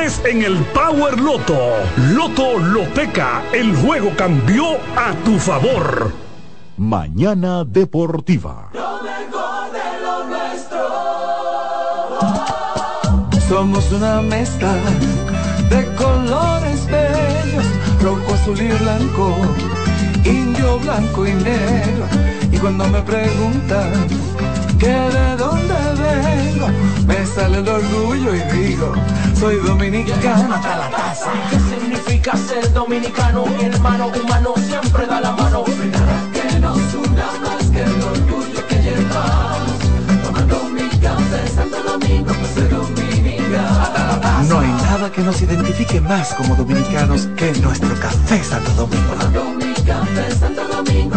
en el Power Loto. Loto Loteca, el juego cambió a tu favor. Mañana Deportiva. Somos una mezcla de colores bellos, rojo, azul y blanco, indio, blanco y negro. Y cuando me preguntan que de dónde vengo, me sale el orgullo y digo, soy dominicano hasta la casa. ¿Qué significa ser dominicano? Mi hermano humano siempre da la mano. Que nos una más que el orgullo que llevamos, tomando mi café Santo Domingo, pues soy dominicano. No hay nada que nos identifique más como dominicanos que nuestro café Santo Domingo. Tomando mi café Santo Domingo,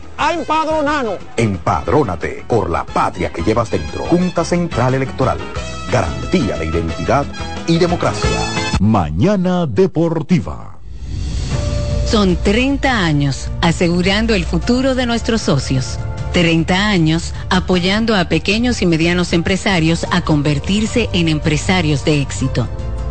a empadronarnos. Empadrónate por la patria que llevas dentro. Junta Central Electoral. Garantía de identidad y democracia. Mañana Deportiva. Son 30 años asegurando el futuro de nuestros socios. 30 años apoyando a pequeños y medianos empresarios a convertirse en empresarios de éxito.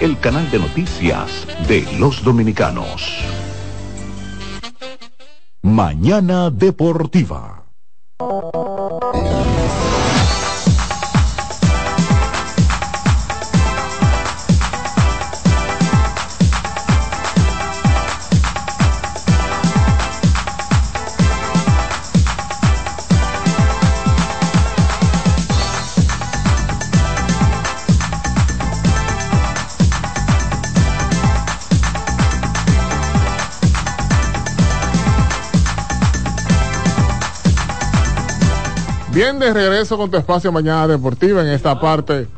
el canal de noticias de los dominicanos. Mañana Deportiva. Bien, de regreso con tu espacio Mañana Deportiva en esta parte.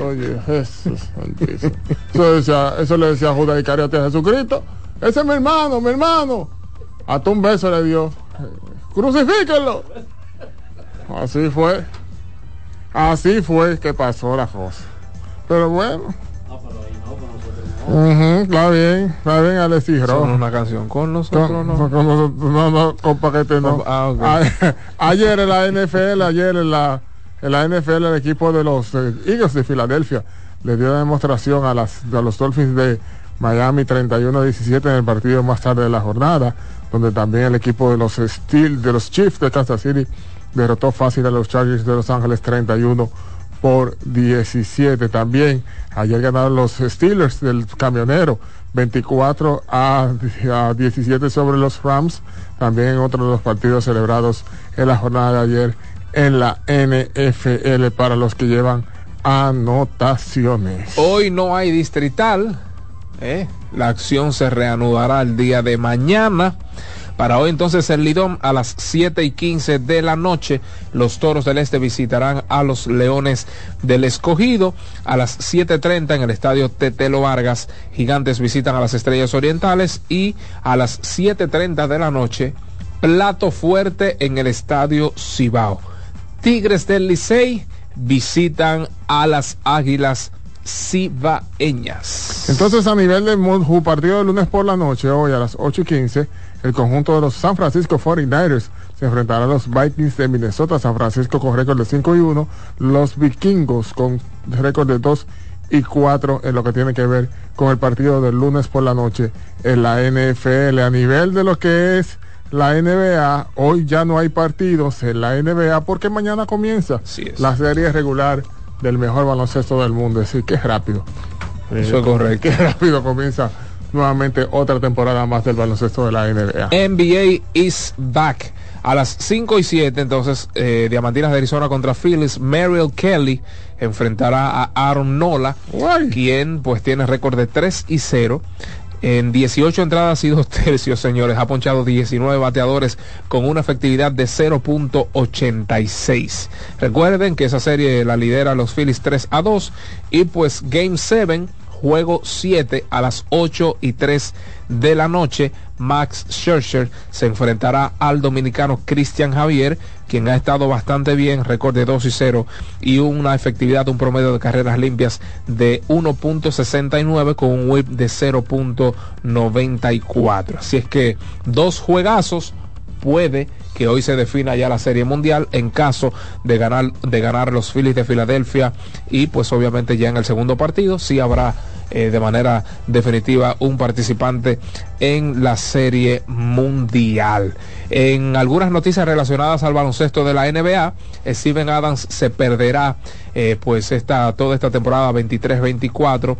Oye, Jesús eso le decía Judas Iscariote a Jesucristo. Ese es mi hermano, mi hermano. Hasta un beso le dio. Crucifíquenlo. Así fue. Así fue que pasó la cosa. Pero bueno. Ujú, está bien, está bien, Alexis Son Rojas. una canción con nosotros, Con- ¿no? con nosotros, no, no, con paquete no. Ah, ok. A- <laughs> ayer en la NFL, ayer en la, en la NFL el equipo de los eh, Eagles de Filadelfia le dio una demostración a, las, a los Dolphins de Miami 31-17 en el partido más tarde de la jornada, donde también el equipo de los Steel, de los Chiefs de Kansas City derrotó fácil a los Chargers de Los Ángeles 31 por 17 también. Ayer ganaron los Steelers del camionero 24 a, a 17 sobre los Rams. También en otro de los partidos celebrados en la jornada de ayer en la NFL para los que llevan anotaciones. Hoy no hay distrital. ¿eh? La acción se reanudará el día de mañana. Para hoy entonces el Lidón a las 7 y 15 de la noche. Los Toros del Este visitarán a los Leones del Escogido. A las 7.30 en el estadio Tetelo Vargas. Gigantes visitan a las Estrellas Orientales. Y a las 7.30 de la noche. Plato fuerte en el estadio Cibao. Tigres del Licey visitan a las Águilas Cibaeñas. Entonces a nivel de Monju, partido de lunes por la noche, hoy a las 8 y 15, el conjunto de los San Francisco 49ers se enfrentará a los Vikings de Minnesota, San Francisco con récord de 5 y 1, los vikingos con récord de 2 y 4 en lo que tiene que ver con el partido del lunes por la noche en la NFL. A nivel de lo que es la NBA, hoy ya no hay partidos en la NBA porque mañana comienza la serie regular del mejor baloncesto del mundo. Es decir, que rápido. Eso es correcto. <laughs> Qué rápido comienza nuevamente otra temporada más del baloncesto de la NBA. NBA is back. A las 5 y 7, entonces, eh, Diamantinas de Arizona contra Phillies. Merrill Kelly enfrentará a Aaron Nola, quien pues tiene récord de 3 y 0. En 18 entradas y dos <laughs> tercios, señores, ha ponchado 19 bateadores con una efectividad de 0.86. Recuerden que esa serie la lidera los Phillies 3 a 2 y pues Game 7 juego 7 a las 8 y 3 de la noche. Max Scherzer se enfrentará al dominicano Cristian Javier, quien ha estado bastante bien, récord de 2 y 0 y una efectividad, un promedio de carreras limpias de 1.69 con un whip de 0.94. Así es que dos juegazos puede que hoy se defina ya la serie mundial en caso de ganar de ganar los Phillies de Filadelfia y pues obviamente ya en el segundo partido sí habrá eh, de manera definitiva un participante en la serie mundial. En algunas noticias relacionadas al baloncesto de la NBA, Steven Adams se perderá eh, pues esta toda esta temporada 23-24.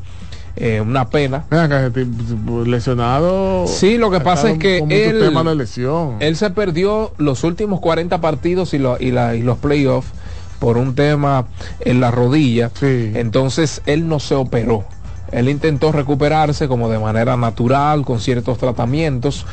Eh, una pena. Que lesionado. Sí, lo que pasa es que él, tema de lesión. él se perdió los últimos 40 partidos y, lo- y, la- y los playoffs por un tema en la rodilla. Entonces él no se operó. Él intentó recuperarse como de manera natural, con ciertos tratamientos.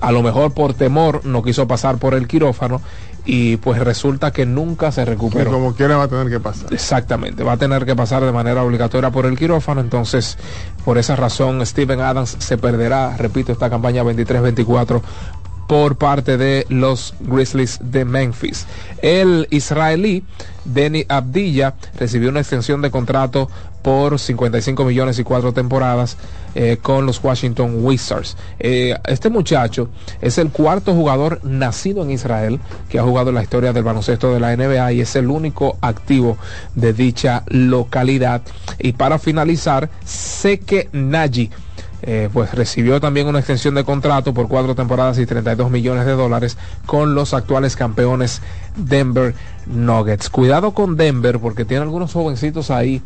a lo mejor por temor no quiso pasar por el quirófano y pues resulta que nunca se recuperó. como quiera va a tener que pasar. Exactamente, va a tener que pasar de manera obligatoria por el quirófano, entonces por esa razón Steven Adams se perderá, repito, esta campaña 23-24 por parte de los Grizzlies de Memphis. El israelí Denny Abdilla recibió una extensión de contrato por 55 millones y cuatro temporadas eh, con los Washington Wizards. Eh, este muchacho es el cuarto jugador nacido en Israel que ha jugado en la historia del baloncesto de la NBA y es el único activo de dicha localidad. Y para finalizar, Seke Naji. Eh, pues recibió también una extensión de contrato por cuatro temporadas y 32 millones de dólares con los actuales campeones Denver Nuggets. Cuidado con Denver porque tiene algunos jovencitos ahí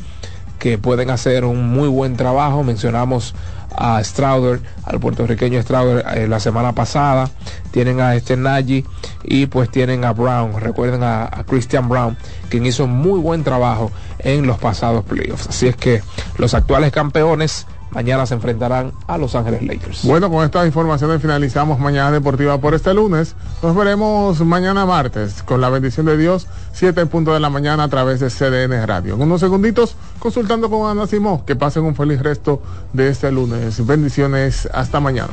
que pueden hacer un muy buen trabajo. Mencionamos a Strouder, al puertorriqueño Strouder eh, la semana pasada. Tienen a este Nagy y pues tienen a Brown. Recuerden a, a Christian Brown, quien hizo muy buen trabajo en los pasados playoffs. Así es que los actuales campeones mañana se enfrentarán a Los Ángeles Lakers. Bueno, con estas informaciones finalizamos Mañana Deportiva por este lunes. Nos veremos mañana martes con la bendición de Dios, 7 en punto de la mañana a través de CDN Radio. En unos segunditos, consultando con Ana Simó. Que pasen un feliz resto de este lunes. Bendiciones. Hasta mañana.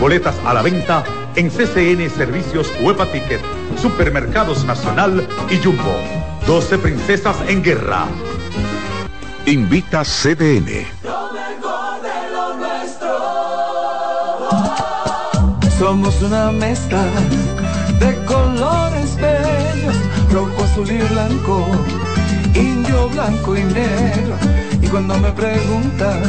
Boletas a la venta en CCN Servicios Huepa Ticket, Supermercados Nacional y Jumbo. 12 Princesas en Guerra. Invita CDN. Somos una mezcla de colores bellos, rojo, azul y blanco, indio, blanco y negro. Y cuando me preguntan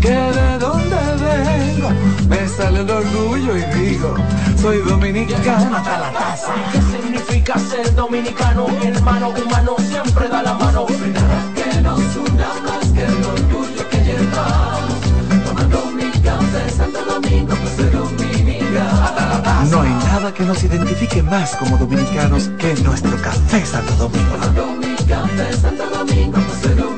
que de dónde vengo, me sale el orgullo y digo, soy dominicano hasta la taza. ¿Qué significa ser dominicano? Hermano humano siempre da la mano. Que nos una más que el orgullo que llevamos, tomando mi café Santo Domingo, pues soy dominicano hasta la taza. No hay nada que nos identifique más como dominicanos que nuestro café Santo Domingo. Tomando mi café Santo Domingo, pues soy dominicano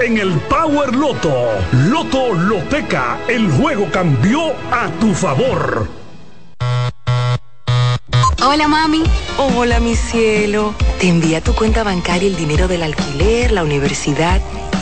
en el Power Loto. Loto Loteca, el juego cambió a tu favor. Hola mami. Hola mi cielo. Te envía tu cuenta bancaria el dinero del alquiler, la universidad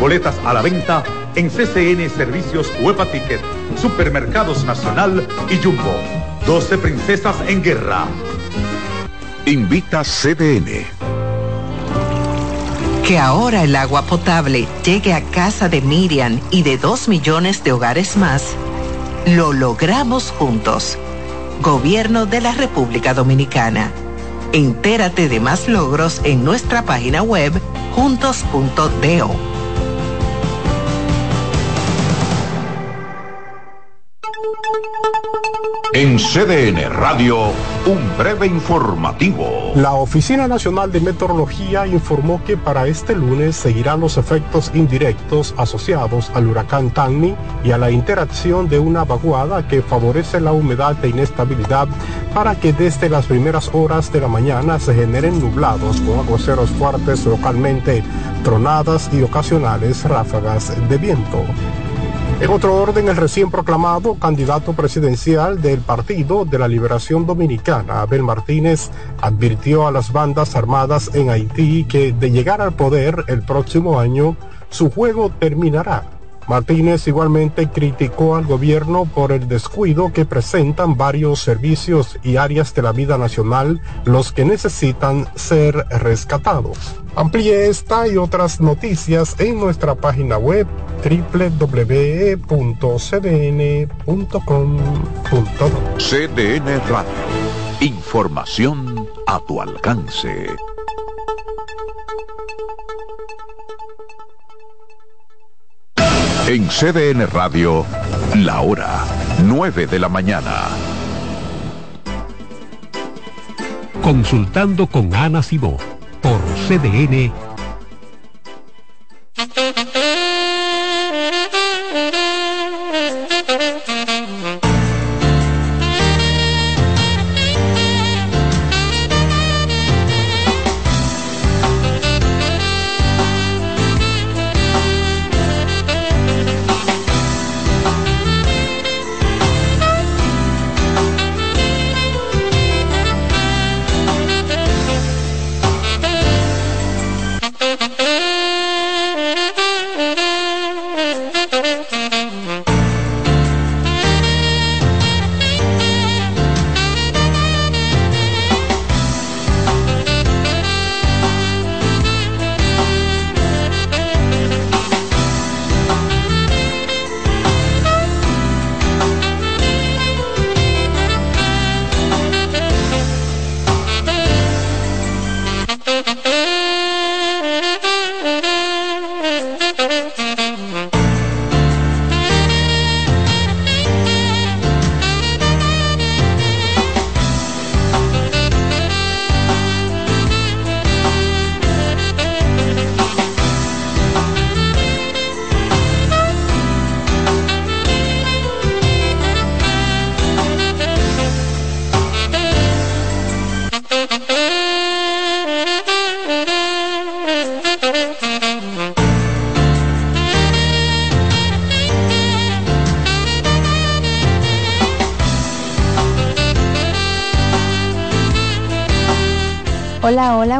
Boletas a la venta en CCN Servicios Huepa Ticket, Supermercados Nacional y Jumbo. 12 Princesas en Guerra. Invita CDN. Que ahora el agua potable llegue a casa de Miriam y de dos millones de hogares más, lo logramos juntos. Gobierno de la República Dominicana. Entérate de más logros en nuestra página web juntos.do. En CDN Radio, un breve informativo. La Oficina Nacional de Meteorología informó que para este lunes seguirán los efectos indirectos asociados al huracán Tanni y a la interacción de una vaguada que favorece la humedad e inestabilidad para que desde las primeras horas de la mañana se generen nublados con aguaceros fuertes localmente, tronadas y ocasionales ráfagas de viento. En otro orden, el recién proclamado candidato presidencial del Partido de la Liberación Dominicana, Abel Martínez, advirtió a las bandas armadas en Haití que de llegar al poder el próximo año, su juego terminará. Martínez igualmente criticó al gobierno por el descuido que presentan varios servicios y áreas de la vida nacional, los que necesitan ser rescatados. Amplíe esta y otras noticias en nuestra página web www.cdn.com.do. CDN Radio. Información a tu alcance. En CDN Radio, la hora 9 de la mañana. Consultando con Ana Simó por CDN.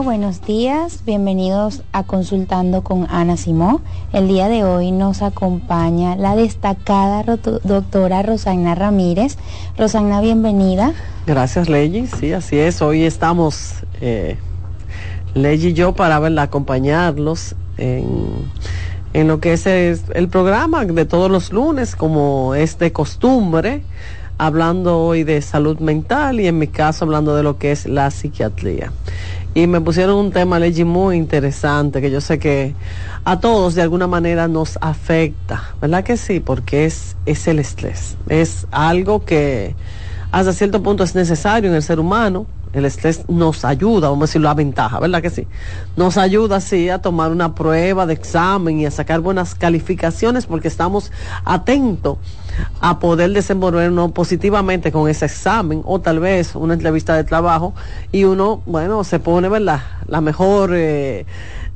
Buenos días. Bienvenidos a Consultando con Ana Simó. El día de hoy nos acompaña la destacada doctora Rosana Ramírez. Rosana, bienvenida. Gracias, Ley. Sí, así es. Hoy estamos, eh, y yo, para acompañarlos en, en lo que es el programa de todos los lunes, como es de costumbre hablando hoy de salud mental y en mi caso hablando de lo que es la psiquiatría. Y me pusieron un tema, Leggy, muy interesante, que yo sé que a todos de alguna manera nos afecta, ¿verdad que sí? Porque es, es el estrés. Es algo que hasta cierto punto es necesario en el ser humano, el estrés nos ayuda, vamos a decirlo, a ventaja, ¿verdad que sí? Nos ayuda, sí, a tomar una prueba de examen y a sacar buenas calificaciones porque estamos atentos a poder desenvolvernos positivamente con ese examen o tal vez una entrevista de trabajo y uno, bueno, se pone, ¿verdad? La mejor... Eh,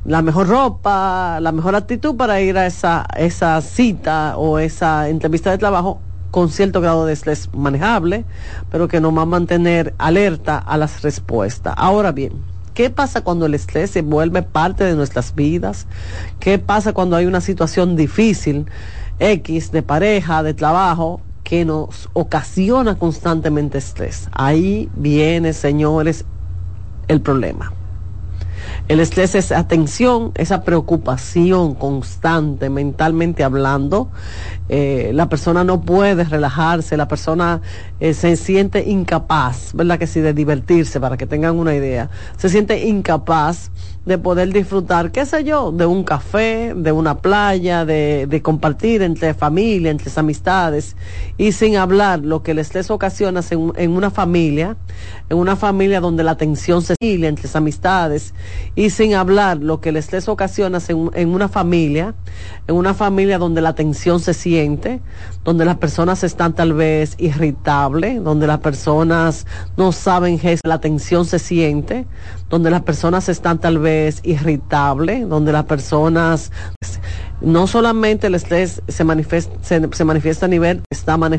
la mejor ropa, la mejor actitud para ir a esa, esa cita o esa entrevista de trabajo con cierto grado de estrés manejable, pero que nos va a mantener alerta a las respuestas. Ahora bien, ¿Qué pasa cuando el estrés se vuelve parte de nuestras vidas? ¿Qué pasa cuando hay una situación difícil, X, de pareja, de trabajo, que nos ocasiona constantemente estrés? Ahí viene, señores, el problema. El estrés es atención, esa preocupación constante, mentalmente hablando. Eh, la persona no puede relajarse, la persona eh, se siente incapaz, ¿verdad? Que sí, de divertirse, para que tengan una idea. Se siente incapaz de poder disfrutar, qué sé yo, de un café, de una playa, de, de compartir entre familia, entre amistades, y sin hablar lo que el estrés ocasiona en, en una familia, en una familia donde la tensión se sigue entre amistades, y sin hablar lo que el estrés ocasiona en, en una familia, en una familia donde la tensión se siente, donde las personas están tal vez irritables, donde las personas no saben que la tensión se siente, donde las personas están tal vez irritables, donde las personas no solamente el estrés se manifiesta, se, manifiesta a nivel, está manejando